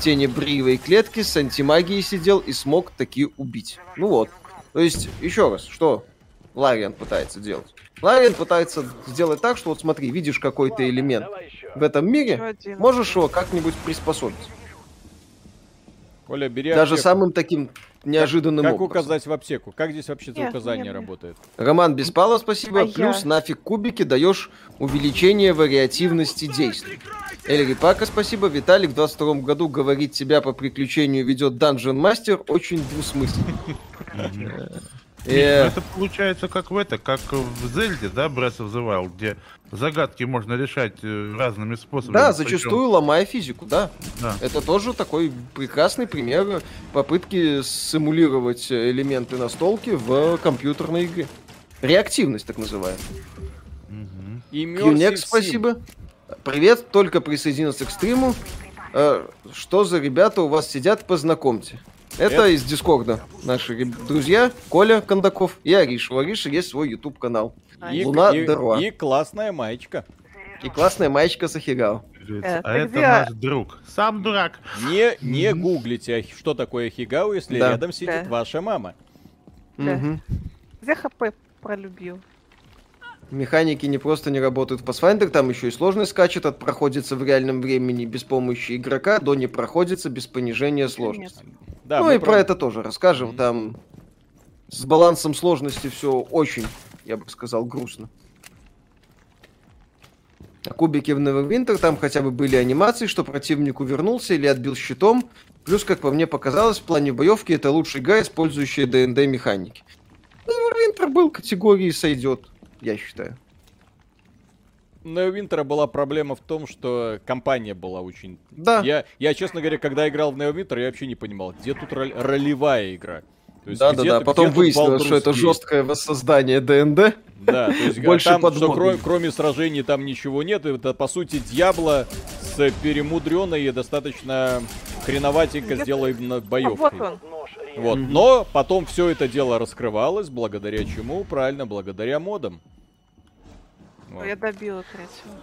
тени бриевой клетки с антимагией сидел и смог таки убить. Ну вот. То есть, еще раз, что Лариан пытается делать? Лариан пытается сделать так, что вот смотри, видишь какой-то элемент в этом мире, можешь его как-нибудь приспособить. Оля, бери Даже аптеку. самым таким неожиданным как, как образом. указать в аптеку? Как здесь вообще это указание нет, работает? Роман Беспалов, спасибо. А Плюс я... нафиг кубики даешь увеличение вариативности действий. Эльри Пака, спасибо. Виталик в 22 году говорит, тебя по приключению ведет Dungeon Master. Очень двусмысленно. Э, это получается как в это, как в Зельде, да, Breath of the Wild, где загадки можно решать э, разными способами. Да, зачастую ломая физику, да. да. Это тоже такой прекрасный пример попытки симулировать элементы настолки в компьютерной игре. Реактивность, так называемая. Угу. Юнек, спасибо. Привет, только присоединился к стриму. Э, что за ребята у вас сидят, познакомьте. Это, Это из Дискорда. Наши друзья Коля Кондаков и Ариша. У Ариши есть свой YouTube канал. И, Луна и, Деруа. И классная маечка. И классная маечка Сахигао. Э, а это где... наш друг. Сам дурак. Не, не гуглите, что такое Хигао, если да. рядом сидит да. ваша мама. Да. Угу. Где ХП пролюбил? Механики не просто не работают в Pathfinder, там еще и сложность скачет от проходится в реальном времени без помощи игрока до не проходится без понижения сложности. Да, ну и про... про это тоже расскажем. Там с балансом сложности все очень, я бы сказал, грустно. А кубики в Neverwinter там хотя бы были анимации, что противник увернулся или отбил щитом. Плюс, как по мне показалось, в плане боевки это лучший игра, использующая ДНД механики. Neverwinter был категории сойдет, я считаю. Но у Винтера была проблема в том, что компания была очень... Да. Я, я, честно говоря, когда играл в Neverwinter, я вообще не понимал, где тут роль, ролевая игра. Да, да, да. Потом выяснилось, что это жесткое воссоздание ДНД. Да, то есть Больше там, что кроме, кроме сражений там ничего нет. Это, по сути, Дьябло с перемудренной и достаточно хреноватенько сделанной боевкой. А вот он. Вот. Mm-hmm. Но потом все это дело раскрывалось, благодаря чему? Правильно, благодаря модам. Вот. Я добила третьего.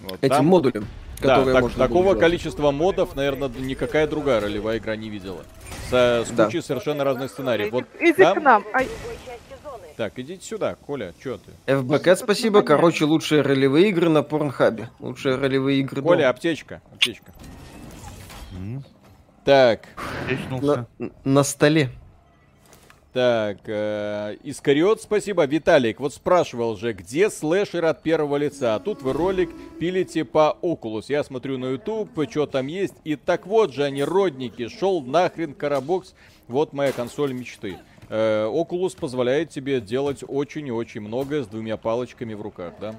Вот, Этим там... модулем. Да, так, такого количества модов, наверное, никакая другая ролевая игра не видела. С, с да. кучей совершенно разных сценариев. Вот Иди там... к нам. Ай. Так, идите сюда, Коля, чё ты? ФБК, спасибо. Короче, лучшие ролевые игры на Порнхабе. Лучшие ролевые игры Коля, дома. аптечка, аптечка. Так. На, на столе. Так, э, Искариот, спасибо. Виталик, вот спрашивал же, где слэшер от первого лица? А тут вы ролик пилите по Oculus. Я смотрю на YouTube, что там есть. И так вот же они, родники, шел нахрен Карабокс. Вот моя консоль мечты. Э, Oculus позволяет тебе делать очень и очень многое с двумя палочками в руках, да?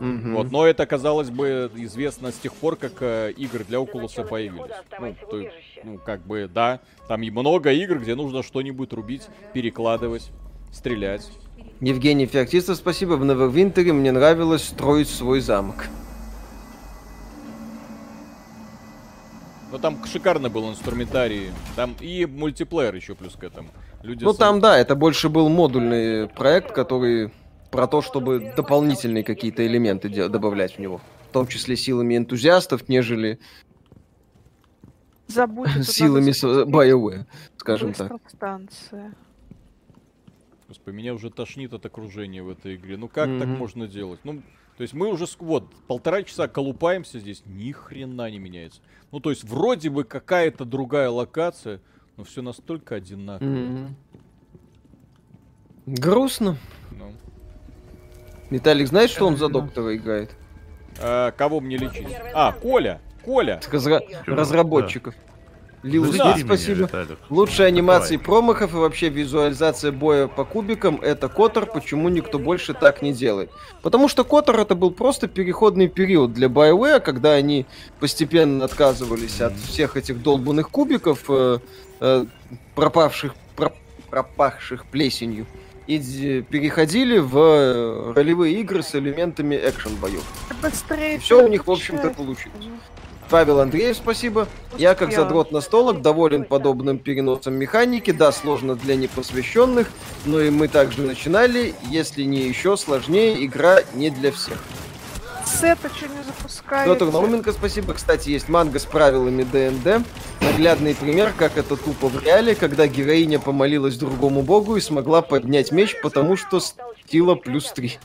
Mm-hmm. Вот, но это, казалось бы, известно с тех пор, как э, игры для Oculus появились. Ну, то, ну, как бы, да, там и много игр, где нужно что-нибудь рубить, перекладывать, стрелять. Евгений Феоктистов, спасибо. В Невервинтере мне нравилось строить свой замок. Ну там шикарно был инструментарий. Там и мультиплеер еще плюс к этому. Люди ну там, да, это больше был модульный проект, который про то, чтобы дополнительные какие-то элементы добавлять в него. В том числе силами энтузиастов, нежели силами BioWare, скажем так. Станция. Господи, меня уже тошнит от окружения в этой игре. Ну как mm-hmm. так можно делать? Ну, то есть мы уже вот полтора часа колупаемся здесь, ни хрена не меняется. Ну то есть вроде бы какая-то другая локация, но все настолько одинаково. Mm-hmm. Грустно. Ну. Виталик, знаешь, что он за доктора играет? А, кого мне лечить? А, Коля! Коля! Разра... Разработчиков. Да. Лил да. спасибо. Лучшие анимации Давай. промахов и вообще визуализация боя по кубикам это Котор. Почему никто больше так не делает? Потому что Котор это был просто переходный период для BioWare, когда они постепенно отказывались от всех этих долбанных кубиков, э, э, пропавших, про, пропахших плесенью и переходили в э, ролевые игры с элементами экшен боев. Быстрее. Все у них, в общем-то, получилось. Павел Андреев, спасибо. Я, как задрот на столок, доволен подобным переносом механики. Да, сложно для непосвященных, но и мы также начинали. Если не еще сложнее, игра не для всех. Сета что не запускается. Петр Науменко, спасибо. Кстати, есть манга с правилами ДНД. Наглядный пример, как это тупо в реале, когда героиня помолилась другому богу и смогла поднять меч, потому что стила плюс 3.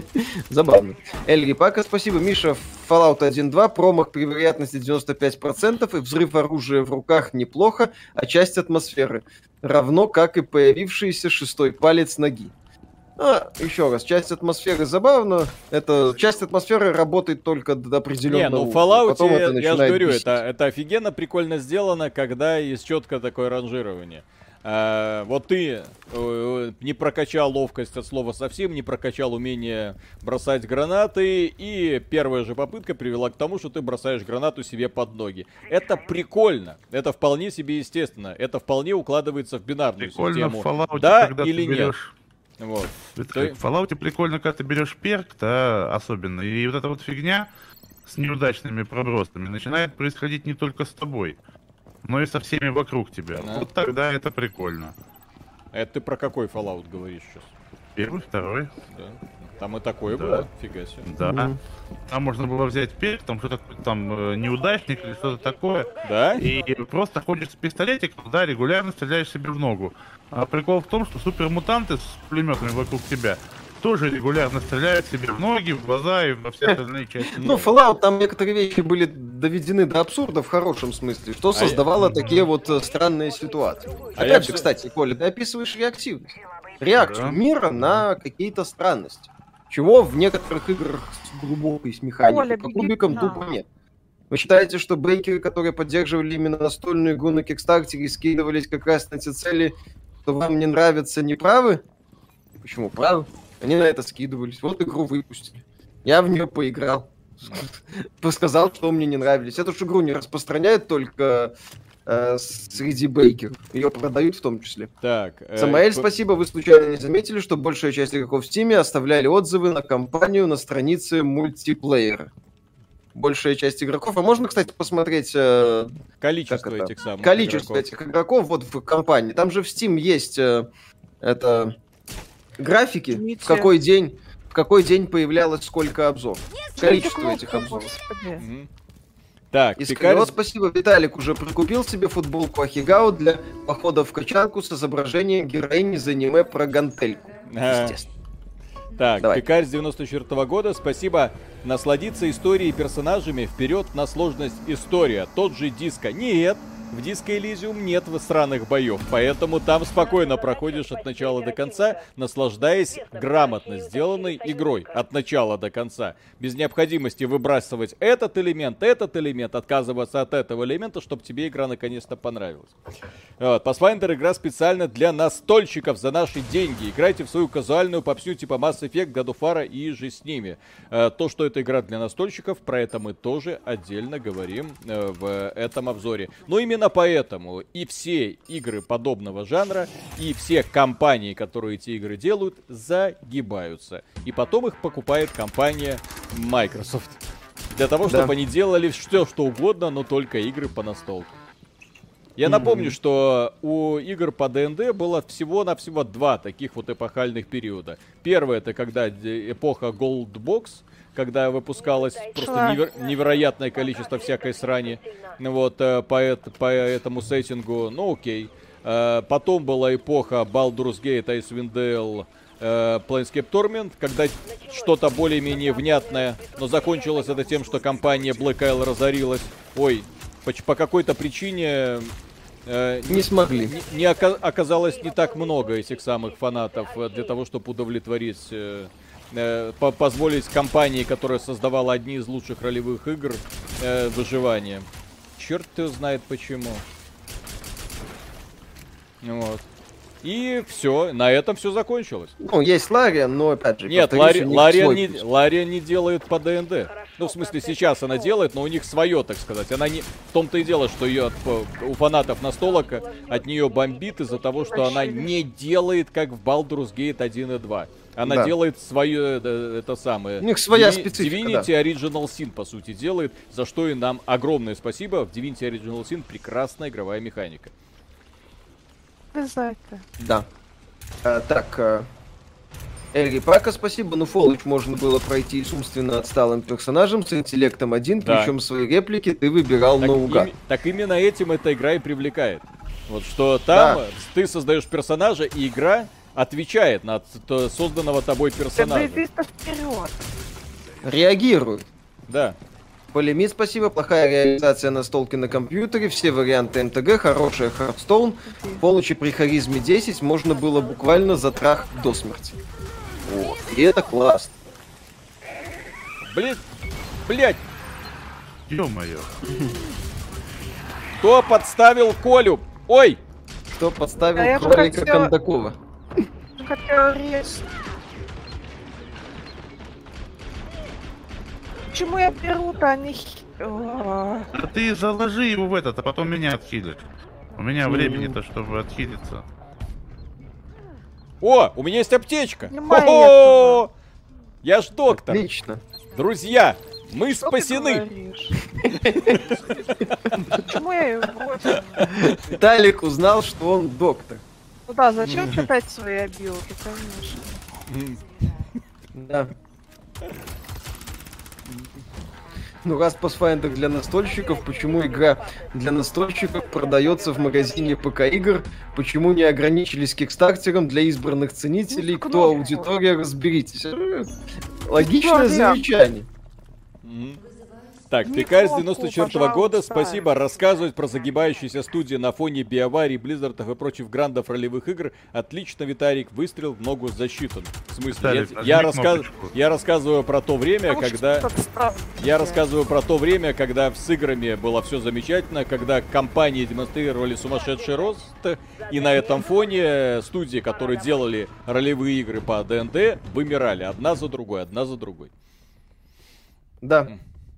Забавно. Эльри Пака, спасибо. Миша, Fallout 1.2, промах при вероятности 95% и взрыв оружия в руках неплохо, а часть атмосферы. Равно как и появившийся шестой палец ноги. А, еще раз, часть атмосферы забавно. Это часть атмосферы работает только до определенного. Не, ну в Fallout, я, я же говорю, это, это офигенно прикольно сделано, когда есть четко такое ранжирование. А, вот ты э, не прокачал ловкость от слова совсем, не прокачал умение бросать гранаты, и первая же попытка привела к тому, что ты бросаешь гранату себе под ноги. Это прикольно, это вполне себе естественно, это вполне укладывается в бинарную прикольно систему. В Fallout, да или нет? Вот. Это, То... В Fallout прикольно, когда ты берешь перк, да, особенно. И вот эта вот фигня с неудачными пробросами начинает происходить не только с тобой, но и со всеми вокруг тебя. Да. Вот тогда это прикольно. Это ты про какой Fallout говоришь сейчас? Первый, второй. Да. Там и такое да. было, фига себе. Да. Mm-hmm. Там можно было взять перк, там что-то там э, неудачник или что-то такое. Да? И просто ходишь с пистолетиком, да, регулярно стреляешь себе в ногу. А прикол в том, что супермутанты с пулеметами вокруг тебя тоже регулярно стреляют себе в ноги, в глаза и во все остальные части. Ну, Fallout, там некоторые вещи были доведены до абсурда в хорошем смысле, что а создавало такие вот э, странные ситуации. А Опять же, кстати, Коля, ты описываешь реактивность. Реакцию мира на какие-то странности. Чего в некоторых играх с глубокой с механикой по кубикам тупо нет. Вы считаете, что бейкеры, которые поддерживали именно настольную игру на Кикстартере и скидывались как раз на те цели, что вам не нравятся, не правы? Почему? Правда? Они на это скидывались. Вот игру выпустили. Я в нее поиграл. Сказал, что мне не нравились. Эту же игру не распространяют только э, среди бейкеров. Ее продают в том числе. Так. Э, Самаэль, спасибо. Вы случайно не заметили, что большая часть игроков в Steam оставляли отзывы на компанию на странице мультиплеера? большая часть игроков. А можно, кстати, посмотреть... Э, количество этих самых Количество игроков. этих игроков вот в компании. Там же в Steam есть э, это графики, в какой день в какой день появлялось сколько обзоров. Количество этих обзоров. Угу. Так, И Пикарь... вот спасибо, Виталик уже прикупил себе футболку Ахигао для похода в качанку с изображением героини из аниме про гантельку. А... Естественно. Так, Давай. Пикарь с 94 -го года, спасибо. Насладиться историей и персонажами, вперед на сложность история. Тот же диско. Нет, в Disco Elysium нет сраных боев, поэтому там спокойно проходишь от начала до конца, наслаждаясь грамотно сделанной игрой от начала до конца. Без необходимости выбрасывать этот элемент, этот элемент, отказываться от этого элемента, чтобы тебе игра наконец-то понравилась. Вот. Pathfinder игра специально для настольщиков за наши деньги. Играйте в свою казуальную попсю типа Mass Effect, God of War и же с ними. Э, то, что это игра для настольщиков, про это мы тоже отдельно говорим э, в этом обзоре. Но именно Именно поэтому и все игры подобного жанра, и все компании, которые эти игры делают, загибаются. И потом их покупает компания Microsoft. Для того, чтобы да. они делали все, что угодно, но только игры по настолке. Я напомню, mm-hmm. что у игр по ДНД было всего-навсего два таких вот эпохальных периода. Первый это когда эпоха Goldbox, когда выпускалось просто невер- невероятное количество всякой срани. Вот, э, по, по этому сеттингу, ну окей. Э, потом была эпоха Baldur's Gate, Icewind Dale, э, Planescape Torment, когда что-то более-менее внятное, но закончилось это тем, что компания Black Isle разорилась. Ой, по, по какой-то причине э, не смогли. Не, не оказалось не так много этих самых фанатов для того, чтобы удовлетворить э, э, по позволить компании, которая создавала одни из лучших ролевых игр, э, выживание. Черт ты знает почему. Вот. И все, на этом все закончилось. Ну, есть Лария, но опять же... Нет, Лария, Лария, не, Лария не делает по ДНД. Ну, в смысле, сейчас она делает, но у них свое, так сказать. Она не... В том-то и дело, что ее у фанатов настолок от нее бомбит из-за того, что она не делает, как в Baldur's Gate 1 и 2. Она да. делает свое, э, это самое... У них своя Divi- специфика, Divinity да. Original Sin, по сути, делает, за что и нам огромное спасибо. В Divinity Original Sin прекрасная игровая механика. Знаете. Да. А, так, а... Эльри Пака, спасибо. Ну, Фолыч можно было пройти с умственно отсталым персонажем с интеллектом один, да. причем свои реплики ты выбирал так наугад. Им, так именно этим эта игра и привлекает. Вот что там да. ты создаешь персонажа, и игра отвечает на созданного тобой персонажа. Реагирует. Да. Полимит, спасибо. Плохая реализация настолки на компьютере. Все варианты МТГ. Хорошая Хардстоун. Получи при харизме 10 можно было буквально затрах до смерти. Вот. И это классно. Блять. Блять. Ё-моё. Кто подставил Колю? Ой! Кто подставил а кролика хотела... Кондакова? Резать. Почему я беру-то, а не... А ты заложи его в этот, а потом меня отхилишь. У меня времени-то, чтобы отхилиться. О, у меня есть аптечка. О, я ж доктор. Отлично. Друзья, мы Что спасены. Почему я его? Виталик узнал, что он доктор. Ну да, зачем читать свои обилки, конечно. Да. Ну раз Pathfinder для настольщиков, почему игра для настольщиков продается в магазине ПК игр? Почему не ограничились кикстартером для избранных ценителей? Ну, Кто аудитория, разберитесь. Логичное замечание. Так, Пикарь с 94 -го года, спасибо. Рассказывать про загибающиеся студии на фоне биоварий, Близзардов и прочих грандов ролевых игр. Отлично, Витарик, выстрел в ногу засчитан. В смысле, Виталик, я, я, рассказ... я рассказываю про то время, Потому когда... Я рассказываю про то время, когда с играми было все замечательно, когда компании демонстрировали сумасшедший рост, и на этом фоне студии, которые делали ролевые игры по ДНД, вымирали одна за другой, одна за другой. Да.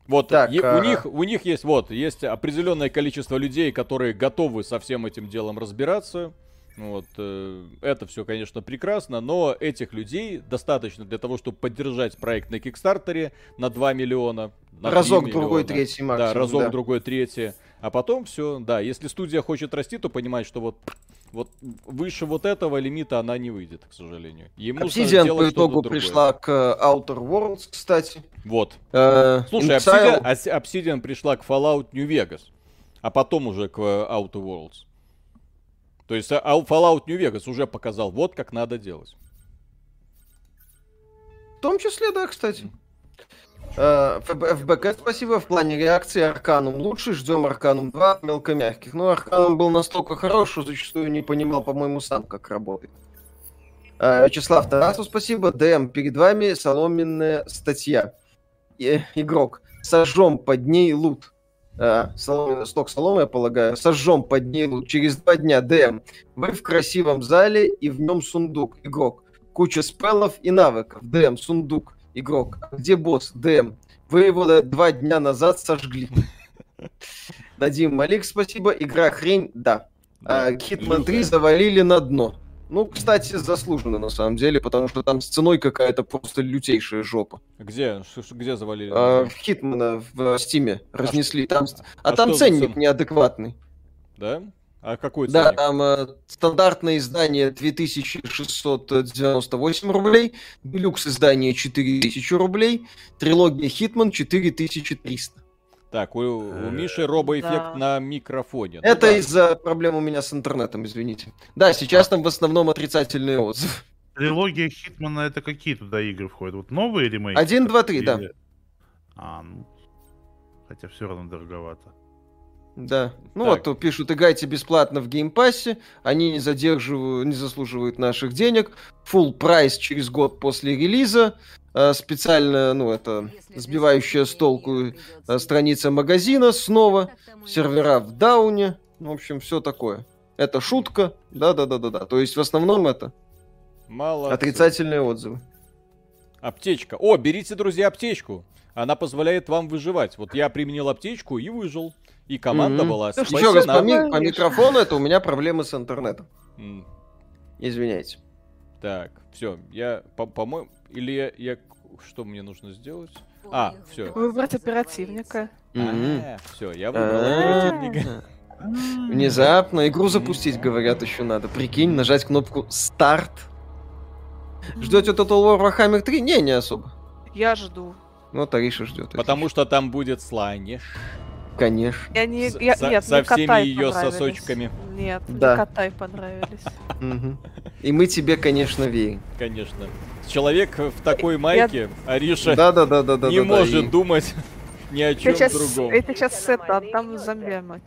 Вот так, е- а... у них у них есть вот есть определенное количество людей, которые готовы со всем этим делом разбираться. Вот э, это все, конечно, прекрасно, но этих людей достаточно для того, чтобы поддержать проект на Кикстартере на 2 миллиона. На разок миллиона, другой третий максимум. Да, разок да. другой третий. А потом все, да, если студия хочет расти, то понимает, что вот вот выше вот этого лимита она не выйдет, к сожалению. Ему Obsidian по итогу пришла к Outer Worlds, кстати. Вот. Э, Слушай, Obsidian, Obsidian пришла к Fallout New Vegas, а потом уже к Outer Worlds. То есть а, Fallout New Vegas уже показал, вот как надо делать. В том числе, да, кстати. Э, ФБК спасибо. В плане реакции Arcanum лучше. Ждем Arcanum 2 от мелкомягких. Но Arcanum был настолько хорош, что зачастую не понимал, по-моему, сам, как работает. Э, Вячеслав Тарасов, спасибо. ДМ, перед вами соломенная статуя. И, игрок, сожжем под ней лут. А, соломен, стог соломы, я полагаю. Сожжем под ней лут. Через два дня ДМ. Вы в красивом зале и в нем сундук. Игрок. Куча спеллов и навыков. ДМ, сундук игрок. Где босс? ДМ. Вы его два дня назад сожгли. Дадим Малик, спасибо. Игра хрень, да. А Hitman 3 завалили на дно. Ну, кстати, заслуженно на самом деле, потому что там с ценой какая-то просто лютейшая жопа. Где? Где завалили? А, Хитмана в Стиме разнесли. А там, а, а там ценник неадекватный. Да? А какой ценник? Да, там э, стандартное издание 2698 рублей, делюкс издание 4000 рублей, трилогия Хитман 4300. Так, у, у э, Миши робоэффект да. на микрофоне. Ну, Это да. из-за проблем у меня с интернетом, извините. Да, сейчас там в основном отрицательные отзывы. Трилогия Hitman а это какие туда игры входят? Вот новые ремейки? Один, два, три, да. А, ну. Хотя все равно дороговато. Да. Ну так. вот пишут, играйте бесплатно в Game Pass е, они не задерживают, не заслуживают наших денег. Full price через год после релиза. А, специально, ну это сбивающая с толку а, страница магазина снова. Сервера в дауне. В общем, все такое. Это шутка. Да-да-да-да-да. То есть в основном это Мало. Отрицательные отзывы. Аптечка. О, берите, друзья, аптечку. Она позволяет вам выживать. Вот я применил аптечку и выжил. И команда mm-hmm. была Еще раз, по, ми- по микрофону это у меня проблемы с интернетом. Mm. Извиняйте. Так, все, я, по-моему, или я, я, что мне нужно сделать? А, все. Выбрать оперативника. А, все, я выбрал оперативника. Внезапно игру запустить, говорят, еще надо. Прикинь, нажать кнопку старт. Ждете Total War Warhammer 3? Не, не особо. Я жду. Ну, Тариша ждет. Потому что там будет слайниш. Конечно. Я не, я, со, нет, со всеми ее сосочками. Нет, да. мне Катай понравились. И мы тебе, конечно, верим. Конечно. Человек в такой майке. Ариша, да, да, да, да, да, не да, может да, думать ни о чем другом. Это сейчас это, отдам зомбиам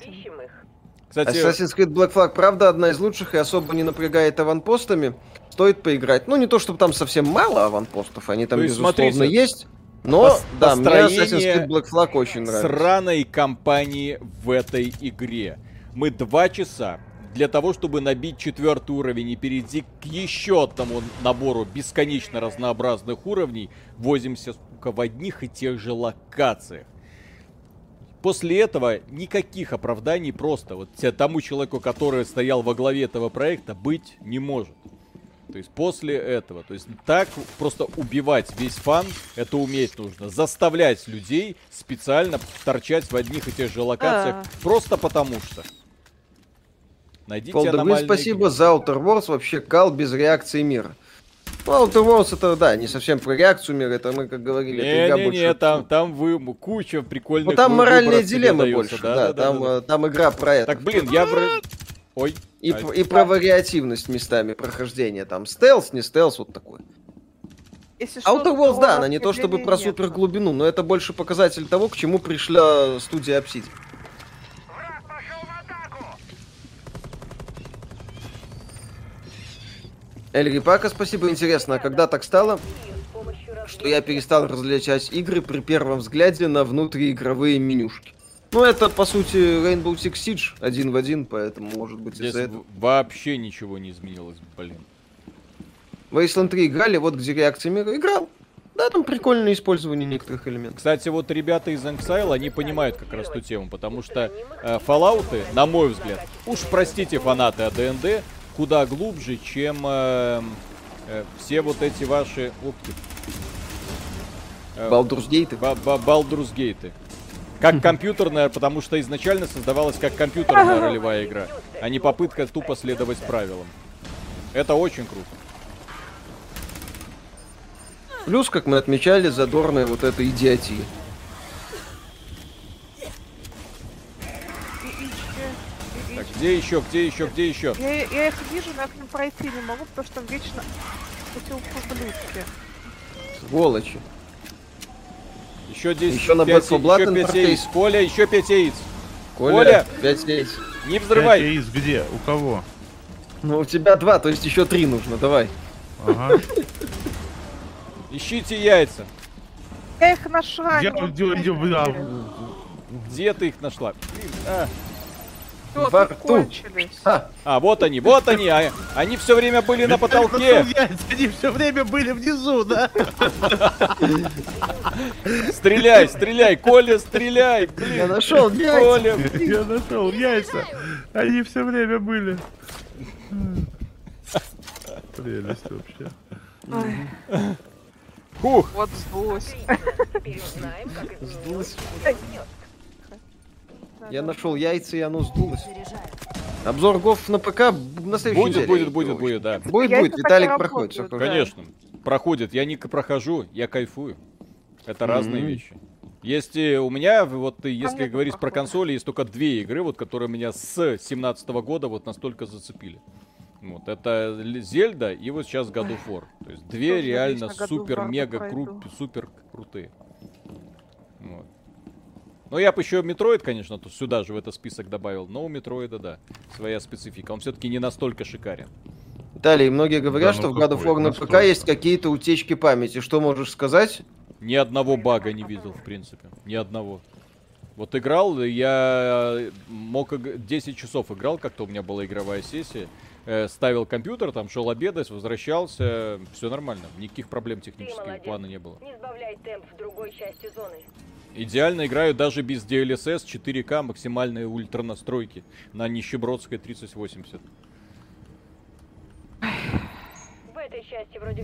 Кстати, Assassin's Creed Black Flag, правда, одна из лучших и особо не напрягает аванпостами. Стоит поиграть. Ну, не то, чтобы там совсем мало аванпостов, они там, безусловно, смотрите, есть. Но, Пос да, мне Assassin's Creed Black Flag очень нравится. Сраной компании в этой игре. Мы два часа для того, чтобы набить четвертый уровень и перейти к еще одному набору бесконечно разнообразных уровней, возимся, сука, в одних и тех же локациях. После этого никаких оправданий просто вот тому человеку, который стоял во главе этого проекта, быть не может. То есть после этого, то есть так просто убивать весь фан, это уметь нужно. Заставлять людей специально торчать в одних и тех же локациях, А-а-а. просто потому что. Найдите Полдовы, спасибо игры. за Outer Wars, вообще кал без реакции мира. Ну, Outer Worlds это, да, не совсем про реакцию мира, это мы, как говорили, не, это игра не, больше... Не, там, там вы куча прикольных... Ну, там моральные дилеммы больше, да, да, да, там, да, да. там игра про это. Так, блин, я... Ой. И, а... и про вариативность местами прохождения. Там стелс, не стелс, вот такой. Если Outer Worlds, да, она не то чтобы про супер глубину, но это больше показатель того, к чему пришла студия Obsidian. Эльри Пака, спасибо. Интересно, а когда так стало, что я перестал различать игры при первом взгляде на внутриигровые менюшки? Ну, это, по сути, Rainbow Six Siege один в один, поэтому, может быть, из-за этого... вообще ничего не изменилось, блин. Wasteland 3 играли, вот где реакция мира играл. Да, там прикольное использование некоторых элементов. Кстати, вот ребята из Exile, они понимают как раз ту тему, потому что э, Fallout, на мой взгляд, уж простите фанаты АДНД, куда глубже, чем э, э, все вот эти ваши... Опки. Э, Балдурсгейты? Балдурсгейты. Как компьютерная, потому что изначально создавалась как компьютерная ролевая игра, а не попытка тупо следовать правилам. Это очень круто. Плюс, как мы отмечали, задорная вот эта идиотия. Так, где еще, где еще, где еще? Я, я их вижу, но я к ним пройти не могу, потому что там вечно эти ублюдки. Сволочи. Еще 10, еще на 5, еще 5 яиц. Коля, еще 5 яиц. Коля, Коля 5 яиц. Не взрывай. 5 яиц где? У кого? Ну, у тебя 2, то есть еще 3 нужно, давай. Ага. Ищите яйца. Я их нашла. Я, я, Где ты их нашла? А. Во рту. А. а, вот они, вот они. А, они все время были на потолке. Они все время были внизу, да? Стреляй, стреляй, Коля, стреляй. Блин. Я нашел яйца. Коля. Я нашел яйца. Они все время были. Прелесть вообще. Фух. Вот сдулось. Сдулось. Я нашел яйца, и оно сдулось. Обзор ГОФ на ПК на следующей будет, неделе. Будет, будет, будет, да. Будет, будет. Виталик проходит. Все Конечно. Проходит. Я не прохожу, я кайфую. Это разные вещи. Есть у меня, вот если говорить про консоли, есть только две игры, вот которые меня с 17 года вот настолько зацепили. Вот, это Zelda и вот сейчас God of War. То есть две Тоже реально супер-мега кру- супер крутые. Ну, я бы еще Metroid, конечно, тут сюда же в этот список добавил. Но у Metroid а, да, своя специфика. Он все-таки не настолько шикарен. Далее, многие говорят, да, ну что в God of War на ПК есть какие-то утечки памяти. Что можешь сказать? Ни одного бага не видел, в принципе. Ни одного. Вот играл, я мог 10 часов играл, как-то у меня была игровая сессия э, ставил компьютер, там шел обедать, возвращался, все нормально, никаких проблем технических плана не было. Не сбавляй темп в другой части зоны. Идеально играю даже без DLSS 4К максимальные ультра настройки на нищебродской 3080.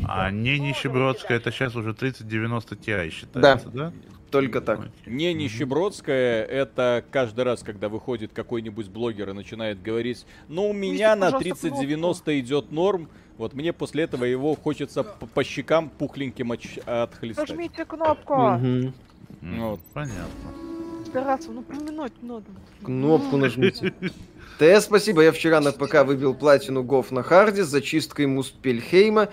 А не нищебродская, это сейчас уже 3090 Ti считается, да? да? Только так. Не нищебродская, это каждый раз, когда выходит какой-нибудь блогер и начинает говорить, ну у меня на 3090 идет норм, вот мне после этого его хочется по, по щекам пухленьким отхлестать. Нажмите кнопку. Угу. Вот. Понятно. Стараться, ну помянуть надо. Кнопку нажмите. ТС, спасибо, я вчера на ПК выбил платину GoW на харде с зачисткой Муспельхейма,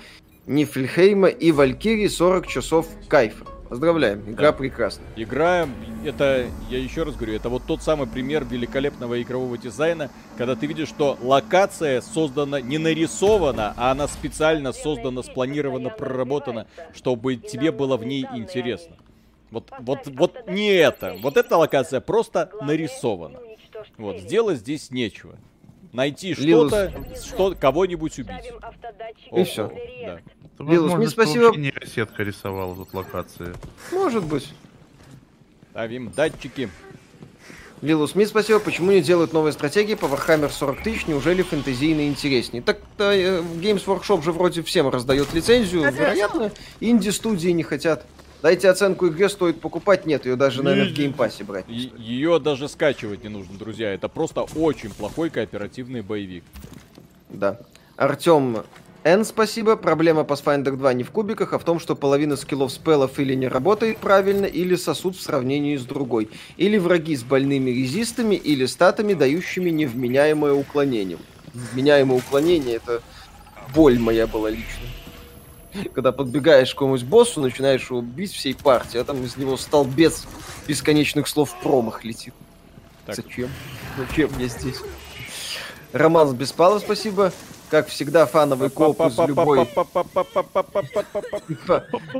Нифельхейма и Валькирии 40 часов кайфа. Поздравляем, игра да. прекрасна. Игра, это, я еще раз говорю, это вот тот самый пример великолепного игрового дизайна, когда ты видишь, что локация создана, не нарисована, а она специально создана, спланирована, проработана, чтобы тебе было в ней интересно. Вот, вот, вот не это. Вот эта локация просто нарисована. Вот, сделать здесь нечего. Найти что-то, что, кого-нибудь убить. И все. Да. Лилус, мне спасибо. Нейросетка рисовала тут локации. Может быть. Ставим датчики. Лилус Смит, спасибо. Почему не делают новые стратегии по Warhammer 40 тысяч? Неужели фэнтезийно интереснее? Так э, Games Workshop же вроде всем раздает лицензию. Вероятно, инди-студии не хотят. Дайте оценку игре, стоит покупать. Нет, ее даже, наверное, в Game Pass е брать. Ее даже скачивать не нужно, друзья. Это просто очень плохой кооперативный боевик. Да. Артем Н, спасибо. Проблема Pathfinder 2 не в кубиках, а в том, что половина скиллов спелов или не работает правильно, или сосут в сравнении с другой. Или враги с больными резистами, или статами, дающими невменяемое уклонение. Вменяемое уклонение — это боль моя была лично. Когда подбегаешь к какому-нибудь боссу, начинаешь его бить всей партией, а там из него столбец бесконечных слов промах летит. Так. Зачем? Зачем мне здесь? Роман Беспалов, спасибо. Как всегда, фановый коп из любой...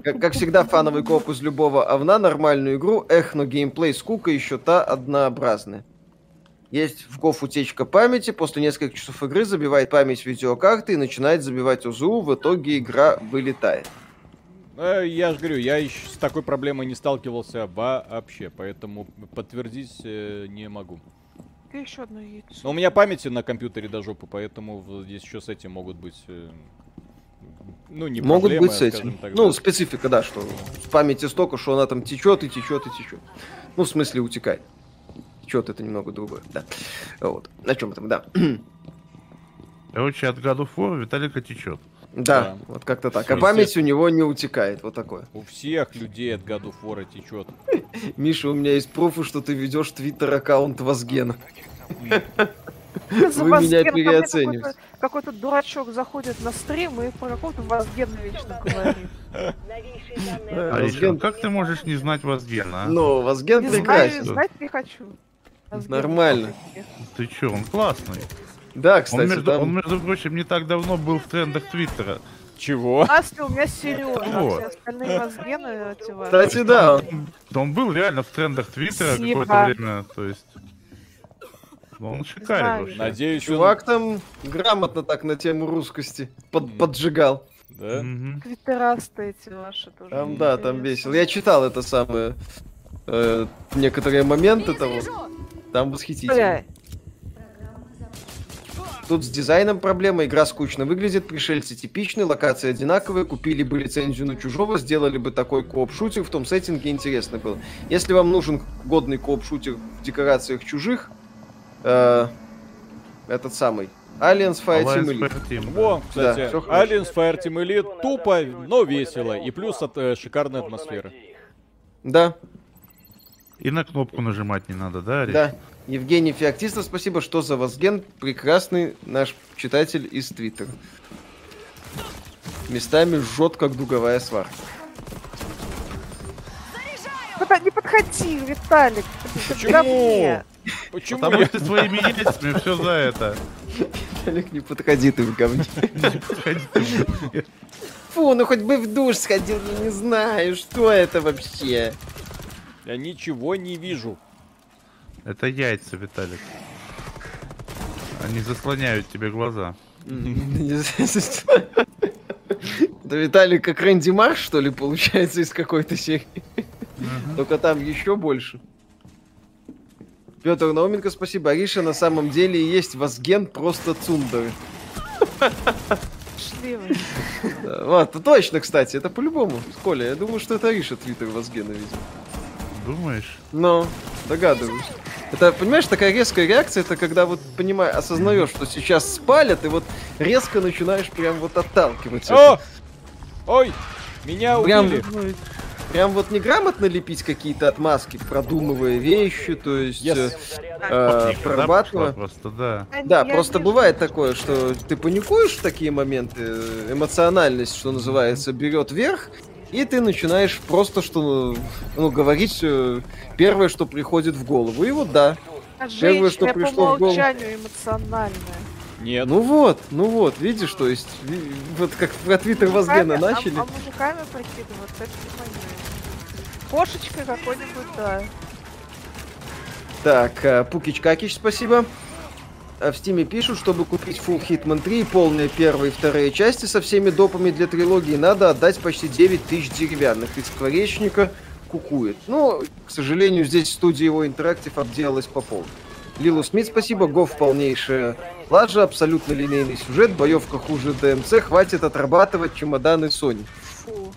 Как всегда, фановый коп из любого овна, нормальную игру. Эх, но геймплей скука еще та однообразная. Есть в ГОФ утечка памяти, после нескольких часов игры забивает память видеокарты и начинает забивать УЗУ, в итоге игра вылетает. Э, я же говорю, я еще с такой проблемой не сталкивался вообще, поэтому подтвердить э, не могу. И еще одно яйцо. Но у меня памяти на компьютере до жопы, поэтому здесь еще с этим могут быть... Э, ну, не Могут проблемы, быть с этим. Так, ну, да. специфика, да, что в памяти столько, что она там течет и течет и течет. Ну, в смысле, утекает. Течет это немного другое, да. Вот. На чем там, да. Короче, от году фор Виталика течет. Да, да, вот как-то так. А память у него не утекает, вот такое. У всех людей от году фора течет. Миша, у меня есть пруфы, что ты ведешь твиттер аккаунт Вазгена. Вы меня переоцениваете. Какой-то дурачок заходит на стрим и про какого-то Вазгена вечно говорит. Аришка, как ты можешь не знать Вазгена? А? Ну, Вазген прекрасен. Знать не хочу. Нормально. Ты чё, он классный. Да, кстати, он, между, там... он, между прочим, не так давно был в трендах Твиттера. Чего? Асли у меня Сережа, вот. все остальные возгены Кстати, да. Он, он был реально в трендах Твиттера какое-то время, то есть... Он шикарен вообще. Надеюсь, Чувак он... там грамотно так на тему русскости под, поджигал. Да? Твиттерасты эти ваши тоже. Там, да, там весело. Я читал это самое... Э, некоторые моменты того. Там восхитительно. Тут с дизайном проблема, игра скучно выглядит, пришельцы типичны, локации одинаковые, купили бы лицензию на чужого, сделали бы такой кооп-шутер, в том сеттинге интересно было. Если вам нужен годный кооп-шутер в декорациях чужих, э, этот самый, Aliens Fireteam Elite. Team, да. Во, кстати, да, Aliens Fireteam Elite тупо, но весело, и плюс от э, шикарной атмосферы. Да. И на кнопку нажимать не надо, да, Речь? Да. Евгений Феоктистов, спасибо, что за Возген, прекрасный наш читатель из Твиттера. Местами жжет, как дуговая сварка. Куда не подходи, Виталик. Почему? Почему? Потому что своими яйцами все за это. Виталик, не подходи ты в говне. Фу, ну хоть бы в душ сходил, я не знаю, что это вообще. Я ничего не вижу. Это яйца, Виталик. Они заслоняют тебе глаза. Да Виталик как Рэнди Марш, что ли, получается, из какой-то серии. Только там еще больше. Петр Науменко, спасибо. Ариша на самом деле есть Вазген просто цундеры. Вот, точно, кстати, это по-любому. Коля, я думаю, что это Ариша твиттер Вазгена, видимо. Думаешь? Ну, догадываюсь. Это, понимаешь, такая резкая реакция, это когда вот, понимаешь, осознаешь, что сейчас спалят, и вот резко начинаешь прям вот отталкивать. О! Ой! Меня прям, убили! Ну, прям вот неграмотно лепить какие-то отмазки, продумывая вещи, то есть yes. э, прорабатывая. Просто, да. Да, просто бывает такое, что ты паникуешь в такие моменты, эмоциональность, что называется, берет верх, и ты начинаешь просто что ну, говорить э, первое, что приходит в голову. И вот да. А первое, что пришло в голову. эмоциональная. Нет. Ну вот, ну вот, видишь, то есть, вот как про Твиттер Возгена а, начали. А, а мужиками прикидываться, это не мое. Кошечкой какой-нибудь, да. Так, э, Пукич Какич, спасибо. А в Стиме пишут, чтобы купить Full Hitman 3 и полные первые и вторые части со всеми допами для трилогии, надо отдать почти 9 тысяч деревянных. Из скворечника кукует. Но, к сожалению, здесь студия его интерактив обделалась по полной. Лилу Смит, спасибо. Гоф полнейшая лажа, абсолютно линейный сюжет, боевка хуже ДМЦ, хватит отрабатывать чемоданы Сони. Фу.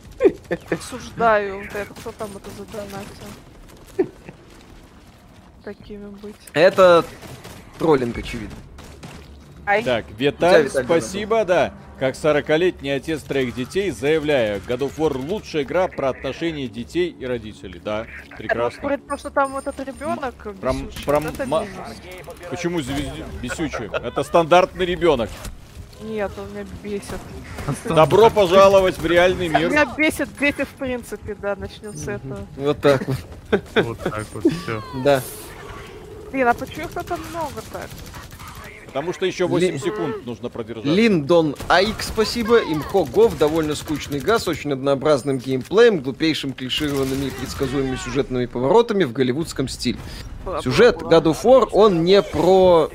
Осуждаю. Вот это кто там это задонатил? Такими быть. Это троллинг, очевидно. Ай. Так, Виталь, спасибо, да. Как 40-летний отец троих детей, заявляю, God of War лучшая игра про отношения детей и родителей. Да, прекрасно. Говорит, потому что там вот этот ребенок это ма... Почему бесючий? Это стандартный ребенок. Нет, он меня бесит. Добро пожаловать в реальный мир. Меня бесит дети, в принципе, да, начнем с этого. Вот так вот. Вот так вот, все. Да. Блин, а почему их так много так? Потому что еще 8 Ли... секунд нужно продержать. Линдон Айк, спасибо. Имхо Гов, довольно скучный газ, очень однообразным геймплеем, глупейшим клишированными и предсказуемыми сюжетными поворотами в голливудском стиле. Сюжет God of War, он не про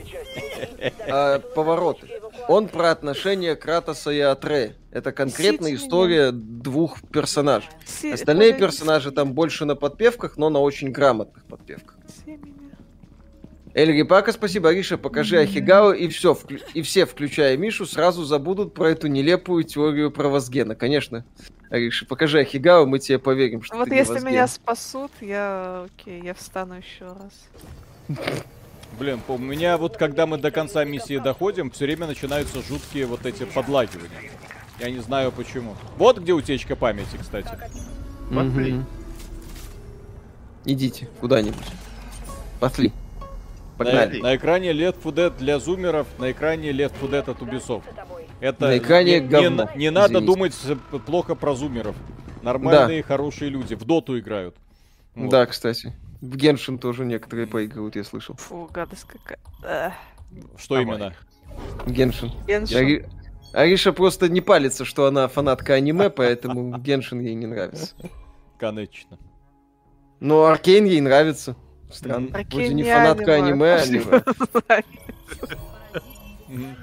а, повороты. Он про отношения Кратоса и Атре. Это конкретная история двух персонажей. Остальные персонажи там больше на подпевках, но на очень грамотных подпевках. Эльги Пака, спасибо, Ариша, покажи Ахигау, и все, вклю... и все, включая Мишу, сразу забудут про эту нелепую теорию про Возгена. Конечно, Ариша, покажи Ахигау, мы тебе поверим, что Вот ты если Возген. меня спасут, я, окей, я встану еще раз. Блин, у меня вот когда мы до конца миссии доходим, все время начинаются жуткие вот эти подлагивания. Я не знаю почему. Вот где утечка памяти, кстати. Пошли. Идите куда-нибудь. Пошли. Погнали. На, на экране Left 4 Dead для зумеров, на экране Left 4 Dead от Ubisoft. Это на экране не, говно. не, не надо думать плохо про зумеров. Нормальные, да. хорошие люди. В доту играют. Вот. Да, кстати. В Геншин тоже некоторые поигрывают, я слышал. Фу, гадость какая. Что Давай. именно? Геншин. Геншин. Ари... Ариша просто не палится, что она фанатка аниме, поэтому Геншин ей не нравится. Конечно. Но Аркейн ей нравится. Странно. Вроде не фанатка аниме, аниме.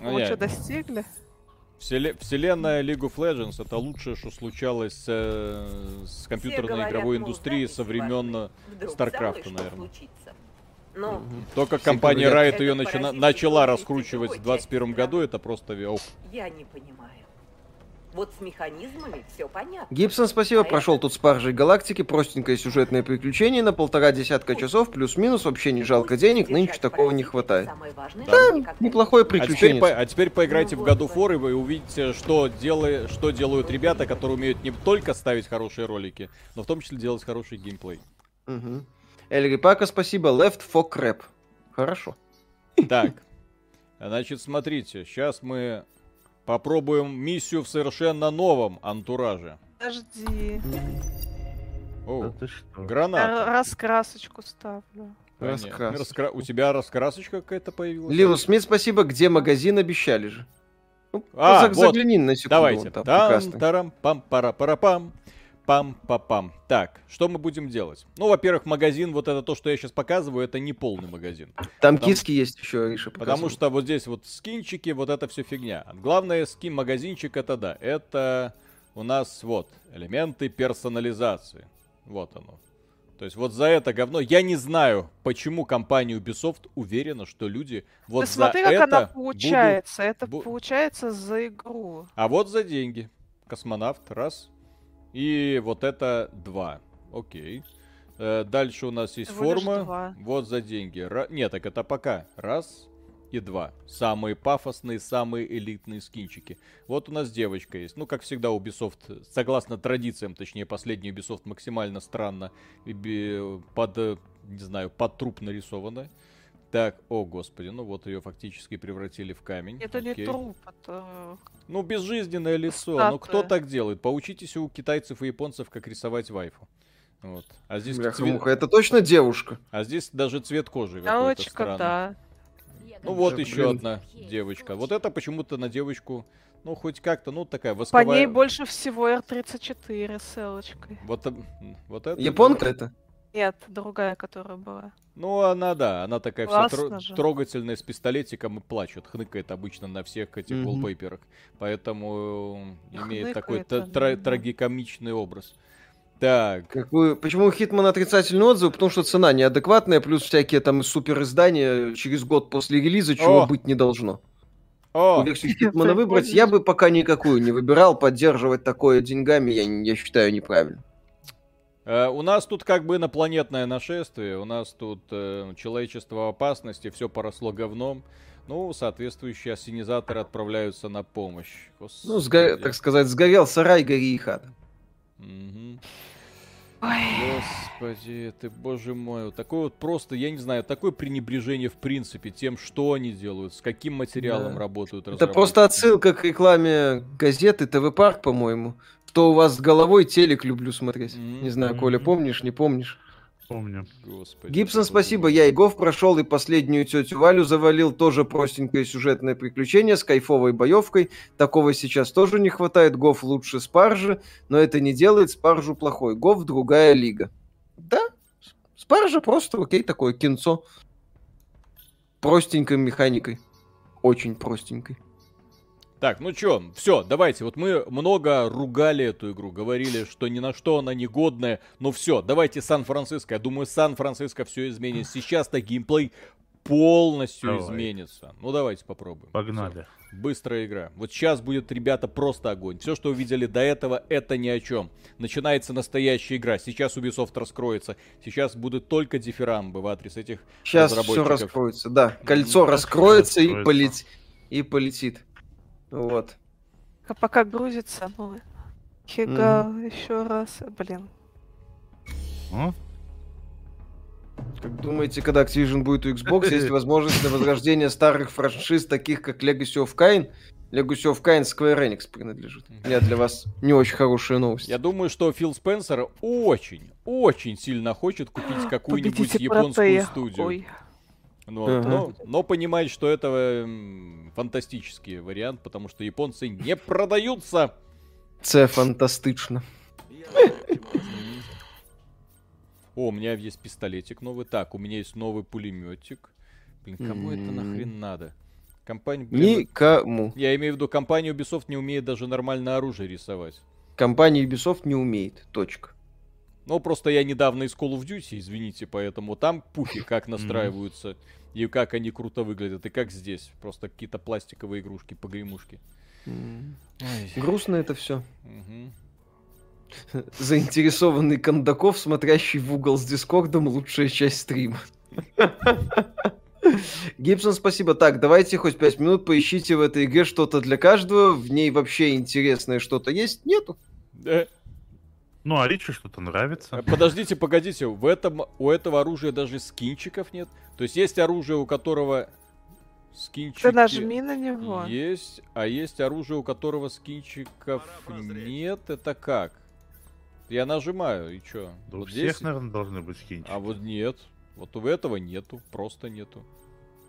Мы что, достигли? Вселенная League of Legends это лучшее, что случалось э, с компьютерной игровой индустрией со времен Старкрафта, наверное. Но Только компания Riot ее начала, начала раскручивать в 2021 году, это просто ох. Я не понимаю. Вот с механизмами все понятно. Гибсон, спасибо. А Прошел это... тут спаржей галактики. Простенькое сюжетное приключение на полтора десятка часов. Плюс-минус. Вообще не жалко денег. Нынче такого не хватает. Да, неплохое приключение. А теперь, по, а теперь поиграйте ну, в War, и вы увидите, что, делай, что делают ребята, которые умеют не только ставить хорошие ролики, но в том числе делать хороший геймплей. Угу. Эльри Пака, спасибо. Left for crap. Хорошо. Так. Значит, смотрите, сейчас мы Попробуем миссию в совершенно новом антураже. Подожди. О, да что? граната. Раскрасочку ставлю. Раскрас. Раскра... У тебя раскрасочка какая-то появилась? Лилу Смит, спасибо. Где магазин обещали же? Ну, а, вот. загляни на секунду. Давайте. Там, тарам, пам, пара, пара, пам. Пам-па-пам. Так, что мы будем делать? Ну, во-первых, магазин, вот это то, что я сейчас показываю, это не полный магазин. Там потому, киски есть еще, Риша Потому что вот здесь вот скинчики, вот это все фигня. Главное, скин-магазинчик это да, это у нас вот элементы персонализации. Вот оно. То есть вот за это говно. Я не знаю, почему компания Ubisoft уверена, что люди вот Ты за смотри, как это она получается. Будут... Это получается за игру. А вот за деньги. Космонавт, раз. И вот это два. Окей. Э, дальше у нас есть форма. Вот за деньги. Ра... Нет, так это пока. Раз и два. Самые пафосные, самые элитные скинчики. Вот у нас девочка есть. Ну, как всегда, Ubisoft, согласно традициям, точнее, последний Ubisoft максимально странно под, не знаю, под труп нарисована. Так, о господи, ну вот ее фактически превратили в камень. Это Окей. не труп, это... Ну, безжизненное лицо. Статуя. Ну, кто так делает? Поучитесь у китайцев и японцев, как рисовать вайфу. Вот. А здесь Бляха, цвет... это точно девушка. А здесь даже цвет кожи Девочка, да. Ну вот Блин. еще одна девочка. Вот это почему-то на девочку, ну хоть как-то, ну такая восковая... По ней больше всего R34 с селочкой. Вот, вот это... Японка это? Нет, другая, которая была. Ну, она, да, она такая вся тр- трогательная с пистолетиком и плачет. Хныкает обычно на всех этих mm Поэтому э, имеет такой тра- трагикомичный образ. Так. Какую... Почему у Хитмана отрицательный отзыв? Потому что цена неадекватная, плюс всякие там супер издания через год после релиза, чего О! быть не должно. О! Версию Хитмана выбрать я бы пока никакую не выбирал. Поддерживать такое деньгами я, я считаю неправильно. Э, у нас тут как бы инопланетное нашествие, у нас тут э, человечество в опасности, все поросло говном. Ну, соответствующие ассенизаторы отправляются на помощь. Господи. Ну, сго... так сказать, сгорел сарай, гори и хата. Угу. Господи, ты, боже мой, вот такое вот просто, я не знаю, такое пренебрежение в принципе тем, что они делают, с каким материалом да. работают. Это просто отсылка к рекламе газеты ТВ Парк, по-моему. Что у вас с головой телек люблю смотреть. Mm-hmm. Не знаю, Коля, помнишь, не помнишь? Помню. Господи, Гибсон, спасибо. Я и Гов прошел, и последнюю тетю Валю завалил. Тоже простенькое сюжетное приключение с кайфовой боевкой. Такого сейчас тоже не хватает. Гов лучше Спаржи, но это не делает Спаржу плохой. Гов другая лига. Да, Спаржа просто окей, такое кинцо. Простенькой механикой. Очень простенькой. Так, ну чё, все, давайте. Вот мы много ругали эту игру, говорили, что ни на что она не годная. Ну все, давайте Сан-Франциско. Я думаю, Сан-Франциско все изменит. Сейчас-то геймплей полностью Давай. изменится. Ну давайте попробуем. Погнали. Всё. Быстрая игра. Вот сейчас будет, ребята, просто огонь. Все, что увидели до этого, это ни о чем. Начинается настоящая игра. Сейчас Ubisoft раскроется. Сейчас будут только дифирамбы в адрес этих Сейчас все раскроется, да. Кольцо раскроется, раскроется и, полет... и полетит. Вот. А пока грузится, ну, Хига mm. еще раз, блин. А? Как думаете, когда Activision будет у Xbox, есть возможность на возрождение старых франшиз, таких как Legacy of Kain? Legacy of Kain Square Enix принадлежит. Нет, для вас не очень хорошая новость. Я думаю, что Фил Спенсер очень, очень сильно хочет купить какую-нибудь японскую студию. Ой. Ну, ага. но, но понимает, что это фантастический вариант, потому что японцы не продаются. Це фантастично. О, у меня есть пистолетик новый. Так, у меня есть новый пулеметик. Блин, кому это нахрен надо? Компания... Никому. Я имею в виду, компания Ubisoft не умеет даже нормальное оружие рисовать. Компания Ubisoft не умеет. Точка. Ну, просто я недавно из Call of Duty, извините, поэтому там пухи как настраиваются, и как они круто выглядят, и как здесь. Просто какие-то пластиковые игрушки, погремушки. Грустно это все. Заинтересованный Кондаков, смотрящий в угол с Дискордом, лучшая часть стрима. Гибсон, спасибо. Так, давайте хоть пять минут поищите в этой игре что-то для каждого. В ней вообще интересное что-то есть? Нету. Ну, а Ричи что-то нравится. Э, подождите, погодите, в этом, у этого оружия даже скинчиков нет. То есть есть оружие, у которого скинчики... Ты нажми на него. Есть, а есть оружие, у которого скинчиков нет. Это как? Я нажимаю, и чё? Да вот у всех, здесь... наверное, должны быть скинчики. А вот нет. Вот у этого нету, просто нету.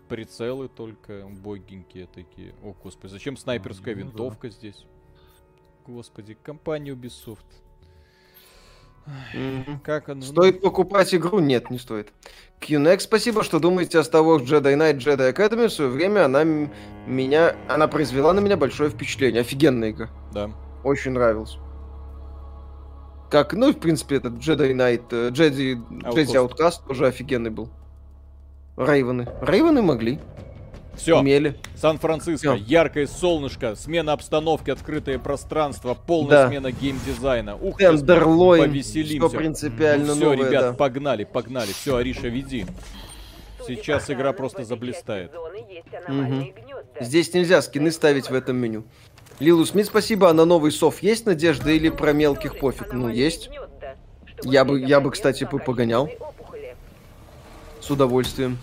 Прицелы только убогенькие такие. О, господи, зачем снайперская ну, винтовка да. здесь? Господи, компания Ubisoft. Как он... Стоит покупать игру? Нет, не стоит. QNX, спасибо, что думаете о Star Wars Jedi Knight Jedi Academy. В свое время она меня... Она произвела на меня большое впечатление. Офигенная игра. Да. Очень нравилась. Как, ну, в принципе, этот Jedi Knight, э, Jedi, Jedi Outcast тоже офигенный был. Рейвены. Рейвены могли. Все. Умели. Сан-Франциско, яркое солнышко, смена обстановки, открытое пространство, полная да. смена геймдизайна. Ух, Тендерлойн, повеселимся. Все принципиально ну, все, новое, ребят, да. погнали, погнали. Все, Ариша, веди. Сейчас игра просто заблистает. Угу. Здесь нельзя скины ставить в этом меню. Лилу Смит, спасибо. А на новый сов есть надежда или про мелких пофиг? Ну, есть. Я бы, я бы, кстати, погонял. С удовольствием.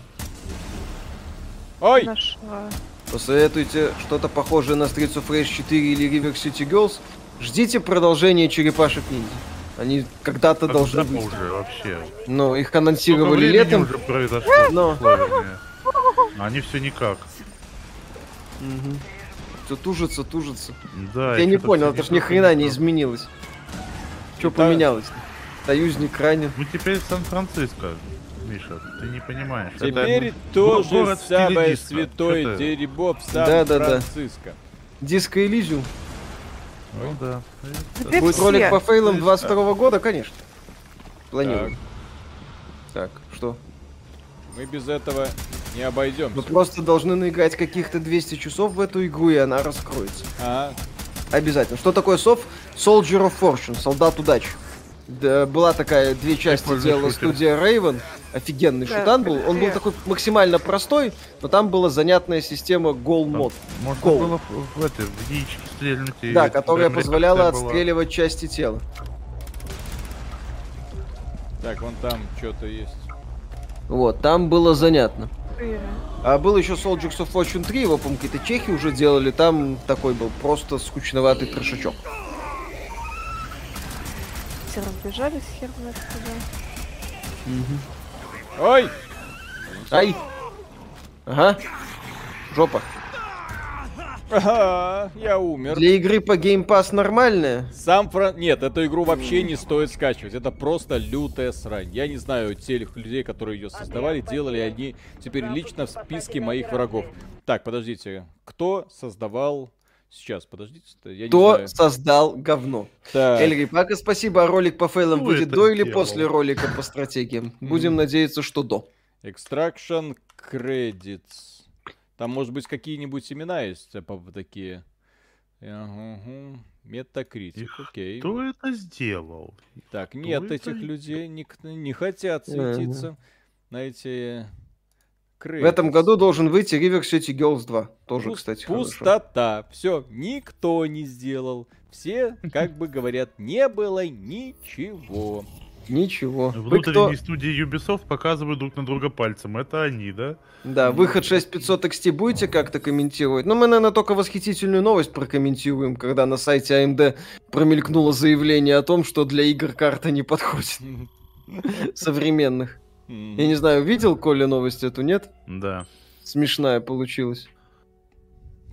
Ой! Нашла. Посоветуйте что-то похожее на Streets of Rage 4 или River City Girls. Ждите продолжения черепашек ниндзя. Они когда-то а должны быть. уже вообще. Ну, их анонсировали летом. уже произошло. Но... Они все никак. Угу. Все тужится, тужится. Да. Я не понял, это ж ни хрена не изменилось. Что поменялось? Союзник ранен. Мы теперь Сан-Франциско. Миша, ты не понимаешь. Теперь это то же самое святое это... дерьмо в Сан-Франциско. Да, да, да. Диско Элизиум. Ну да. Это... Будет ролик по фейлам 22 года, конечно. Планируем. Так. так, что? Мы без этого не обойдем. Мы просто должны наиграть каких-то 200 часов в эту игру, и она раскроется. А. Обязательно. Что такое сов? Soldier of Fortune, солдат удачи. Да, была такая, две части делала студия Raven офигенный да, шутан был. Он был такой максимально простой, но там была занятная система гол мод. Можно гол. было в, в, это, в яички стрельнуть. Да, которая позволяла отстреливать части тела. Так, вон там что-то есть. Вот, там было занятно. А был еще Soldiers of Fortune 3, его, по-моему, какие-то чехи уже делали, там такой был просто скучноватый трешачок. Все разбежались хер знает куда. Угу. Ой! Ай! Ага. Жопа. Ага, я умер. Для игры по Game Pass нормальная? Сам Фран... Нет, эту игру вообще не стоит скачивать. Это просто лютая срань. Я не знаю тех людей, которые ее создавали, делали они теперь лично в списке моих врагов. Так, подождите. Кто создавал Сейчас, подождите. Я Кто не знаю. создал говно? Так. Эльри, пока спасибо. А ролик по фейлам Кто будет до или делал? после ролика по стратегиям? Будем надеяться, что до. Extraction Credits. Там, может быть, какие-нибудь имена есть типа, такие. Угу. Метакритик, окей. Кто это сделал? Так, Кто нет этих это... людей, не, не хотят светиться uh на эти Credits. В этом году должен выйти River City Girls 2. Тоже, Пуст, кстати, Пустота. Все, никто не сделал. Все, как бы говорят, не было ничего. Ничего. Внутренние кто... студии Ubisoft показывают друг на друга пальцем. Это они, да? Да, выход 6500 XT будете как-то комментировать? Ну, мы, наверное, только восхитительную новость прокомментируем, когда на сайте AMD промелькнуло заявление о том, что для игр карта не подходит. Современных. Я не знаю, видел Коля новость эту, нет? Да. Смешная получилась.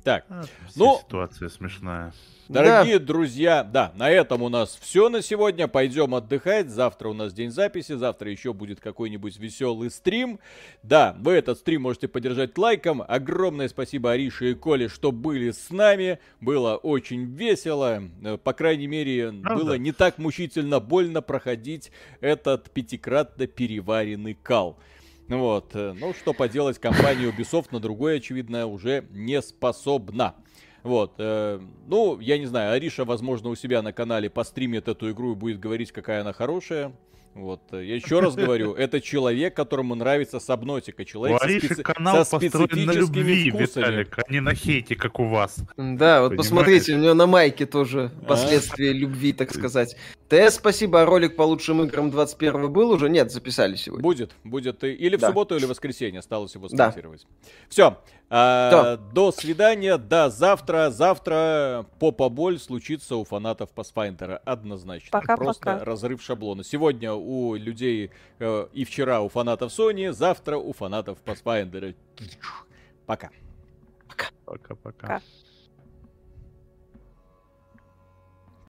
Так, а, ну... Ситуация смешная. Дорогие да. друзья, да, на этом у нас все на сегодня. Пойдем отдыхать. Завтра у нас день записи. Завтра еще будет какой-нибудь веселый стрим. Да, вы этот стрим можете поддержать лайком. Огромное спасибо Арише и Коле, что были с нами. Было очень весело. Э, по крайней мере, Правда? было не так мучительно больно проходить этот пятикратно переваренный кал. Вот. Э, ну, что поделать, компания Ubisoft на другое, очевидно, уже не способна. Вот. Э, ну, я не знаю, Ариша, возможно, у себя на канале постримит эту игру и будет говорить, какая она хорошая. Вот, э, я еще раз говорю, это человек, которому нравится сабнотика. Человек Ариши специ... канал со построен на любви, вкусами. Виталик, а не на хейте, как у вас. Да, вот Понимаешь? посмотрите, у него на майке тоже а? последствия а? любви, так сказать. ТС, спасибо, а ролик по лучшим играм 21 был уже? Нет, записали сегодня. Будет, будет. Или в да. субботу, или в воскресенье осталось его сконцировать. Да. Все, а, до свидания, до завтра. Завтра попа-боль случится у фанатов Pathfinder. Однозначно. Пока, Просто пока. разрыв шаблона. Сегодня у людей э, и вчера у фанатов Sony, завтра у фанатов Pathfinder. Пока. Пока-пока.